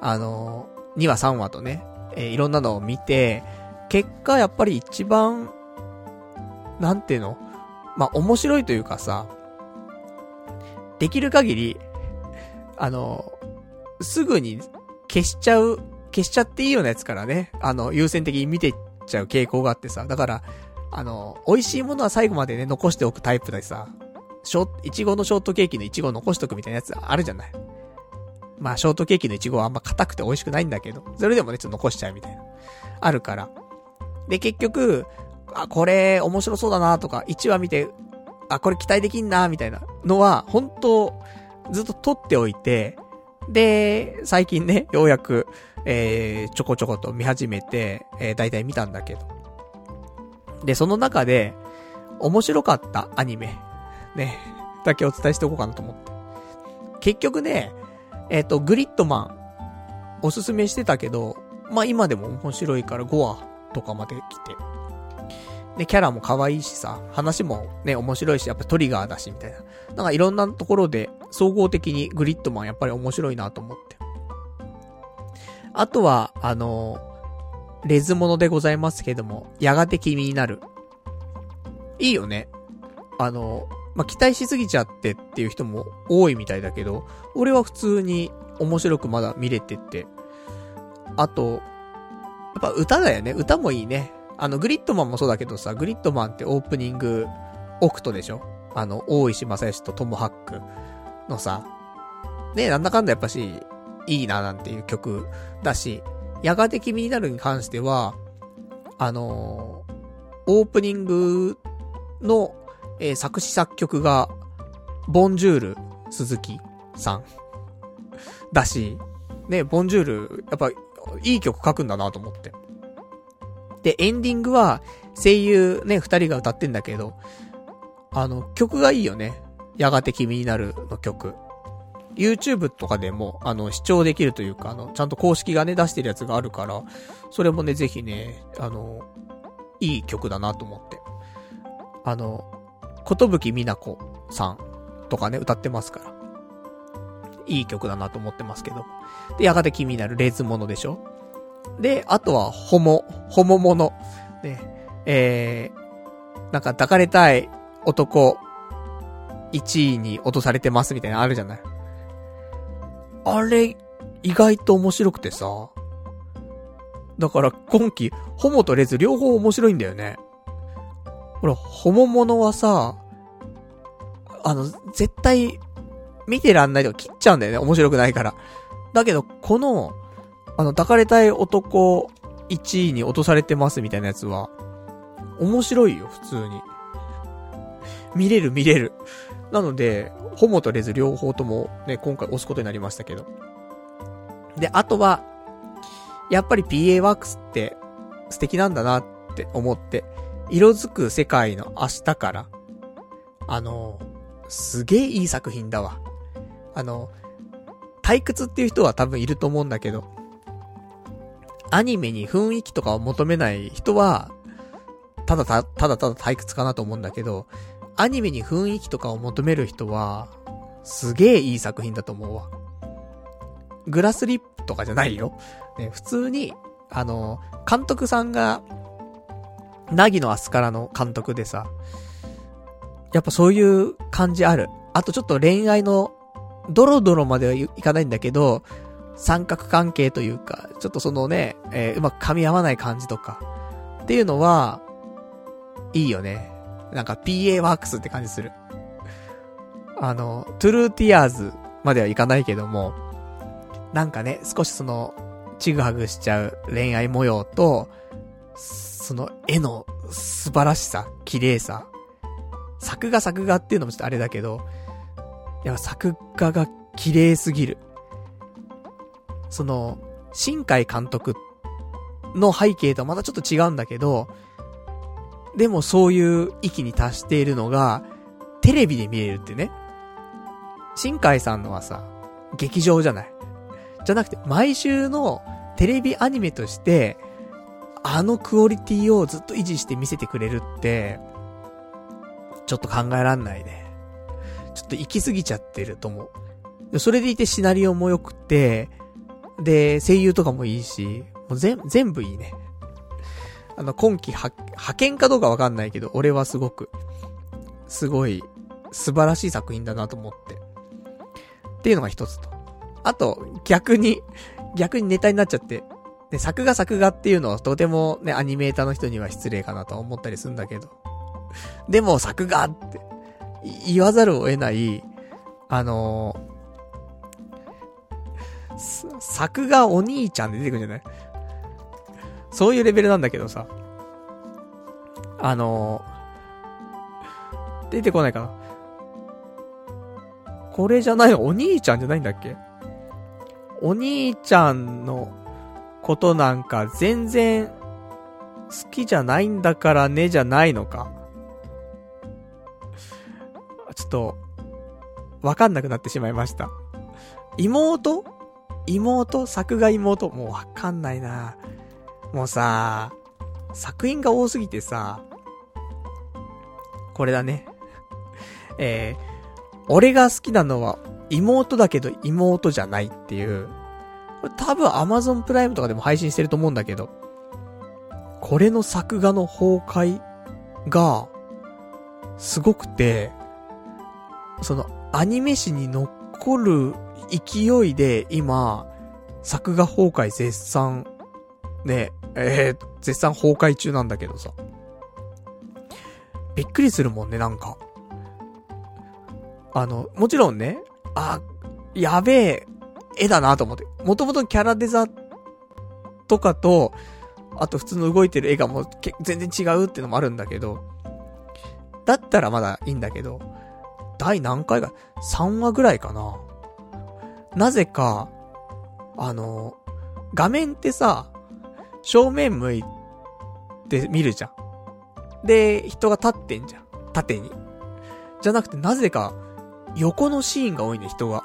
あの、2話3話とね、えー、いろんなのを見て、結果やっぱり一番、なんていうの？まあ、面白いというかさ、できる限り、あの、すぐに消しちゃう、消しちゃっていいようなやつからね、あの、優先的に見てっちゃう傾向があってさ、だから、あの、美味しいものは最後までね、残しておくタイプでさ、ショいちごのショートケーキのいちご残しとくみたいなやつあるじゃない？まあ、ショートケーキのいちごはあんま硬くて美味しくないんだけど、それでもね、ちょっと残しちゃうみたいな。あるから。で、結局、あ、これ面白そうだなとか、1話見て、あ、これ期待できんなみたいなのは、本当ずっと撮っておいて、で、最近ね、ようやく、えー、ちょこちょこと見始めて、えー、大体見たんだけど。で、その中で、面白かったアニメ、ね、だけお伝えしておこうかなと思って。結局ね、えっ、ー、と、グリッドマン、おすすめしてたけど、まあ、今でも面白いから5話とかまで来て。で、キャラも可愛いしさ、話もね、面白いし、やっぱトリガーだし、みたいな。なんかいろんなところで、総合的にグリッドマンやっぱり面白いなと思って。あとは、あのレズモノでございますけども、やがて君になる。いいよね。あのまあ、期待しすぎちゃってっていう人も多いみたいだけど、俺は普通に面白くまだ見れてって。あと、やっぱ歌だよね。歌もいいね。あの、グリッドマンもそうだけどさ、グリッドマンってオープニング、オクトでしょ？あの、大石正義とトモハックのさ、ねなんだかんだやっぱし、いいななんていう曲だし、やがて君になるに関しては、あのー、オープニングのえー、作詞作曲が、ボンジュール、鈴木さん。だし、ね、ボンジュール、やっぱ、いい曲書くんだなと思って。で、エンディングは、声優ね、二人が歌ってんだけど、あの、曲がいいよね。やがて君になるの曲。YouTube とかでも、あの、視聴できるというか、あの、ちゃんと公式がね、出してるやつがあるから、それもね、ぜひね、あの、いい曲だなと思って。あの、ことぶきみなこさんとかね、歌ってますから。いい曲だなと思ってますけど。で、やがて君になるレズモノでしょで、あとは、ホモ、ホモモノ。ね、えー、なんか抱かれたい男、1位に落とされてますみたいなのあるじゃない。あれ、意外と面白くてさ。だから今季、ホモとレズ両方面白いんだよね。ほら、ホモモノはさ、あの、絶対、見てらんないとか切っちゃうんだよね。面白くないから。だけど、この、あの、抱かれたい男1位に落とされてますみたいなやつは、面白いよ、普通に。見れる見れる。なので、ホモとレズ両方ともね、今回押すことになりましたけど。で、あとは、やっぱり PA ワークスって素敵なんだなって思って、色づく世界の明日から、あの、すげえいい作品だわ。あの、退屈っていう人は多分いると思うんだけど、アニメに雰囲気とかを求めない人は、ただた、ただただ退屈かなと思うんだけど、アニメに雰囲気とかを求める人は、すげえいい作品だと思うわ。グラスリップとかじゃないよ。ね、普通に、あの、監督さんが、なぎのアスカラの監督でさ、やっぱそういう感じある。あとちょっと恋愛の、ドロドロまではいかないんだけど、三角関係というか、ちょっとそのね、えー、うまく噛み合わない感じとか、っていうのは、いいよね。なんか PA ワークスって感じする。あの、トゥルーティアーズまではいかないけども、なんかね、少しその、ちぐはぐしちゃう恋愛模様と、その絵の素晴らしさ、綺麗さ。作画作画っていうのもちょっとあれだけど、やっぱ作画が綺麗すぎる。その、新海監督の背景とはまたちょっと違うんだけど、でもそういう域に達しているのが、テレビで見れるってね。新海さんのはさ、劇場じゃない。じゃなくて、毎週のテレビアニメとして、あのクオリティをずっと維持して見せてくれるって、ちょっと考えらんないね。ちょっと行き過ぎちゃってると思う。それでいてシナリオも良くて、で、声優とかもいいし、もう全、全部いいね。あの、今季は、派遣かどうかわかんないけど、俺はすごく、すごい、素晴らしい作品だなと思って。っていうのが一つと。あと、逆に、逆にネタになっちゃって、で、作画作画っていうのはとてもね、アニメーターの人には失礼かなと思ったりするんだけど。でも、作画って言わざるを得ない、あのー、作画お兄ちゃんで出てくるんじゃない？そういうレベルなんだけどさ。あのー、出てこないかな。これじゃないお兄ちゃんじゃないんだっけ？お兄ちゃんのことなんか全然好きじゃないんだからねじゃないのか。ちょっと、わかんなくなってしまいました。妹？妹？作画妹？もうわかんないな。もうさ、作品が多すぎてさ、これだね。[laughs] えー、俺が好きなのは妹だけど妹じゃないっていう。これ多分 Amazon プライムとかでも配信してると思うんだけど、これの作画の崩壊が、すごくて、そのアニメ史に残る勢いで今、作画崩壊絶賛、ね、えー、絶賛崩壊中なんだけどさ。びっくりするもんね、なんか。あの、もちろんね、あ、やべえ、絵だなと思って。もともとキャラデザとかと、あと普通の動いてる絵がもう全然違うってのもあるんだけど、だったらまだいいんだけど、第何回か、3話ぐらいかな。なぜか、あの、画面ってさ、正面向いて見るじゃん。で、人が立ってんじゃん。縦に。じゃなくて、なぜか、横のシーンが多いね、人が。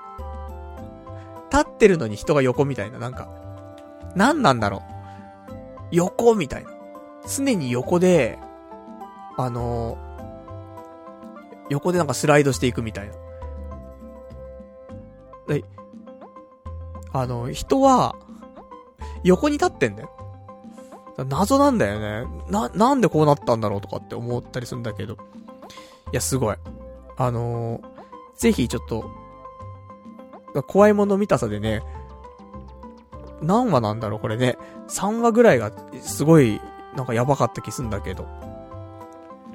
立ってるのに人が横みたいな、なんか。何なんだろう。横みたいな。常に横で、あの、横でなんかスライドしていくみたいな。あの、人は、横に立ってんだよ。謎なんだよね。な、なんでこうなったんだろうとかって思ったりするんだけど。いや、すごい。あのー、ぜひちょっと、怖いもの見たさでね、何話なんだろうこれね。3話ぐらいが、すごい、なんかやばかった気すんだけど。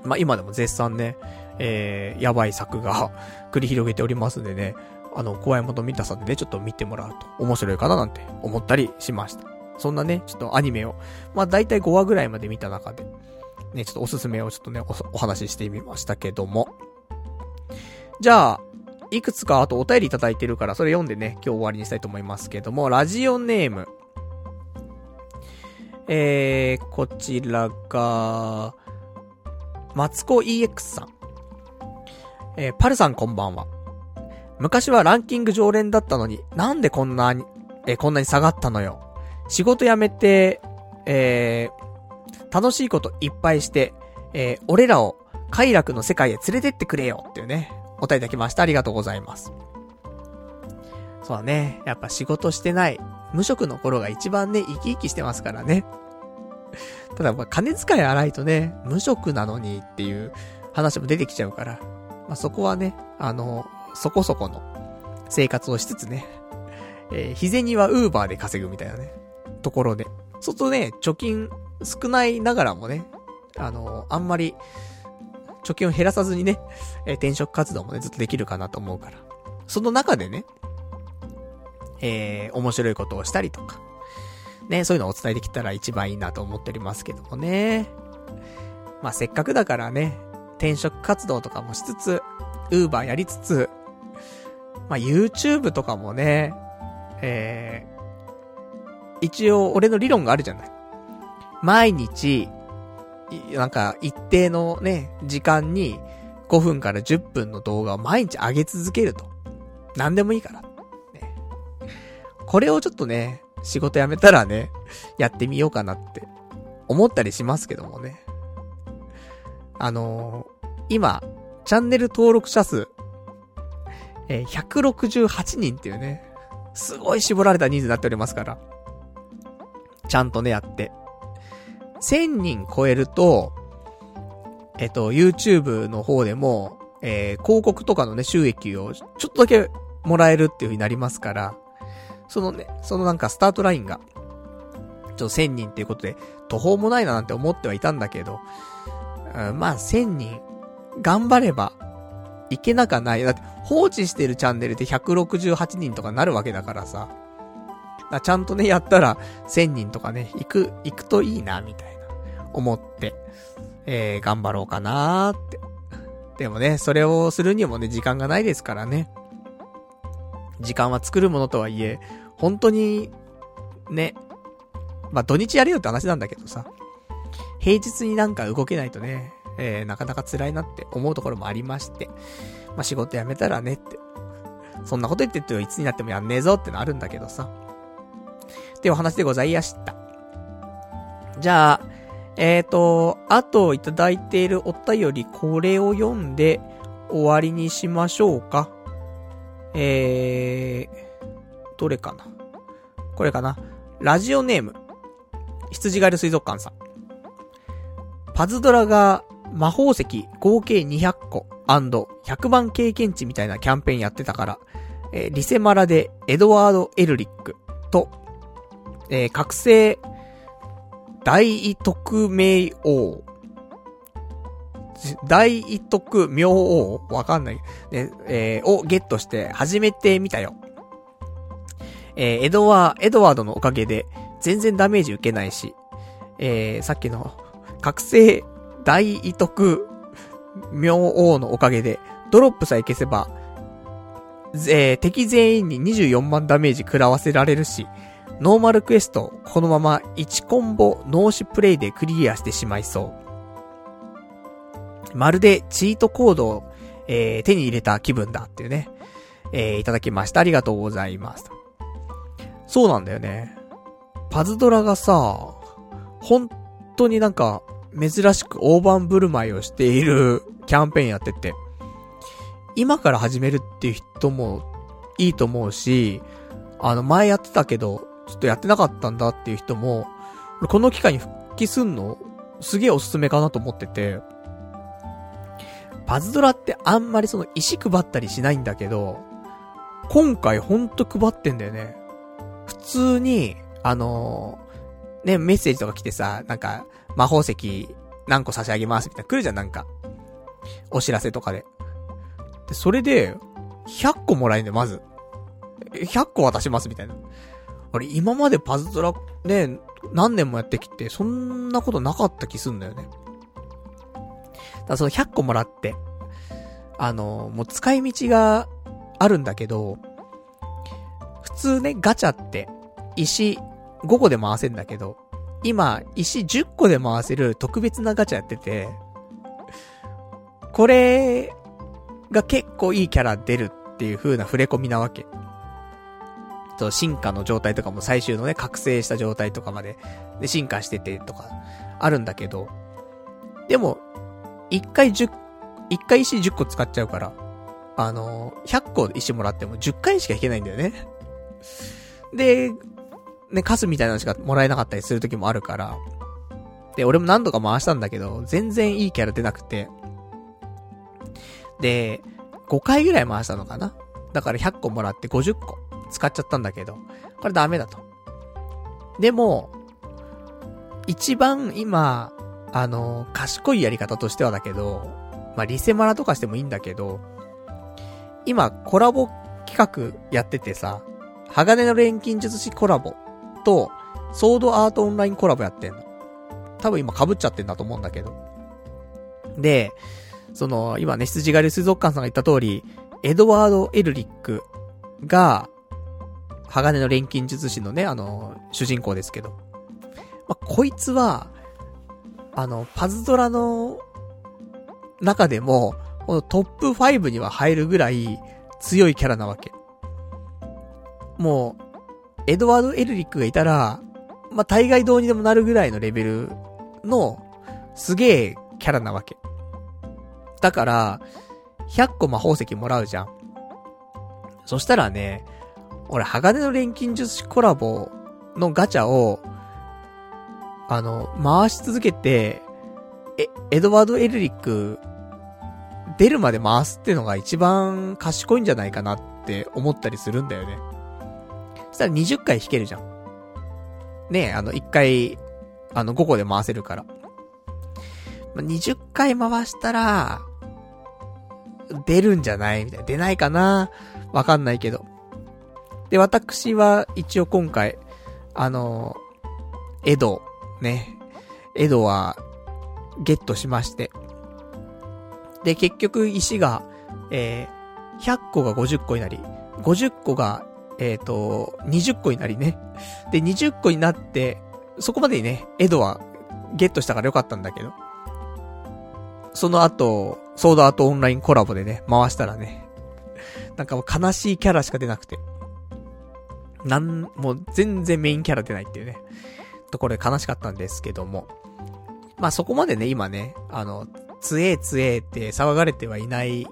まあ、今でも絶賛ね、えー、やばい作が [laughs] 繰り広げておりますんでね、あの、怖いもの見たさでね、ちょっと見てもらうと面白いかななんて思ったりしました。そんなね、ちょっとアニメを、まあ大体5話ぐらいまで見た中で、ね、ちょっとおすすめをちょっとね、おお話ししてみましたけども。じゃあ、いくつかあとお便りいただいてるから、それ読んでね、今日終わりにしたいと思いますけども、ラジオネーム。えー、こちらが、マツコ EX さん。えー、パルさんこんばんは。昔はランキング常連だったのに、なんでこんなに、え、こんなに下がったのよ。仕事辞めて、えー、楽しいこといっぱいして、えー、俺らを快楽の世界へ連れてってくれよっていうね、お便りいただきました。ありがとうございます。そうだね。やっぱ仕事してない、無職の頃が一番ね、生き生きしてますからね。[laughs] ただ、まあ、金遣い荒いとね、無職なのにっていう話も出てきちゃうから、まあ、そこはね、あの、そこそこの生活をしつつね、えー、日銭はウーバーで稼ぐみたいなね、ところで。そうするとね、貯金少ないながらもね、あの、あんまり、貯金を減らさずにね、えー、転職活動もね、ずっとできるかなと思うから。その中でね、えー、面白いことをしたりとか、ね、そういうのをお伝えできたら一番いいなと思っておりますけどもね。まあ、せっかくだからね、転職活動とかもしつつ、ウーバーやりつつ、まあ、YouTube とかもね、えー、一応俺の理論があるじゃない。毎日、なんか一定のね、時間に5分から10分の動画を毎日上げ続けると。何でもいいから。ね、これをちょっとね、仕事辞めたらね、やってみようかなって思ったりしますけどもね。あのー、今、チャンネル登録者数、えー、168人っていうね、すごい絞られた人数になっておりますから。ちゃんとね、やって。1000人超えると、えっと、YouTube の方でも、えー、広告とかのね、収益をちょっとだけもらえるっていう風になりますから、そのね、そのなんかスタートラインが、ちょっと1000人っていうことで、途方もないななんて思ってはいたんだけど、うん、まあ1000人、頑張れば、いけなかない。だって、放置してるチャンネルで168人とかなるわけだからさ。だちゃんとね、やったら、1000人とかね、行く、行くといいな、みたいな、思って、えー、頑張ろうかなーって。でもね、それをするにもね、時間がないですからね。時間は作るものとはいえ、本当に、ね、まあ、土日やれよって話なんだけどさ、平日になんか動けないとね、えー、なかなか辛いなって思うところもありまして、まあ、仕事辞めたらねって、そんなこと言ってっていつになってもやんねえぞってのあるんだけどさ。っていうお話でございました。じゃあ、えっ、ー、と、あといただいているお便り、これを読んで終わりにしましょうか。えー、どれかなこれかなラジオネーム、羊ガエル水族館さん。パズドラが魔法石合計200個 &100 番経験値みたいなキャンペーンやってたから、えー、リセマラでエドワード・エルリックと、えー、覚醒大特命王大威徳明王？わかんない。えー、をゲットして始めてみたよ。えー、エドワー、エドワードのおかげで全然ダメージ受けないし、えー、さっきの覚醒大威徳明王のおかげでドロップさえ消せば、えー、敵全員に24万ダメージ食らわせられるし、ノーマルクエスト、このまま1コンボ脳死プレイでクリアしてしまいそう。まるでチートコードを、えー、手に入れた気分だっていうね、えー、いただきました。ありがとうございます。そうなんだよね。パズドラがさ、本当になんか、珍しく大盤振る舞いをしているキャンペーンやってて、今から始めるっていう人もいいと思うし、あの前やってたけど、ちょっとやってなかったんだっていう人も、この機会に復帰すんの、すげえおすすめかなと思ってて、パズドラってあんまりその石配ったりしないんだけど、今回ほんと配ってんだよね。普通に、あのー、ね、メッセージとか来てさ、なんか、魔法石何個差し上げますみたいな来るじゃん、なんか。お知らせとかで。で、それで、100個もらえんだよ、まず。100個渡しますみたいな。あれ、今までパズドラ、ね、何年もやってきて、そんなことなかった気すんだよね。だからその100個もらって、あの、もう使い道があるんだけど、普通ね、ガチャって、石5個で回せんだけど、今、石10個で回せる特別なガチャやってて、これが結構いいキャラ出るっていう風な触れ込みなわけ。と、進化の状態とかも最終のね、覚醒した状態とかまで、で、進化しててとか、あるんだけど、でも、1回10、1回石10個使っちゃうから、あの、100個石もらっても10回しか引けないんだよね。で、ね、カスみたいなのしかもらえなかったりする時もあるから。で、俺も何度か回したんだけど、全然いいキャラ出なくて。で、5回ぐらい回したのかなだから100個もらって50個使っちゃったんだけど、これダメだと。でも、一番今、あの、賢いやり方としてはだけど、まあ、リセマラとかしてもいいんだけど、今、コラボ企画やっててさ、鋼の錬金術師コラボと、ソードアートオンラインコラボやってんの。多分今被っちゃってんだと思うんだけど。で、その、今ね、羊狩り水族館さんが言った通り、エドワード・エルリックが、鋼の錬金術師のね、あの、主人公ですけど。まあ、こいつは、あの、パズドラの中でも、このトップ5には入るぐらい強いキャラなわけ。もう、エドワード・エルリックがいたら、まあ、大概どうにでもなるぐらいのレベルの、すげえキャラなわけ。だから、100個魔法石もらうじゃん。そしたらね、俺、鋼の錬金術師コラボのガチャを、あの、回し続けて、え、エドワード・エルリック、出るまで回すってのが一番賢いんじゃないかなって思ったりするんだよね。したら20回弾けるじゃん。ねえ、あの、1回、あの、5個で回せるから。ま20回回したら、出るんじゃない？みたいな。出ないかな？わかんないけど。で、私は一応今回、あの、エド、ね。エドは、ゲットしまして。で、結局石が、えー、100個が50個になり、50個が、えっ、ー、と、20個になりね。で、20個になって、そこまでにね、エドはゲットしたからよかったんだけど。その後、ソードアートオンラインコラボでね、回したらね、なんかもう悲しいキャラしか出なくて。なん、もう全然メインキャラ出ないっていうね、ところで悲しかったんですけども。まあそこまでね、今ね、あの、つえつえって騒がれてはいない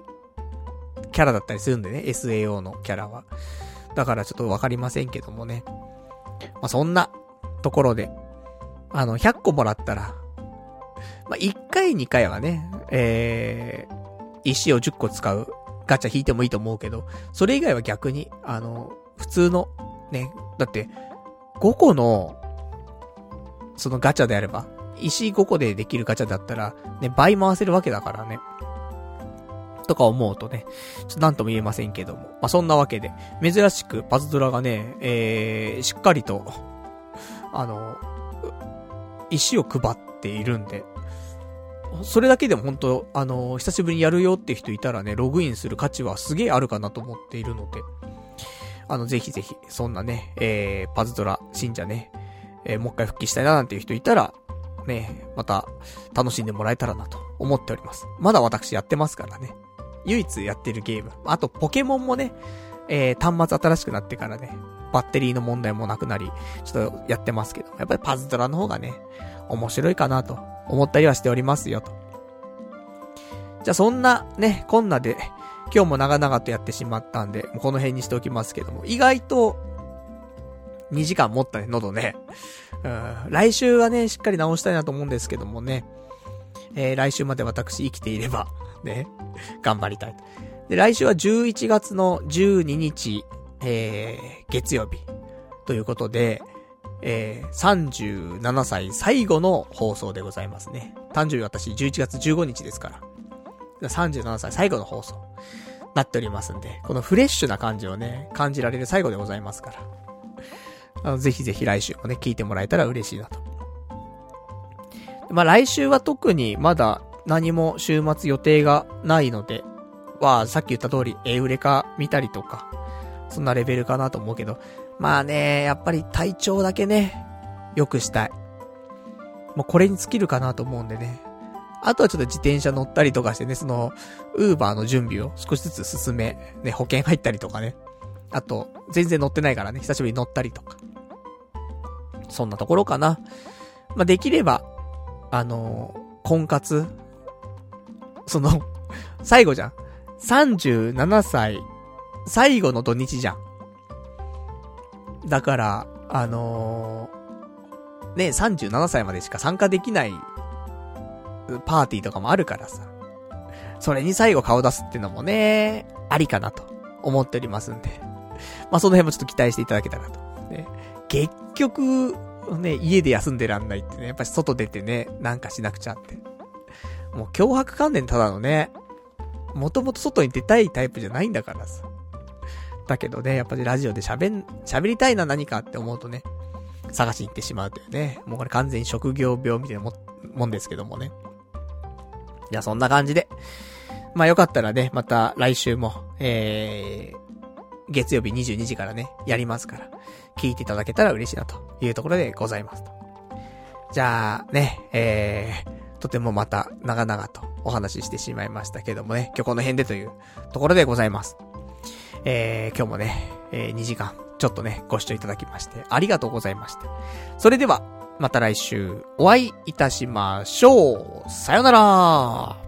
キャラだったりするんでね、SAO のキャラは。だからちょっとわかりませんけどもね。まあそんなところで、あの、100個もらったら、まあ、1回2回はね、えー、石を10個使うガチャ引いてもいいと思うけど、それ以外は逆に、あの、普通の、ね、だって、5個の、そのガチャであれば、石5個でできるガチャだったら、ね、倍回せるわけだからね。とか思うとね、ちょっとなんとも言えませんけども。まあ、そんなわけで、珍しくパズドラがね、えー、しっかりと、あの、石を配っているんで、それだけでも本当あの、久しぶりにやるよって人いたらね、ログインする価値はすげえあるかなと思っているので、あの、ぜひぜひ、そんなね、えー、パズドラ、信者ね、えー、もう一回復帰したいななんていう人いたら、ね、また、楽しんでもらえたらなと思っております。まだ私やってますからね。唯一やってるゲーム。あと、ポケモンもね、えー、端末新しくなってからね、バッテリーの問題もなくなり、ちょっとやってますけど、やっぱりパズドラの方がね、面白いかなと思ったりはしておりますよと。じゃあそんなね、こんなで、今日も長々とやってしまったんで、もうこの辺にしておきますけども、意外と、2時間持ったね、喉ね。うん、来週はね、しっかり直したいなと思うんですけどもね。えー、来週まで私生きていれば、ね、頑張りたい。で、来週は11月の12日、えー、月曜日。ということで、えー、37歳最後の放送でございますね。誕生日私11月15日ですから。37歳最後の放送。なっておりますんで、このフレッシュな感じをね、感じられる最後でございますから。あの、ぜひぜひ来週もね、聞いてもらえたら嬉しいなと。まあ来週は特にまだ何も週末予定がないので、は、さっき言った通り、エウレカ見たりとか、そんなレベルかなと思うけど、まあね、やっぱり体調だけね、良くしたい。もうこれに尽きるかなと思うんでね。あとはちょっと自転車乗ったりとかしてね、その、ウーバーの準備を少しずつ進め、ね、保険入ったりとかね。あと、全然乗ってないからね、久しぶりに乗ったりとか。そんなところかな。まあ、できれば、あのー、婚活その、最後じゃん。37歳、最後の土日じゃん。だから、あのー、ね、37歳までしか参加できない、パーティーとかもあるからさ。それに最後顔出すってのもね、ありかなと思っておりますんで。まあ、その辺もちょっと期待していただけたらと。ね、結局、ね、家で休んでらんないってね、やっぱり外出てね、なんかしなくちゃって。もう脅迫観念ただのね、もともと外に出たいタイプじゃないんだからさ。だけどね、やっぱりラジオで喋ん、喋りたいな何かって思うとね、探しに行ってしまうというね。もうこれ完全に職業病みたいなも、もんですけどもね。いや、そんな感じで。まあよかったらね、また来週も、えー、月曜日22時からね、やりますから、聞いていただけたら嬉しいなというところでございますと。じゃあ、ね、えー、とてもまた長々とお話ししてしまいましたけどもね、今日この辺でというところでございます。えー、今日もね、えー、2時間、ちょっとね、ご視聴いただきまして、ありがとうございました。それでは、また来週、お会いいたしましょう。さよなら